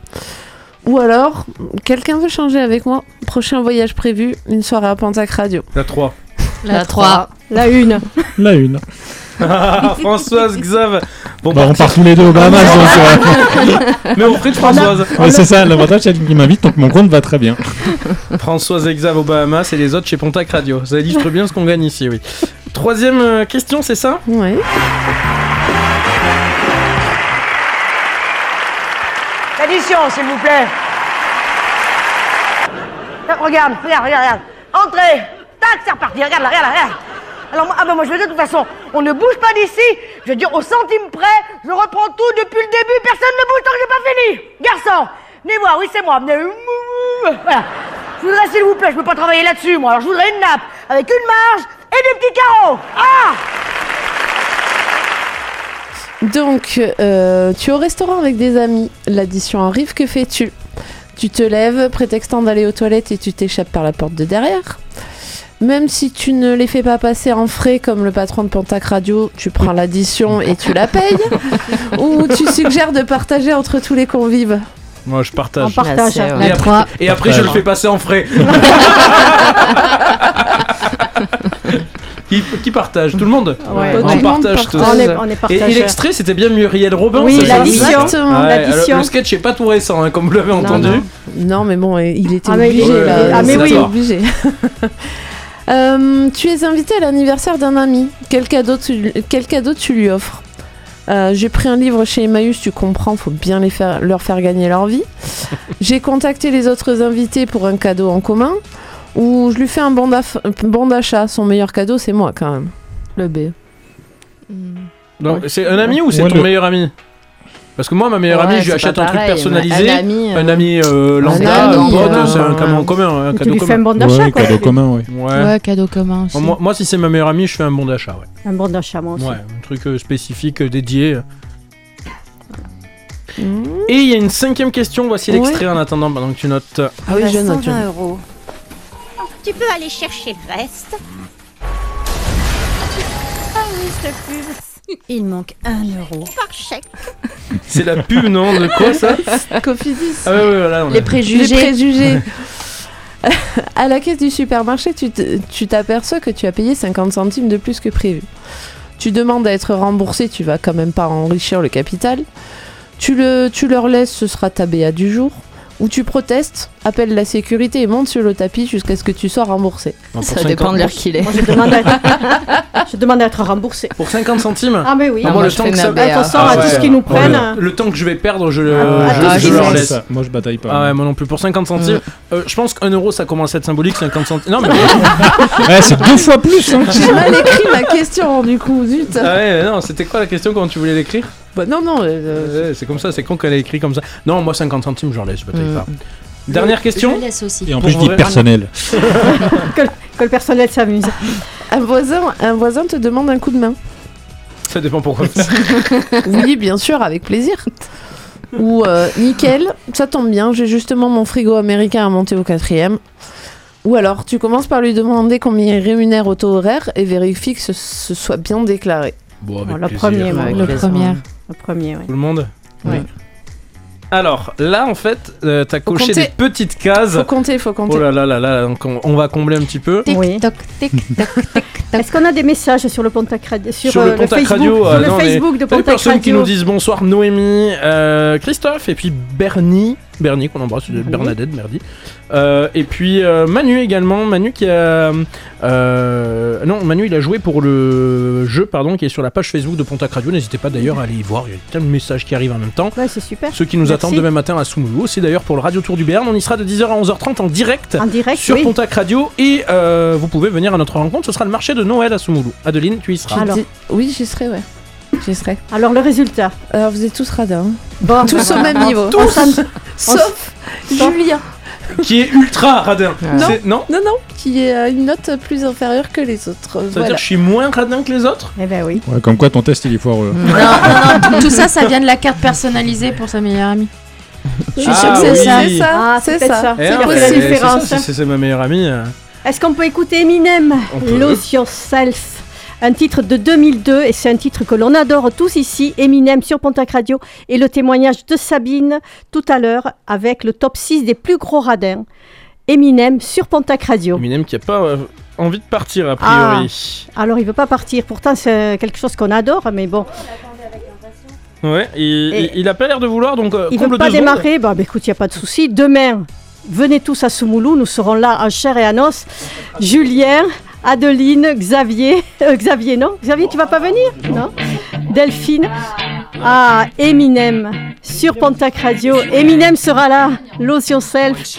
Ou alors, quelqu'un veut changer avec moi? Prochain voyage prévu, une soirée à Pentac Radio. La 3. La 3. La 1. La une. Françoise, Xav. Bon, Bah, on parti. part tous les deux aux Bahamas. donc, euh, Mais au prix de Françoise. ouais, c'est ça, l'avantage, c'est qu'il m'invite, donc mon compte va très bien. Françoise et Xav aux Bahamas et les autres chez Pontac Radio. Ça illustre bien ce qu'on gagne ici, oui. Troisième euh, question, c'est ça? Ouais. L'addition, s'il vous plaît. Regarde, regarde, regarde, regarde. Entrez. Tac, c'est reparti. Regarde là, regarde là, regarde. Alors, moi, ah ben moi, je veux dire, de toute façon, on ne bouge pas d'ici. Je veux dire, au centime près, je reprends tout depuis le début. Personne ne bouge tant que j'ai pas fini. Garçon, venez voir, oui, c'est moi. Venez. Voilà. Je voudrais, s'il vous plaît, je peux pas travailler là-dessus, moi. Alors, je voudrais une nappe avec une marge et des petits carreaux. Ah Donc, euh, tu es au restaurant avec des amis. L'addition arrive, que fais-tu? Tu te lèves, prétextant d'aller aux toilettes et tu t'échappes par la porte de derrière. Même si tu ne les fais pas passer en frais comme le patron de Pontac Radio, tu prends l'addition et tu la payes. Ou tu suggères de partager entre tous les convives. Moi, je On partage. partage. La Et après, 3. et après, je le fais passer en frais. qui, qui partage? Tout le monde? Ouais. Tout On le monde partage tous. On est, on est Et, l'extrait, c'était bien Muriel Robin Oui, l'addition. Exactement. Ouais, le sketch est pas tout récent, hein, comme vous l'avez entendu. non. Non, mais bon, il était Ah, mais obligé il- là. ah, mais oui. obligé. Euh, tu es invité à l'anniversaire d'un ami. Quel cadeau tu, quel cadeau tu lui offres Euh, J'ai pris un livre chez Emmaüs, tu comprends, faut bien les faire, leur faire gagner leur vie. J'ai contacté les autres invités pour un cadeau en commun. Ou je lui fais un bon d'achat. Son meilleur cadeau, c'est moi quand même. Le B. Donc, c'est un ami ou c'est Ouais, ton le- meilleur ami? Parce que moi, ma meilleure Ouais, amie, je lui achète un truc personnalisé. Un ami. euh, Un ami euh, lambda, ami, un pote, euh, c'est un cadeau commun. Un Tu cadeau lui fais commun. un bon d'achat, Ouais, quoi. cadeau commun, ouais. Ouais. Ouais, cadeau commun aussi. Moi, moi, si c'est ma meilleure amie, je fais un bon d'achat. Ouais. Un bon d'achat, moi aussi. ouais, un truc euh, spécifique, dédié. Mmh. Et il y a une cinquième question. Voici Ouais. l'extrait en attendant pendant que tu notes. Ah oui, je note. euros. Tu peux aller chercher le reste. Ah oui, je te pub. Il manque un euro. Par chèque. C'est la pub, non De quoi ça Cofidis. Ah ouais, ouais, voilà. on a- Les Les préjugés. préjugés. À la caisse du supermarché, tu te- tu t'aperçois que tu as payé 50 centimes de plus que prévu. Tu demandes à être remboursé, tu vas quand même pas enrichir le capital. Tu, le, tu leur laisses, ce sera ta BA du jour. Ou tu protestes, appelles la sécurité et montes sur le tapis jusqu'à ce que tu sois remboursé. Non, pour 50 Moi, je demande à être, je demande à être remboursé. Pour 50 centimes Ah, mais oui. Ah, Ah, moi, moi, le je temps que ça... Attention à tout ce qu'ils nous prennent. Le, le temps que je vais perdre, je, le- Ah, je- je leur laisse. Moi, je bataille pas. Ah ouais, moi non plus. Pour 50 centimes, euh, je pense qu'un euro, ça commence à être symbolique. 50 centimes. Non, mais. Ouais, c'est deux fois plus. Hein. J'ai mal écrit ma question du coup, zut. Ah ouais, non, c'était quoi la question quand tu voulais l'écrire? Bah non, non. euh, Ouais, C'est comme ça, c'est con qu'elle ait écrit comme ça. Non, moi 50 centimes, j'en laisse, Mm. pas. Dernière question Je laisse aussi. Et en plus, je dis personnel. que, que le personnel s'amuse. Un voisin, un voisin te demande un coup de main. Ça dépend pourquoi. Oui, bien sûr, avec plaisir. Ou euh, nickel, ça tombe bien, j'ai justement mon frigo américain à monter au quatrième. Ou alors, tu commences par lui demander combien il rémunère au taux horaire et vérifie que ce, ce soit bien déclaré. Bon, avec plaisir. Le premier, oui. Tout le monde Oui. Alors, là, en fait, euh, t'as coché compter. des petites cases. Faut compter, faut compter. Oh là là là là, donc on, on va combler un petit peu. Oui. Toc, tic, toc, tic, toc. Est-ce qu'on a des messages sur le Pontac Radio Sur, Sur euh, le Pontac Facebook, Radio, sur euh, le non, les- Facebook de les Pontac personnes qui Radio. nous disent bonsoir, Noémie, euh, Christophe, et puis Bernie, Bernie qu'on embrasse, Bernadette, Merdi. Euh, et puis euh, Manu également, Manu qui a... euh, non, Manu il a joué pour le jeu, pardon, qui est sur la page Facebook de Pontac Radio. N'hésitez pas d'ailleurs à aller y voir, il y a plein de messages qui arrivent en même temps. Ouais, c'est super. Ceux qui nous Merci. attendent demain matin à Soumoulou, aussi d'ailleurs pour le Radio Tour du Béarn. On y sera de 10h à 11h30 en direct En direct, sur oui. Pontac Radio. Et euh, vous pouvez venir à notre rencontre, ce sera le marché de Noël à Soumoulou. Adeline, tu y seras. Alors. Oui, j'y serai, ouais. J'y serai. Alors, le résultat Alors, vous êtes tous radins. Bon, Tous au même niveau. S'en- Sauf Sauf- Julien. Qui est ultra radin. Non. C'est- non Non, non, qui est à une note plus inférieure que les autres. Ça veut Voilà. dire que je suis moins radin que les autres? Eh ben oui. Ouais, comme quoi, ton test, il est foireux. Non, non, non, tout ça, ça vient de la carte personnalisée pour sa meilleure amie. Je suis Ah sûre que c'est oui. ça. C'est ça, Ah, c'est peut-être ça. ça. Eh C'est la mais c'est différence. ça, si c'est ma meilleure amie. euh. Est-ce qu'on peut écouter Eminem? On peut. Lose Yourself un titre de 2002 et c'est un titre que l'on adore tous ici, Eminem sur Pontac Radio et le témoignage de Sabine tout à l'heure avec le top 6 des plus gros radins. Eminem sur Pontac Radio. Eminem qui a pas euh, envie de partir a Ah. priori. Alors il veut pas partir, pourtant c'est quelque chose qu'on adore, mais bon, Ouais, il, Et- il- a pas l'air de vouloir donc. euh, il veut pas démarrer. Bah, bah, écoute, il n'y a pas de souci. Demain, venez tous à Soumoulou, nous serons là en chair et en os. Julien, Adeline, Xavier, euh, Xavier non Xavier, tu vas pas venir Non Delphine. Ah, Eminem sur Pontac Radio. Eminem sera là. Lose yourself.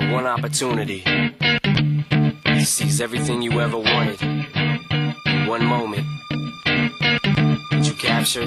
One opportunity. Sees everything you ever wanted. One moment. Did you capture?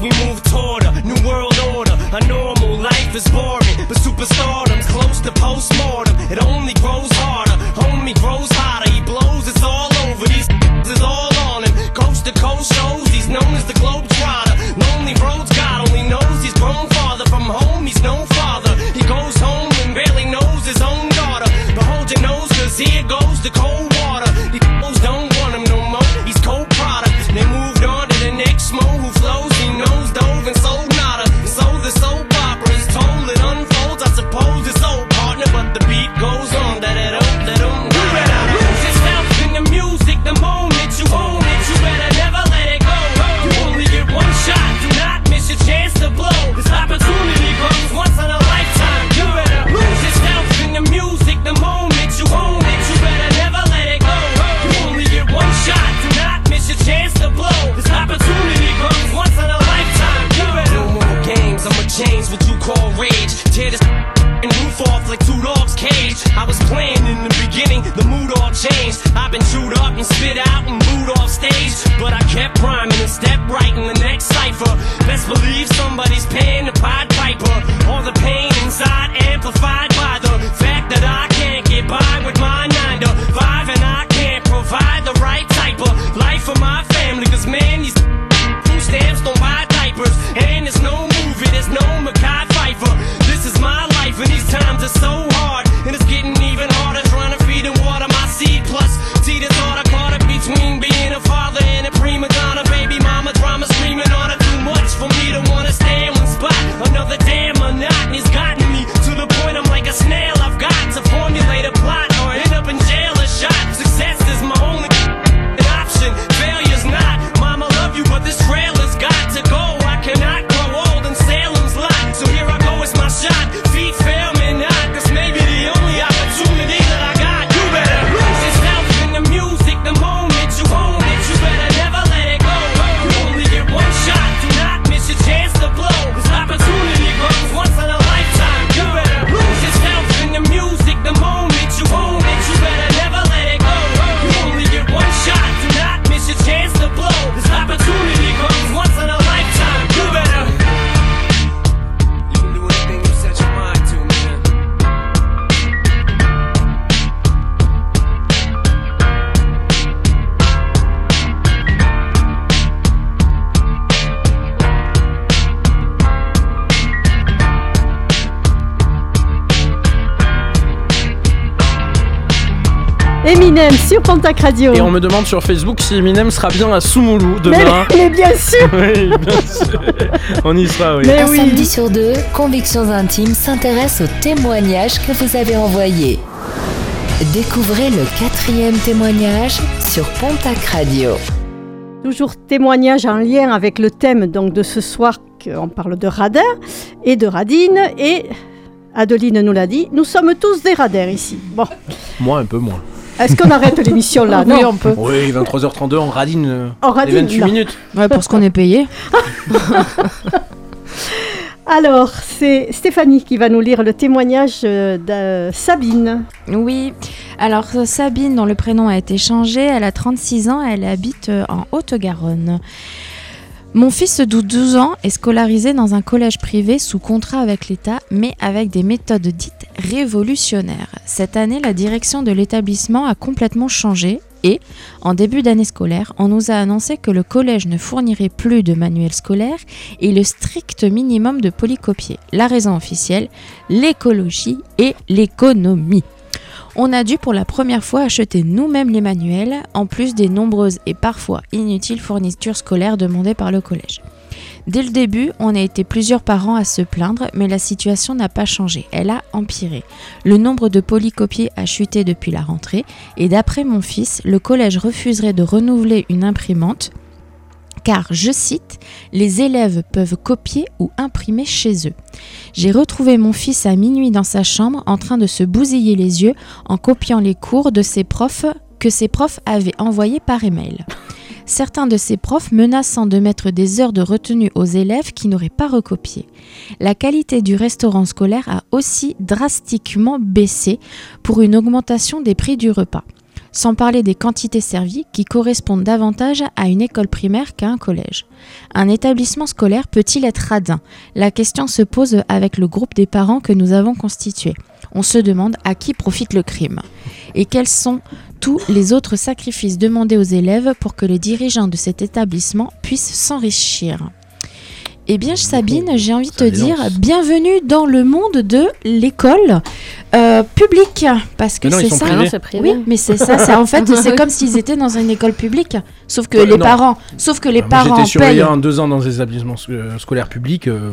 we move toward a new world order. A normal life is boring, but superstardom's close to postmortem. It only sur Pontac Radio. Et on me demande sur Facebook si Eminem sera bien à Soumoulou demain. mais bien sûr oui, bien sûr. On y sera, oui. Mais Un oui. samedi sur deux, Convictions Intimes s'intéresse aux témoignages que vous avez envoyés. Découvrez le quatrième témoignage sur Pontac Radio. Toujours témoignage en lien avec le thème donc de ce soir qu'on parle de radin et de radine et Adeline nous l'a dit, nous sommes tous des radins ici. Bon, Moi, un peu moins. Est-ce qu'on arrête l'émission là Oui, Non. on peut. Oui, 23h32, on radine, euh, On radine, les 28 là. minutes. Ouais, pour ce qu'on est payé. Alors, c'est Stéphanie qui va nous lire le témoignage euh, de Sabine. Oui, alors euh, Sabine, dont le prénom a été changé, elle a 36 ans, elle habite en Haute-Garonne. Mon fils de 12 ans est scolarisé dans un collège privé sous contrat avec l'État, mais avec des méthodes dites révolutionnaires. Cette année, la direction de l'établissement a complètement changé et, en début d'année scolaire, on nous a annoncé que le collège ne fournirait plus de manuels scolaires et le strict minimum de polycopiés. La raison officielle, l'écologie et l'économie. On a dû pour la première fois acheter nous-mêmes les manuels, en plus des nombreuses et parfois inutiles fournitures scolaires demandées par le collège. Dès le début, on a été plusieurs parents à se plaindre, mais la situation n'a pas changé, elle a empiré. Le nombre de polycopiés a chuté depuis la rentrée, et d'après mon fils, le collège refuserait de renouveler une imprimante car, je cite, les élèves peuvent copier ou imprimer chez eux. J'ai retrouvé mon fils à minuit dans sa chambre en train de se bousiller les yeux en copiant les cours de ses profs que ses profs avaient envoyés par email. Certains de ces profs menaçant de mettre des heures de retenue aux élèves qui n'auraient pas recopié. La qualité du restaurant scolaire a aussi drastiquement baissé pour une augmentation des prix du repas sans parler des quantités servies qui correspondent davantage à une école primaire qu'à un collège. Un établissement scolaire peut-il être radin? La question se pose avec le groupe des parents que nous avons constitué. On se demande à qui profite le crime et quels sont tous les autres sacrifices demandés aux élèves pour que les dirigeants de cet établissement puissent s'enrichir? Eh bien, Sabine, j'ai envie de te dire bienvenue dans le monde de l'école euh, publique, parce que Mais non, ils c'est sont ça. privés. Non, c'est privé. Oui, mais c'est ça. C'est en fait, c'est comme s'ils étaient dans une école publique, sauf que Ouais, les non. parents, sauf que les Moi, parents J'étais surveillant payent. deux ans dans des établissements sc- euh, scolaires publics. euh,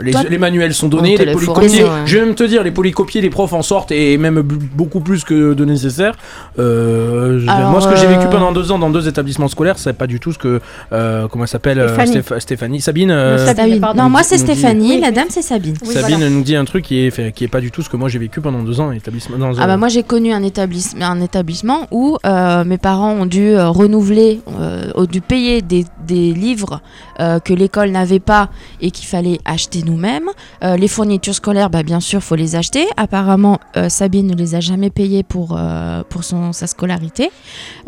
les, Toi- les manuels sont donnés, les polycopiés. ouais. Je vais même te dire, les polycopiés, les profs en sortent et même beaucoup plus que de nécessaire. Euh, Alors, moi, ce que j'ai vécu euh, pendant deux ans dans deux établissements scolaires, c'est pas du tout ce que. euh, comment elle s'appelle euh, Stéphanie. Stéph- Stéphanie. Sabine. euh, Sabine, pardon. Non, moi c'est dit- Stéphanie, Oui. la dame c'est Sabine. Oui, Sabine voilà. nous dit un truc qui est, fait- qui est pas du tout ce que moi j'ai vécu pendant deux ans en établissement. Dans Ah bah moi j'ai connu un établissement, un établissement où euh, mes parents ont dû euh, renouveler, euh, ont dû payer des, des livres euh, que l'école n'avait pas et qu'il fallait acheter nous-mêmes. Euh, les fournitures scolaires, bah, bien sûr, faut les acheter. Apparemment, euh, Sabine ne les a jamais payées pour, euh, pour son, sa scolarité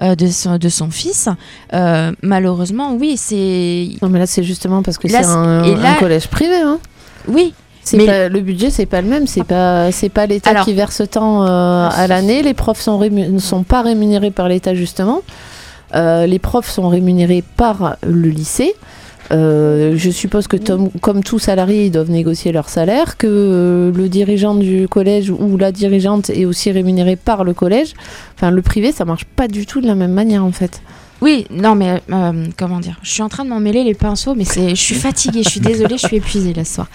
de, son, de son fils. Malheureusement, oui, c'est. Non, mais là, c'est justement parce que c'est un, et là- un collège privé. Hein. Oui. Mais- pas- le budget, c'est pas le même. C'est pas, c'est pas l'État qui verse tant euh, à l'année. Les profs sont ne sont pas rémunérés par l'État justement. Euh, les profs sont rémunérés par le lycée. Euh, je suppose que comme tout salarié, ils doivent négocier leur salaire, que euh, le dirigeant du collège ou la dirigeante est aussi rémunéré par le collège. Enfin, le privé, ça marche pas du tout de la même manière en fait. Oui, non, mais euh, comment dire Je suis en train de m'en mêler les pinceaux, mais c'est, je suis fatiguée, je suis désolée, je suis épuisée là ce soir.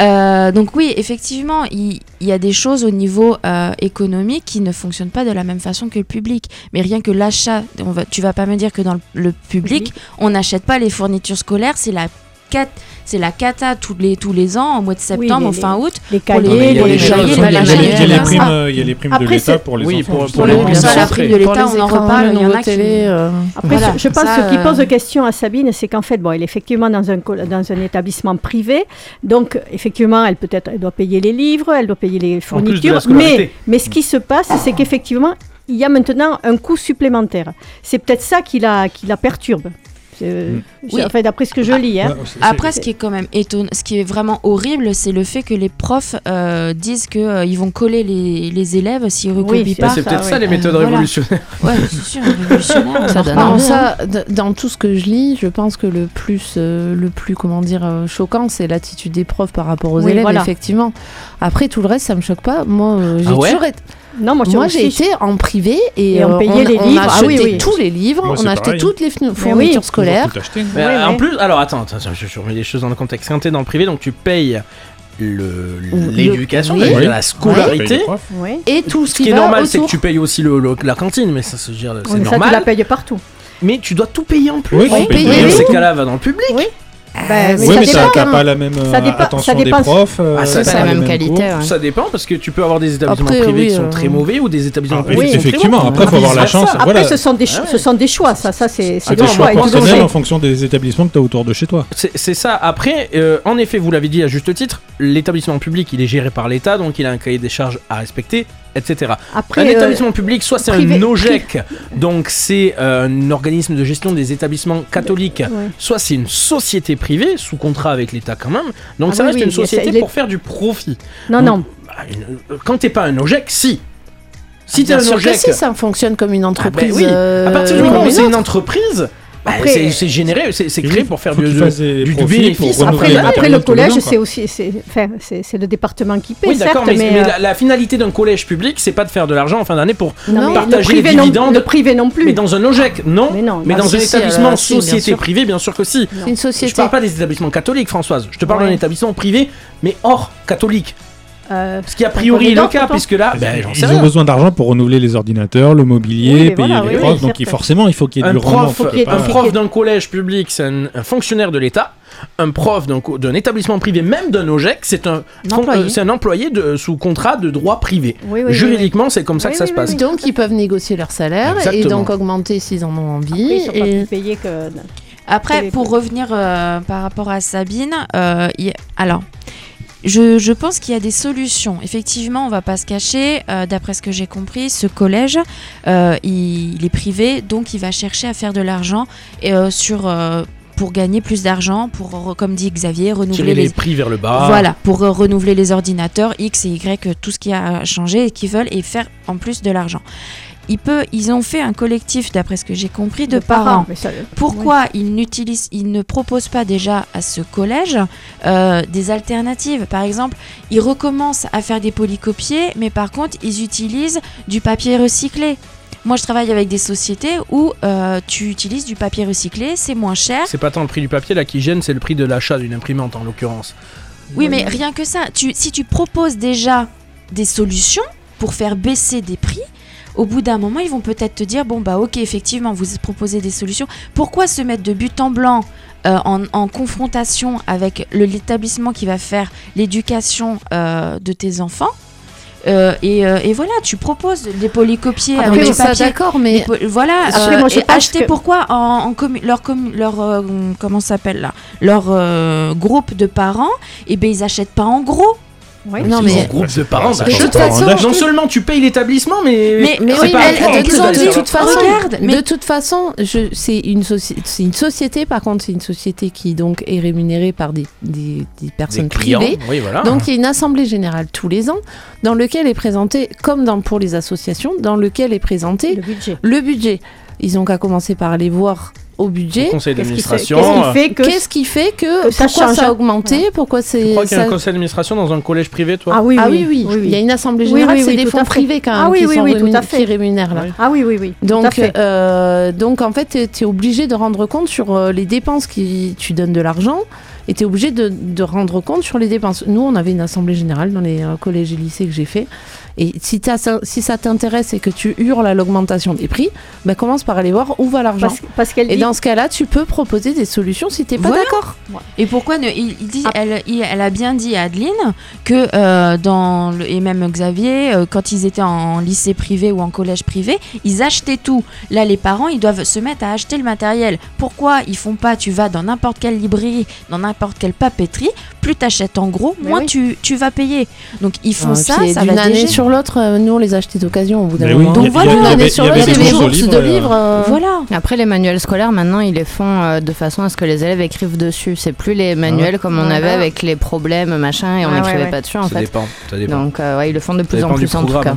Euh, donc oui, effectivement, il, il y a des choses au niveau euh, économique qui ne fonctionnent pas de la même façon que le public. Mais rien que l'achat, on va, tu vas pas me dire que dans le, le public, on n'achète pas les fournitures scolaires, c'est la cat- c'est la cata tous les, tous les ans, au mois de septembre, les- au fin août. les cahiers, Non, mais il y a les- cahiers, il y a les primes, il y a les primes de l'État pour les Oui, enfants. pour- la prime de l'État, on en reparle, le il y en a qui... euh, Après, je, pense que ce qui pose question à Sabine, c'est qu'en fait, bon, elle est effectivement dans un, dans un établissement privé, donc effectivement, elle peut être, elle doit payer les livres, elle doit payer les fournitures, mais, mais ce qui se passe, c'est qu'effectivement, il y a maintenant un coût supplémentaire. C'est peut-être ça qui la, qui la perturbe. C'est- Oui. Enfin, d'après ce que je lis. hein. Après, ce qui est quand même étonnant, ce qui est vraiment horrible, c'est le fait que les profs euh, disent qu'ils ils vont coller les, les élèves s'ils recopient c'est- pas. c'est peut-être ça, ça oui. les méthodes Voilà. révolutionnaires. Ouais, c'est sûr, révolutionnaire. Ça donne Non, envie, ça, d- dans tout ce que je lis, je pense que le plus, euh, le plus comment dire, euh, choquant, c'est l'attitude des profs par rapport aux Oui, élèves, voilà. effectivement. Après, tout le reste, ça me choque pas. Moi, euh, j'ai Ah ouais toujours été- Non, moi, Moi, j'ai été en privé et, Et on euh, payait les on livres. a Ah acheté oui, oui. tous les livres, Moi, on a acheté pareil. toutes les oui. fournitures scolaires. Mais, En plus, alors attends, attends, je, je remets les choses dans le contexte. Quand t'es dans le privé, donc tu payes l'éducation, oui. la scolarité. Oui. Et tout ce Ce qui, qui est va normal, c'est que tu payes aussi le, le- la cantine, mais ça, veux dire, c'est Oui, mais ça, tu normal. la payes partout. Mais tu dois tout payer en plus. Oui, Oui, payer, Dans ces cas-là, va dans le public. Oui. Ah, Ben, mais Oui, ça mais ça dépend, t'as hein. pas la même euh, Ça dépend- attention ça des profs. euh, Ah, ça, pas la même qualité, ouais. Ça dépend parce que tu peux avoir des établissements Après, privés oui, qui sont euh, très mauvais ou des établissements Ah, privés qui sont très effectivement, après, faut avoir la chance. Après, Voilà. ce, sont des Ah ouais. ce sont des choix, ça, ça c'est C'est des choix. personnels en fonction des établissements que tu as autour de chez toi. C'est c'est ça. Après, euh, en effet, vous l'avez dit à juste titre, l'établissement public, il est géré par l'État, donc il a un cahier des charges à respecter, etc. Après, un euh, établissement public, soit c'est un OGEC, donc c'est euh, un organisme de gestion des établissements catholiques, Ouais. soit c'est une société privée, sous contrat avec l'État quand même, donc Ah ça oui, reste oui, une société pour faire du profit. Non, Donc, non. bah, euh, quand t'es pas un OGEC, si. Si t'es Bien un OGEC, si, ça fonctionne comme une ah ben entreprise. oui, euh, à partir du moment où c'est une entreprise, Après- c'est c'est généré, c'est créé pour faire du, du, bénéfice. Après, le collège, c'est aussi, c'est, le département qui paie, Oui, d'accord, certes, mais, mais, mais euh, la, la finalité d'un collège public, c'est pas de faire de l'argent en fin d'année pour non, partager le privé les non, dividendes. le privé non plus. Mais dans un OGEC, non. Mais non, Mais ah, dans un établissement société privée, bien sûr que si. Une Je société. parle pas des établissements catholiques, Françoise. Je te parle d'un établissement privé, mais hors catholique. Euh, Ce qui a priori est le cas, puisque là, ben, j'en sais Ils ont besoin d'argent pour renouveler les ordinateurs, le mobilier, Oui, payer voilà, les oui, profs. oui, donc certes. forcément, il faut qu'il y ait Un du rendement. prof, pas- un prof d'un collège public, c'est un, un fonctionnaire de l'État. Un prof d'un établissement privé, même d'un OGEC, c'est un, Un employé. euh, c'est un employé de, sous contrat de droit privé. oui, oui, oui, Juridiquement, c'est comme ça Oui, que ça oui, se passe. oui. Donc, ils peuvent négocier leur salaire et donc augmenter s'ils en ont Après, envie. ils sont pas et... plus payés que. Après, pour revenir euh, par rapport à Sabine, euh, y alors, je, je pense qu'il y a des solutions. Effectivement, on va pas se cacher. euh, D'après ce que j'ai compris, ce collège, euh, il, il est privé, donc il va chercher à faire de l'argent euh, sur pour gagner plus d'argent, pour, comme dit Xavier, renouveler les les, prix vers le bas. voilà, pour euh, renouveler les ordinateurs X et Y, tout ce qui a changé et qu'ils veulent et faire en plus de l'argent. Il peut, ils ont fait un collectif, d'après ce que j'ai compris, de, parents. mais ça- Pourquoi ils n'utilisent, ils ne proposent pas déjà à ce collège euh, des alternatives? Par exemple, ils recommencent à faire des polycopiés, mais par contre, ils utilisent du papier recyclé. Moi, je travaille avec des sociétés où euh, tu utilises du papier recyclé, c'est moins cher. C'est pas tant le prix du papier là qui gêne, c'est le prix de l'achat d'une imprimante en l'occurrence. Oui, mais rien que ça. Tu, si tu proposes déjà des solutions pour faire baisser des prix, au bout d'un moment, ils vont peut-être te dire bon bah ok, effectivement, vous proposez des solutions. Pourquoi se mettre de but en blanc euh, en, en confrontation avec l'établissement qui va faire l'éducation euh, de tes enfants Euh, et, et voilà, tu proposes des polycopiés Après, avec du papier. d'accord, mais- voilà, Après, moi, je et pense acheter que- pourquoi en, en commu- leur, commu- leur comment s'appelle là leur groupe de parents et ben ils achètent pas en gros. Oui. Non, mais- groupe de parents, non seulement tu payes l'établissement, mais, Mais- Mais oui, pas mais de, toute- de façon, Regarde, mais- de toute façon, je, c'est une, soci- c'est une société. Par contre, c'est une société qui donc est rémunérée par des, des, des personnes Des clients, privées. oui, voilà. Donc il y a une assemblée générale tous les ans dans lequel est présenté, comme dans, pour les associations, dans lequel est présenté Le budget. le budget. Ils ont qu'à commencer par aller voir au budget. conseil Qu'est-ce qui fait- d'administration. qu'est-ce qui fait que Qu'est-ce qui fait que, que ça pourquoi ça a augmenté Pourquoi Tu c'est crois qu'il y a ça- un conseil d'administration dans un collège privé, toi Ah oui, Ah oui, oui, oui, il y a une assemblée Oui, générale, oui, c'est oui, des fonds privés quand même Ah oui, qui, oui, sont rémunèrent là. Ah oui, oui, oui. Donc, euh, donc en fait, tu es obligé de rendre compte sur euh, les dépenses qui tu donnes de l'argent et tu es obligé de, de rendre compte sur les dépenses. Nous, on avait une assemblée générale dans les euh, collèges et lycées que j'ai fait. Et si, ça- si ça t'intéresse et que tu hurles à l'augmentation des prix, ben commence par aller voir où va l'argent. Parce, parce qu'elle Et dit. dans ce cas-là, tu peux proposer des solutions si t'es pas Voilà. d'accord. Et pourquoi ne, il, il dit, Ah. elle, il- elle a bien dit à Adeline que euh, dans le, et même Xavier, euh, quand ils étaient en lycée privé ou en collège privé, ils achetaient tout. Là, les parents, ils doivent se mettre à acheter le matériel. Pourquoi ils font pas Tu vas dans n'importe quelle librairie, dans n'importe quelle papeterie, plus t'achètes en gros, Mais moins oui. tu, tu vas payer. Donc ils font Ah, ça, ça va année déjà. sur l'autre, euh, nous on les achetait d'occasion au bout d'un oui, moment. a- Donc voilà, D'une année sur l'autre, avait il y avait des bourses de livres. euh, Voilà. Après, les manuels scolaires, maintenant, ils les font euh, de façon à ce que les élèves écrivent dessus. C'est plus les manuels comme on Ouais. avait avec les problèmes, machin, et on Ah n'écrivait ouais. pas dessus, en fait. dépend, ça dépend. Donc, ouais, ils le font de plus en plus, en tout cas.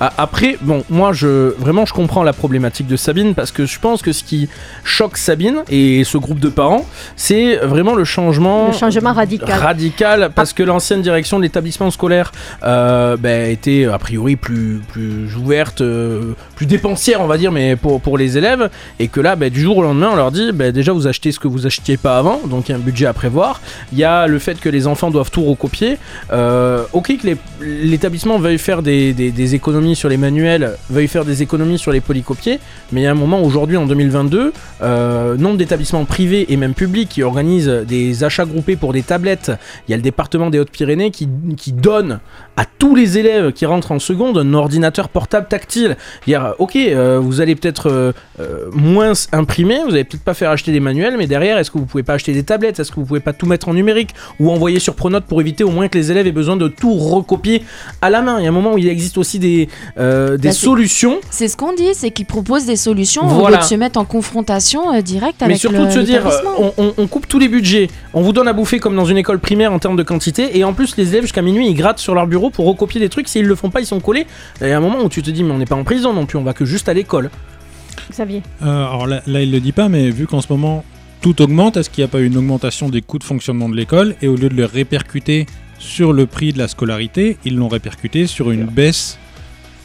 Ah, Après, bon, moi, je vraiment, je comprends la problématique de Sabine parce que je pense que ce qui choque Sabine et ce groupe de parents, c'est vraiment le changement, Le changement radical. radical, parce que l'ancienne direction de l'établissement scolaire euh, ben, était a priori plus plus ouverte, euh, plus dépensière, on va dire, mais pour pour les élèves, et que là, ben, du jour au lendemain, on leur dit, ben, déjà, vous achetez ce que vous achetiez pas avant, donc il y a un budget à prévoir. Il y a le fait que les enfants doivent tout recopier. Euh, ok que l'établissement veuille faire des, économies sur les manuels, veuille faire des économies sur les polycopiers, mais il y a un moment aujourd'hui en 2022, euh, nombre d'établissements privés et même publics qui organisent des achats groupés pour des tablettes. Il y a le département des Hautes-Pyrénées qui, qui donne à tous les élèves qui rentrent en seconde un ordinateur portable tactile. Dire, ok, euh, vous allez peut-être euh, euh, moins imprimer, vous allez peut-être pas faire acheter des manuels, mais derrière, est-ce que vous pouvez pas acheter des tablettes? Est-ce que vous pouvez pas tout mettre en numérique? Ou envoyer sur Pronote pour éviter au moins que les élèves aient besoin de tout recopier à la main Il y a un moment où il existe aussi des, des Bah, solutions. C'est ce qu'on dit, c'est qu'ils proposent des solutions au Voilà. lieu de se mettre en confrontation directe Mais avec surtout le- de se dire, l'établissement. on, on- on coupe tous les budgets, on vous donne à bouffer comme dans une école primaire en termes de quantité, et en plus les élèves jusqu'à minuit ils grattent sur leur bureau pour recopier des trucs, s'ils le font pas ils sont collés. Et il y a un moment où tu te dis mais on n'est pas en prison non plus, on va que juste à l'école. Xavier. Euh, alors là, là, il le dit pas, mais vu qu'en ce moment tout augmente, est-ce qu'il n'y a pas eu une augmentation des coûts de fonctionnement de l'école? Et au lieu de le répercuter sur le prix de la scolarité, ils l'ont répercuté sur une baisse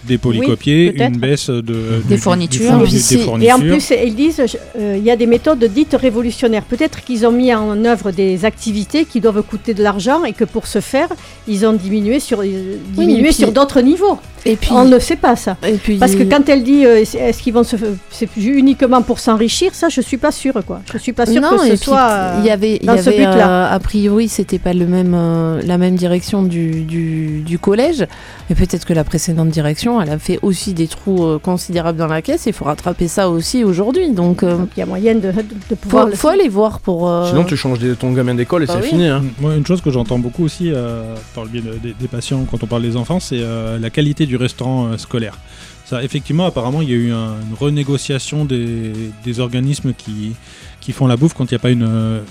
des polycopiers, une baisse de, Des du- fournitures. du- des- fournitures. Et en plus, ils disent euh, il y a des méthodes dites révolutionnaires. Peut-être qu'ils ont mis en œuvre des activités qui doivent coûter de l'argent et que pour ce faire, ils ont diminué sur, euh, diminué et puis- sur d'autres niveaux. Et puis, On ne sait pas ça. et puis Parce que quand elle dit euh, est-ce qu'ils vont se c'est uniquement pour s'enrichir, ça je suis pas sûre quoi. Je suis pas sûre non, que ce soit euh, il y avait, il y dans ce avait but-là. euh, a priori, c'était pas le même, euh, la même direction du, du, du collège, mais peut-être que la précédente direction, elle a fait aussi des trous euh, considérables dans la caisse. Il faut rattraper ça aussi aujourd'hui. Donc, euh, Donc, il y a moyen de, de, de pouvoir faut, le- faut aller voir pour. euh, Sinon tu changes ton gamin d'école et Bah c'est oui. fini. hein. Moi, une chose que j'entends beaucoup aussi euh, par le biais de- des- des patients quand on parle des enfants, c'est euh, la qualité du restaurant euh, scolaire. Ça, effectivement, apparemment, il y a eu un- une renégociation des, organismes qui, font la bouffe quand il n'y a pas une, euh,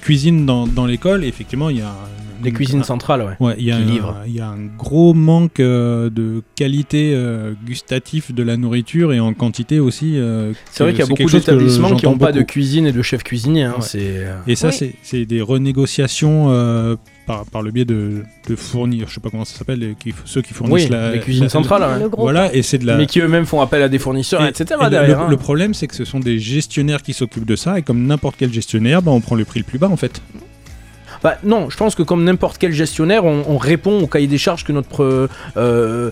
cuisine dans, l'école. Effectivement, il y a Des une- cuisines un- centrales, ouais. Ouais, il y, a qui un- livrent. il y a un gros manque euh, de qualité euh, gustative de la nourriture et en quantité aussi. euh, C'est vrai qu'il y a beaucoup d'établissements qui n'ont pas de cuisine et de chef cuisinier. hein. Ouais. Euh, Et ça, Oui. c'est- des renégociations euh, par, par le biais de, de fournir, je sais pas comment ça s'appelle, les- ceux qui fournissent oui, la, les cuisines la- centrales. ouais. gros Voilà, et c'est de la. Mais qui eux-mêmes font appel à des fournisseurs, et- etc. et le- derrière. le, hein. le problème, c'est que ce sont des gestionnaires qui s'occupent de ça, et comme n'importe quel gestionnaire, bah, on prend le prix le plus bas en fait. Bah non, je pense que comme n'importe quel gestionnaire, on, on répond au cahier des charges que notre euh, euh,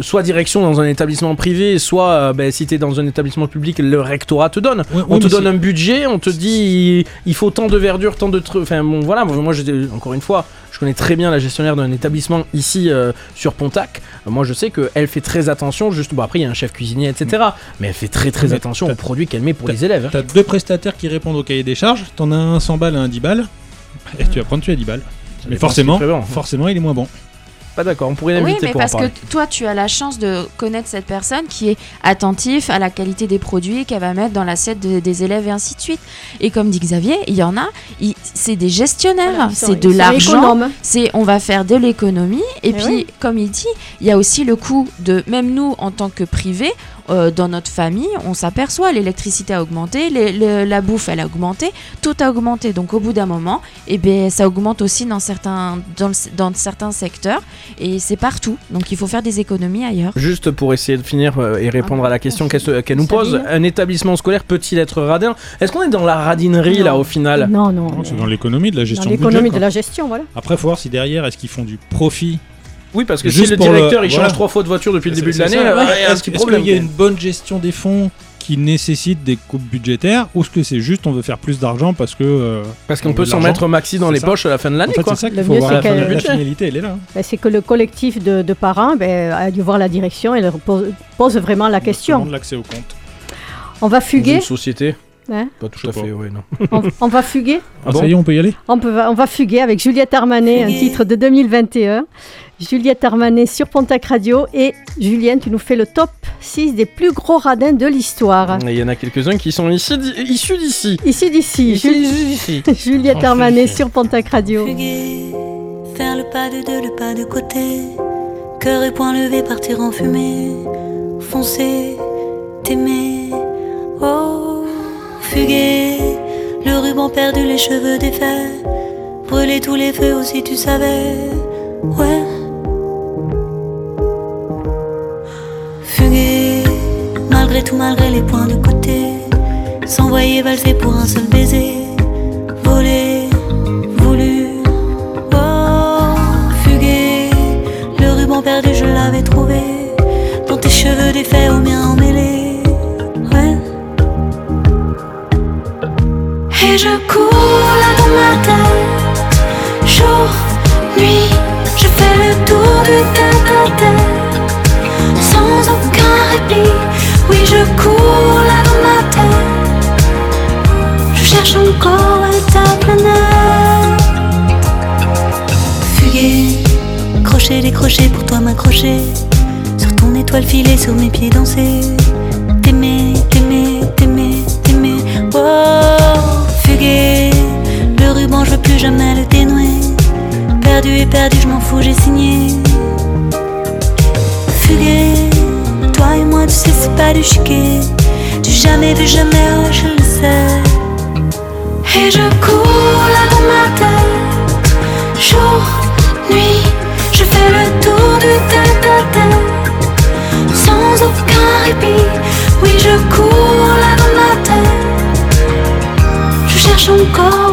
soit direction dans un établissement privé, soit euh, ben, si tu es dans un établissement public, le rectorat te donne. On te donne un budget, on te dit il, faut tant de verdure, tant de trucs. Enfin bon voilà, moi encore une fois, je connais très bien la gestionnaire d'un établissement ici euh, sur Pontac. Moi je sais qu'elle fait très attention, juste bon après il y a un chef cuisinier etc. Mais elle fait très très Mais attention aux produits qu'elle met pour les élèves. hein. T'as deux prestataires qui répondent au cahier des charges, t'en as un 100 balles et un 10 balles, et tu vas prendre celui à 10 balles. Mais forcément, bon. forcément, il est moins bon. Pas d'accord, on pourrait Oui, l'inviter mais pour en parce que toi, tu as la chance de connaître cette personne qui est attentif à la qualité des produits qu'elle va mettre dans l'assiette de- des élèves et ainsi de suite. Et comme dit Xavier, il y en a, il- c'est des gestionnaires, Voilà, ils sont- c'est de l'argent, c'est on va faire de l'économie. Et puis, oui. comme il dit, il y a aussi le coût de, même nous en tant que privé, euh, dans notre famille, on s'aperçoit, l'électricité a augmenté, les- le- la bouffe elle a augmenté, tout a augmenté. Donc au bout d'un moment, eh ben, ça augmente aussi dans certains, dans, le- dans certains secteurs et c'est partout. Donc il faut faire des économies ailleurs. Juste pour essayer de finir euh, et répondre à la question qu'elle qu'elle nous pose, un établissement scolaire peut-il être radin? Est-ce qu'on est dans la radinerie là au final? Non, non. Non, c'est dans l'économie de la gestion l'économie de la gestion, voilà. Après, faut voir si derrière, est-ce qu'ils font du profit Oui, parce que Juste si le directeur il voilà. change trois fois de voiture depuis le début de l'année, euh, Est-ce qu'il y a une bonne gestion des fonds qui nécessite des coupes budgétaires ou est-ce que c'est juste on veut faire plus d'argent parce que euh, Parce qu'on on peut s'en mettre maxi dans les ça. poches à la fin de l'année. En fait, quoi. c'est ça qu'il Le faut voir. c'est La, finalité, elle est là. Ben, c'est que le collectif de, de parents ben, a dû voir la direction et leur pose, pose vraiment la question. L'accès au compte. On va fuguer Une société hein Pas tout à fait, oui, non. on, on va fuguer Ah ça y est, on peut y aller on, peut, on va fuguer avec Juliette Armanet, un titre de 2021. Juliette Armanet sur Pontac Radio. Et Julienne, tu nous fais le top 6 des plus gros radins de l'histoire. Il y en a quelques-uns qui sont ici, issus d'ici. Ici d'ici, Ici, Jul- d'ici. Juliette Armanet sur Pontac Radio. Fuguer, faire le pas de deux, le pas de côté. Cœur et poing levé, partir en fumée. Foncer, t'aimer. Oh, fuguer, le ruban perdu, les cheveux défaits. Brûler tous les feux aussi, tu savais. Ouais. Tout, malgré les points de côté. S'envoyer valser pour un seul baiser. Voler, voulu. Oh, fuguer, le ruban perdu, je l'avais trouvé. Dans tes cheveux défaits, aux miens emmêlés. Ouais. Et je cours là dans ma tête. Jour, nuit, je fais le tour du tête à tête. Sans aucun répit. Oui, je cours là ma tête. Je cherche encore ta planète. Fuguer, crochet, décrocher pour toi m'accrocher. Sur ton étoile filée, sur mes pieds danser. T'aimer, t'aimer, t'aimer, t'aimer. Oh, fuguer, le ruban, je veux plus jamais le dénouer. Perdu et perdu, je m'en fous, j'ai signé. Fuguer, tu sais, c'est pas du chiquet. Du jamais vu, jamais, oh, je le sais. Et je cours là dans ma tête. Jour, nuit, je fais le tour du tête à tête. Sans aucun répit. Oui, je cours là dans ma tête. Je cherche encore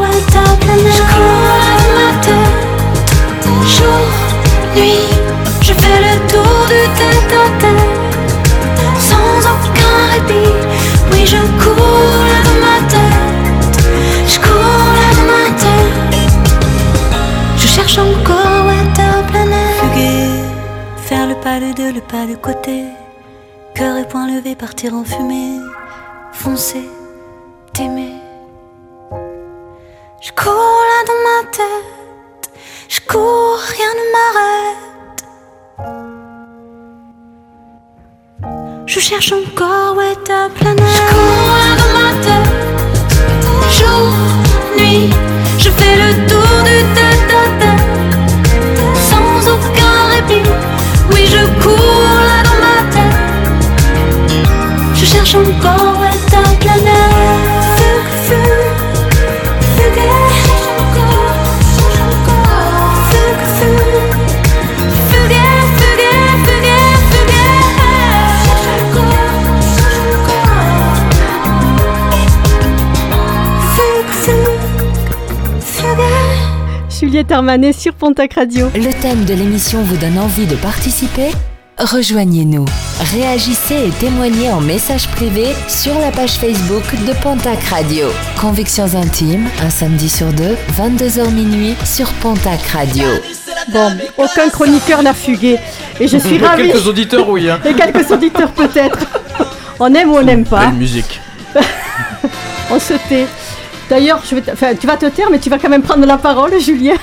pas de côté. Cœur et poing levé, partir en fumée. Foncer, t'aimer. Je cours là dans ma tête. Je cours, rien ne m'arrête. Je cherche encore ouais, ta planète. Je cours là dans ma tête. Jour, nuit, je fais le tour du tête. Juliette Armanet sur Pontac Radio. Le thème de l'émission vous donne envie de participer Rejoignez-nous. Réagissez et témoignez en message privé sur la page Facebook de Pontac Radio. Convictions intimes, un samedi sur deux, 22h minuit sur Pontac Radio. Bon, aucun chroniqueur n'a fugué. Et je suis ravie. Quelques auditeurs, oui. Hein. Et quelques auditeurs peut-être. On aime ou on n'aime pas. Belle musique. On se tait. D'ailleurs, je vais te- enfin, tu vas te taire, mais tu vas quand même prendre la parole, Julien.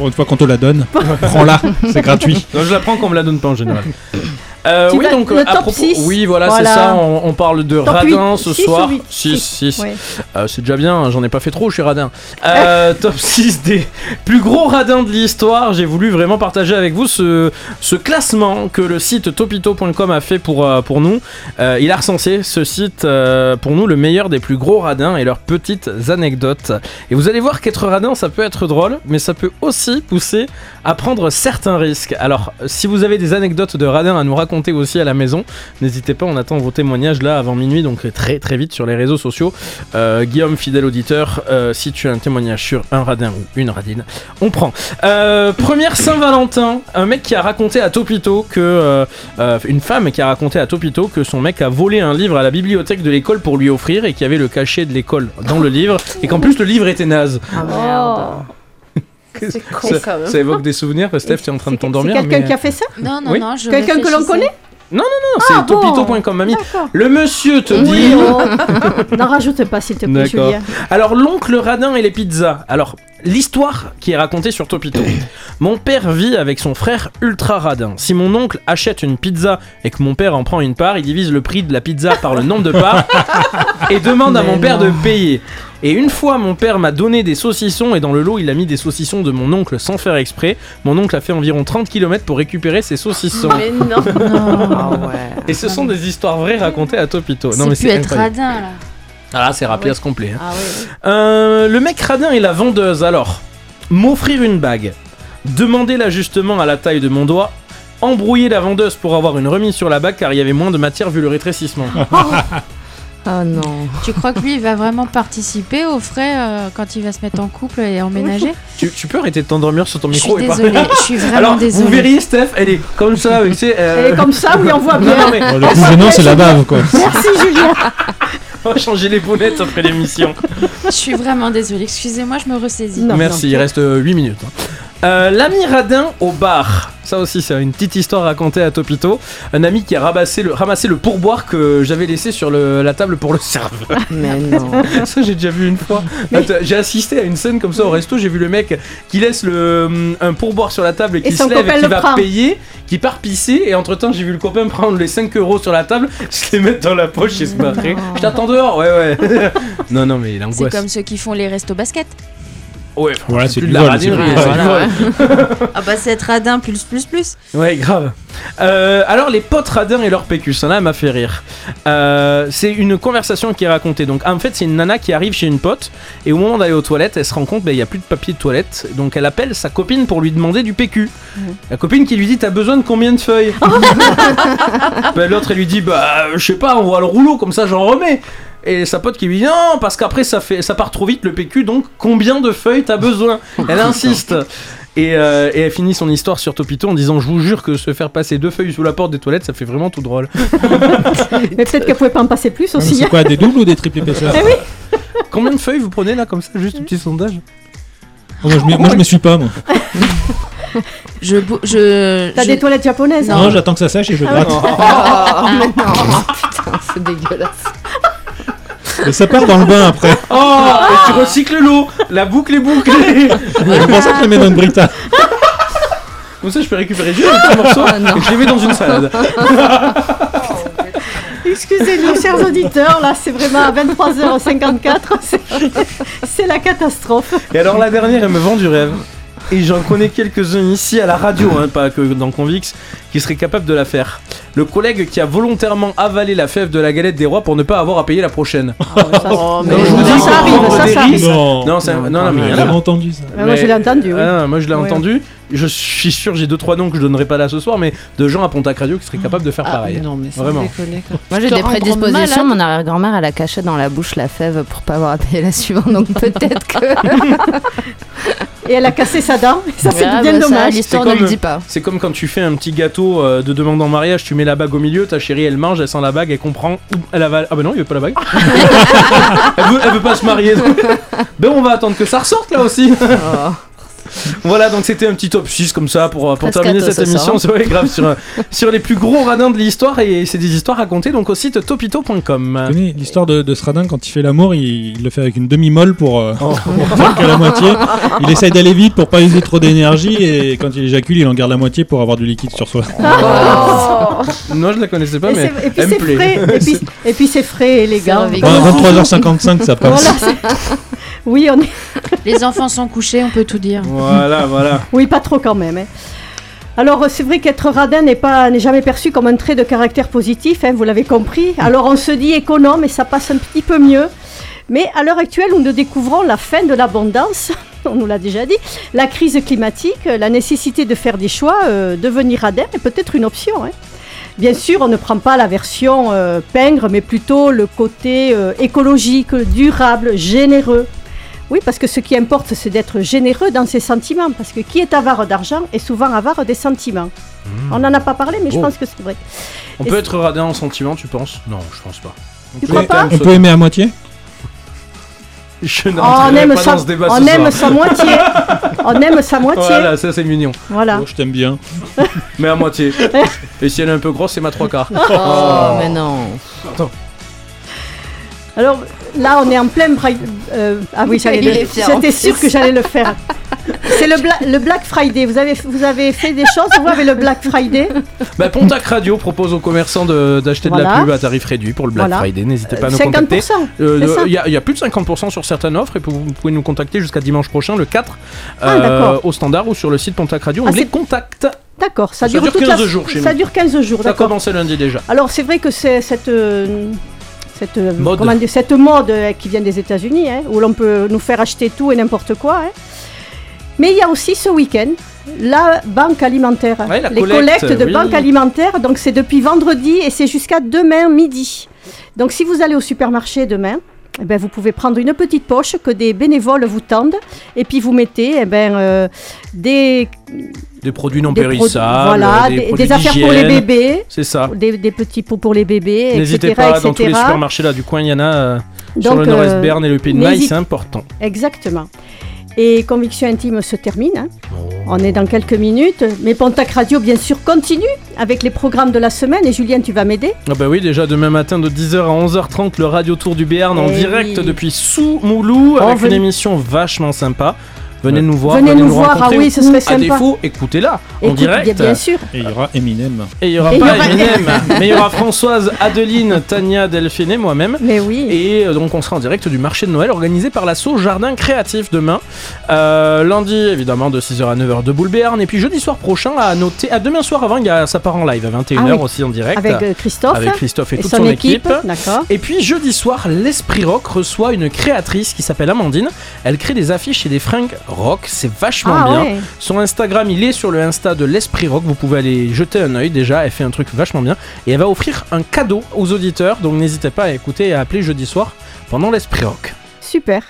Pour une fois qu'on te la donne, prends-la, c'est gratuit. Non, je la prends qu'on me la donne pas en général. Euh, oui, donc le euh, à top propos, 6. oui, voilà, Voilà. c'est ça. On, on parle de Top radin 8, ce 6 soir. ou 8? 6, Six, 6. ouais. c'est déjà bien, hein, j'en ai pas fait trop, je suis radin. Euh, top 6 des plus gros radins de l'histoire. J'ai voulu vraiment partager avec vous ce, ce classement que le site topito.com a fait pour, euh, pour nous. Euh, il a recensé ce site euh, pour nous le meilleur des plus gros radins et leurs petites anecdotes. Et vous allez voir qu'être radin, ça peut être drôle, mais ça peut aussi pousser à prendre certains risques. Alors, si vous avez des anecdotes de radins à nous raconter aussi à la maison, n'hésitez pas, on attend vos témoignages là avant minuit, donc très très vite sur les réseaux sociaux. Euh, Guillaume, fidèle auditeur, euh, si tu as un témoignage sur un radin ou une radine, on prend. Euh, première Saint-Valentin, un mec qui a raconté à Topito que. une femme qui a raconté à Topito que son mec a volé un livre à la bibliothèque de l'école pour lui offrir et qu'il y avait le cachet de l'école dans le livre et qu'en plus le livre était naze. Merde. C'est con Ça, quand même. ça évoque des souvenirs, Steph, tu es en train de C'est t'endormir. quelqu'un mais- qui a fait ça Non, non, Oui. non. Je Quelqu'un que l'on connaît Non, non, non, c'est Ah, bon. topito.com, mamie. Le monsieur te Oui, dit. oh. N'en rajoute pas, s'il te plaît, D'accord. Julien. Alors, l'oncle radin et les pizzas. Alors, l'histoire qui est racontée sur Topito. Mon père vit avec son frère ultra radin. Si mon oncle achète une pizza et que mon père en prend une part, il divise le prix de la pizza par le nombre de parts et demande à mon père non. de payer. Et une fois, mon père m'a donné des saucissons et dans le lot, il a mis des saucissons de mon oncle sans faire exprès. Mon oncle a fait environ 30 km pour récupérer ses saucissons. Mais non. Ah ouais. Et ce sont des histoires vraies racontées à Topito. C'est plus être radin là. Ah, c'est rapiace complet. hein. Ah oui. Euh, le mec radin et la vendeuse, alors. M'offrir une bague. Demander l'ajustement à la taille de mon doigt. Embrouiller la vendeuse pour avoir une remise sur la bague car il y avait moins de matière vu le rétrécissement. Oh non. Tu crois que lui, il va vraiment participer aux frais euh, quand il va se mettre en couple et emménager tu, tu peux arrêter de t'endormir sur ton Je micro suis et pas- désolée, je suis vraiment Alors, désolée. vous verriez Steph, elle est comme ça, avec ses, euh, Elle est comme ça, oui, on voit bien. Non, non, mais Bon, le plus gênant, c'est la bave, quoi. Merci, Julien. on va changer les bonnettes après l'émission. Je suis vraiment désolée. Excusez-moi, je me ressaisis. Merci, il reste 8 minutes. hein. Euh, L'ami radin au bar. Ça aussi, c'est une petite histoire racontée à Topito. Un ami qui a ramassé le, ramassé le pourboire que j'avais laissé sur le- la table pour le serveur. Mais non. Ça, j'ai déjà vu une fois. Attends, J'ai assisté à une scène comme ça au resto. J'ai vu le mec qui laisse le, hum, un pourboire sur la table et qui se lève et qui va prend. payer, qui part pisser. Et entre temps, j'ai vu le copain prendre les 5 euros sur la table, se les mettre dans la poche et se barrer. Je t'attends dehors, ouais, ouais. non, non, mais C'est comme ceux qui font les restos basket. Ouais, Voilà, c'est du de la voilà, vol. Ah bah c'est être radin plus plus plus. Ouais, grave. Euh, alors, les potes radins et leur PQ, ça là m'a fait rire. Euh, c'est une conversation qui est racontée. Donc, en fait, c'est une nana qui arrive chez une pote et au moment d'aller aux toilettes, elle se rend compte qu'il n'y a plus de papier de toilette. Donc, elle appelle sa copine pour lui demander du PQ. La copine qui lui dit T'as besoin de combien de feuilles? Bah, L'autre, elle lui dit Bah, je sais pas, on voit le rouleau, comme ça j'en remets. Et sa pote qui lui dit non parce qu'après ça fait ça part trop vite le PQ donc combien de feuilles t'as besoin Elle insiste et, euh, et elle finit son histoire sur Topito en disant je vous jure que se faire passer deux feuilles sous la porte des toilettes ça fait vraiment tout drôle. Mais peut-être qu'elle pouvait pas en passer plus aussi. C'est quoi, des doubles ou des triples épaisseurs Eh oui. Combien de feuilles vous prenez là comme ça juste un petit sondage Oh, moi, je je me suis pas, moi. Je. T'as je- des toilettes japonaises Non, j'attends que ça sèche et je Ah gratte. Oh, mais non. Putain, c'est dégueulasse. Et ça part dans le bain après. Oh et tu recycles l'eau La boucle est bouclée C'est pour ça que je les mets dans une brita. Comme ça je peux récupérer juste un petit morceau Ah, et je les mets dans une salade. Excusez-nous, chers auditeurs, là c'est vraiment à 23h54, c'est- c'est la catastrophe. Et alors la dernière, elle me vend du rêve. Et j'en connais quelques-uns ici à la radio, hein, pas que dans Convix, qui seraient capables de la faire. Le collègue qui a volontairement avalé la fève de la galette des rois pour ne pas avoir à payer la prochaine. Oh, mais Non, je vous non. dis, ça arrive, ça, ça arrive. Non. Non, non, non, mais il y en J'ai a. jamais entendu ça. Moi, je l'ai entendu, oui. Ah, moi je l'ai Ouais, entendu. Je suis sûr, j'ai deux trois noms que je donnerai pas là ce soir, mais de gens à Pontac Radio qui seraient capables de faire Ah, pareil. non, mais c'est Vraiment. déconné. Moi j'ai des prédispositions, mon arrière-grand-mère elle a caché dans la bouche la fève pour pas avoir à payer la suivante, donc peut-être que... et elle a cassé sa dent. Et ça, c'est bien bah, ça, dommage. l'histoire ne le dit pas. C'est comme quand tu fais un petit gâteau euh, de demande en mariage, tu mets la bague au milieu, ta chérie elle mange, elle sent la bague, elle comprend, elle avale. Ah bah non, il veut pas la bague. elle, veut, elle veut pas se marier. ben on va attendre que ça ressorte là aussi. Voilà, donc c'était un petit top 6 comme ça pour, pour Presque terminer cette émission. C'est ouais, grave sur, euh, sur les plus gros radins de l'histoire et c'est des histoires racontées donc au site topito.com. L'histoire de, de ce radin quand il fait l'amour, il, il le fait avec une demi-molle pour, euh, Oh. pour faire que la moitié. Il essaye d'aller vite pour pas user trop d'énergie et quand il éjacule, il en garde la moitié pour avoir du liquide sur soi. Non, je la connaissais pas, Et, mais c'est- et puis c'est frais, et puis, et puis c'est frais et élégant. C'est Enfin, 23h55, ça passe. Voilà, oui, on est... Les enfants sont couchés, on peut tout dire. Voilà, voilà. oui, pas trop quand même. hein. Alors c'est vrai qu'être radin n'est pas n'est jamais perçu comme un trait de caractère positif, hein, vous l'avez compris. Alors on se dit économe et ça passe un petit peu mieux. Mais à l'heure actuelle, nous découvrons la fin de l'abondance, on nous l'a déjà dit, la crise climatique, la nécessité de faire des choix, euh, devenir radin est peut-être une option. hein. Bien sûr, on ne prend pas la version euh, pingre, mais plutôt le côté euh, écologique, durable, généreux. Oui, parce que ce qui importe, c'est d'être généreux dans ses sentiments. Parce que qui est avare d'argent est souvent avare des sentiments. On n'en a pas parlé, mais je Oh. pense que c'est vrai. On Et peut être radin en sentiment, tu penses? Non, je pense pas. Tu peut crois pas On peut aimer à moitié? Je Oh, on aime, pas sa, dans ce débat on ce aime soir. sa moitié. on aime sa moitié. Voilà, ça c'est mignon. Voilà. Oh, je t'aime bien. Mais à moitié. Et si elle est un peu grosse, c'est ma trois quarts. Oh, mais non. Attends. Alors là, on est en plein. Euh, ah oui, j'allais le- J'étais sûre que j'allais le faire. C'est le, Bla- le Black Friday. Vous avez, vous avez fait des choses, vous, avec le Black Friday? Bah, Pontac Radio propose aux commerçants de- d'acheter de, la pub à tarif réduit pour le Black Voilà. Friday. N'hésitez pas à nous 50%, contacter. Euh, le- ça Il y, a- y a plus de 50% sur certaines offres et vous pouvez nous contacter jusqu'à dimanche prochain, le 4, Ah, d'accord. au standard ou sur le site Pontac Radio. On Ah, les contacte. D'accord, ça, Ça dure dure toute 15 la... jours chez Ça nous. dure 15 jours, Ça d'accord. commence lundi déjà. Alors c'est vrai que c'est cette, euh, cette, euh, Mode. comment dire, cette mode euh, qui vient des États-Unis, hein, où l'on peut nous faire acheter tout et n'importe quoi. hein. Mais il y a aussi ce week-end la banque alimentaire, Ouais, la les collecte, collectes de oui. banque alimentaire. Donc c'est depuis vendredi et c'est jusqu'à demain midi. Donc si vous allez au supermarché demain, eh ben, vous pouvez prendre une petite poche que des bénévoles vous tendent et puis vous mettez eh ben, euh, des, Des produits non des périssables, voilà, des, des, produits des affaires pour les bébés, C'est ça. des, des petits pots pour les bébés, N'hésitez etc. pas, dans tous les supermarchés là du coin, il y en a euh, sur le nord-est euh, Berne et le Pays de Maille, c'est important. Exactement. Et Conviction Intime se termine. hein. Oh. On est dans quelques minutes. Mais Pontac Radio, bien sûr, continue avec les programmes de la semaine. Et Julien, tu vas m'aider? Ah bah oui, déjà demain matin de 10h à 11h30, le Radio Tour du Béarn en Eh direct oui. depuis Soumoulou Oh, avec une émission vachement sympa. Venez nous voir, Venez nous voir, ah oui, ce serait À sympa. défaut, écoutez-la en Écoute, direct. bien, bien sûr. Et il y aura Eminem. Et il y aura Et il y pas aura- Eminem, mais il y aura Françoise, Adeline, Tania, Delphine et moi-même. Mais oui. Et euh, donc on sera en direct du marché de Noël organisé par l'assaut Jardin Créatif demain. Euh, lundi évidemment de 6h à 9h de Boule. Et puis jeudi soir prochain à noter, à demain soir avant il y a ça part en live à 21h Ah oui. aussi en direct. Avec euh, Christophe. Avec Christophe et, toute son, son, équipe. équipe. D'accord. Et puis jeudi soir, l'Esprit Rock reçoit une créatrice qui s'appelle Amandine. Elle crée des affiches et des fringues rock, c'est vachement Ah bien. ouais. Son Instagram, il est sur le Insta de l'Esprit Rock, vous pouvez aller jeter un oeil déjà, elle fait un truc vachement bien. Et elle va offrir un cadeau aux auditeurs, donc n'hésitez pas à écouter et à appeler jeudi soir pendant l'Esprit Rock. Super.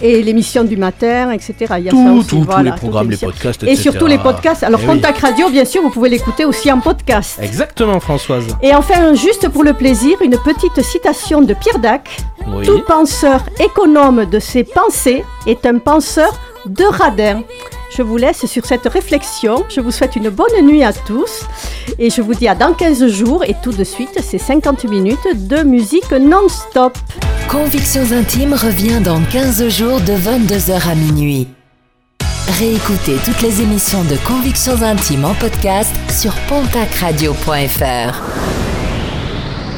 Et l'émission du matin, etc. Il y a Tout, ça aussi, tout, tous les programmes, les podcasts, Et etc. surtout les podcasts. Alors, Eh oui. Pontac Radio, bien sûr, vous pouvez l'écouter aussi en podcast. Exactement Françoise. Et enfin, juste pour le plaisir, une petite citation de Pierre Dac. Oui. Tout penseur économe de ses pensées est un penseur de radin. Je vous laisse sur cette réflexion. Je vous souhaite une bonne nuit à tous. Et je vous dis à dans 15 jours. Et tout de suite, c'est 50 minutes de musique non-stop. Convictions intimes revient dans 15 jours de 22h à minuit. Réécoutez toutes les émissions de Convictions intimes en podcast sur pontacradio.fr.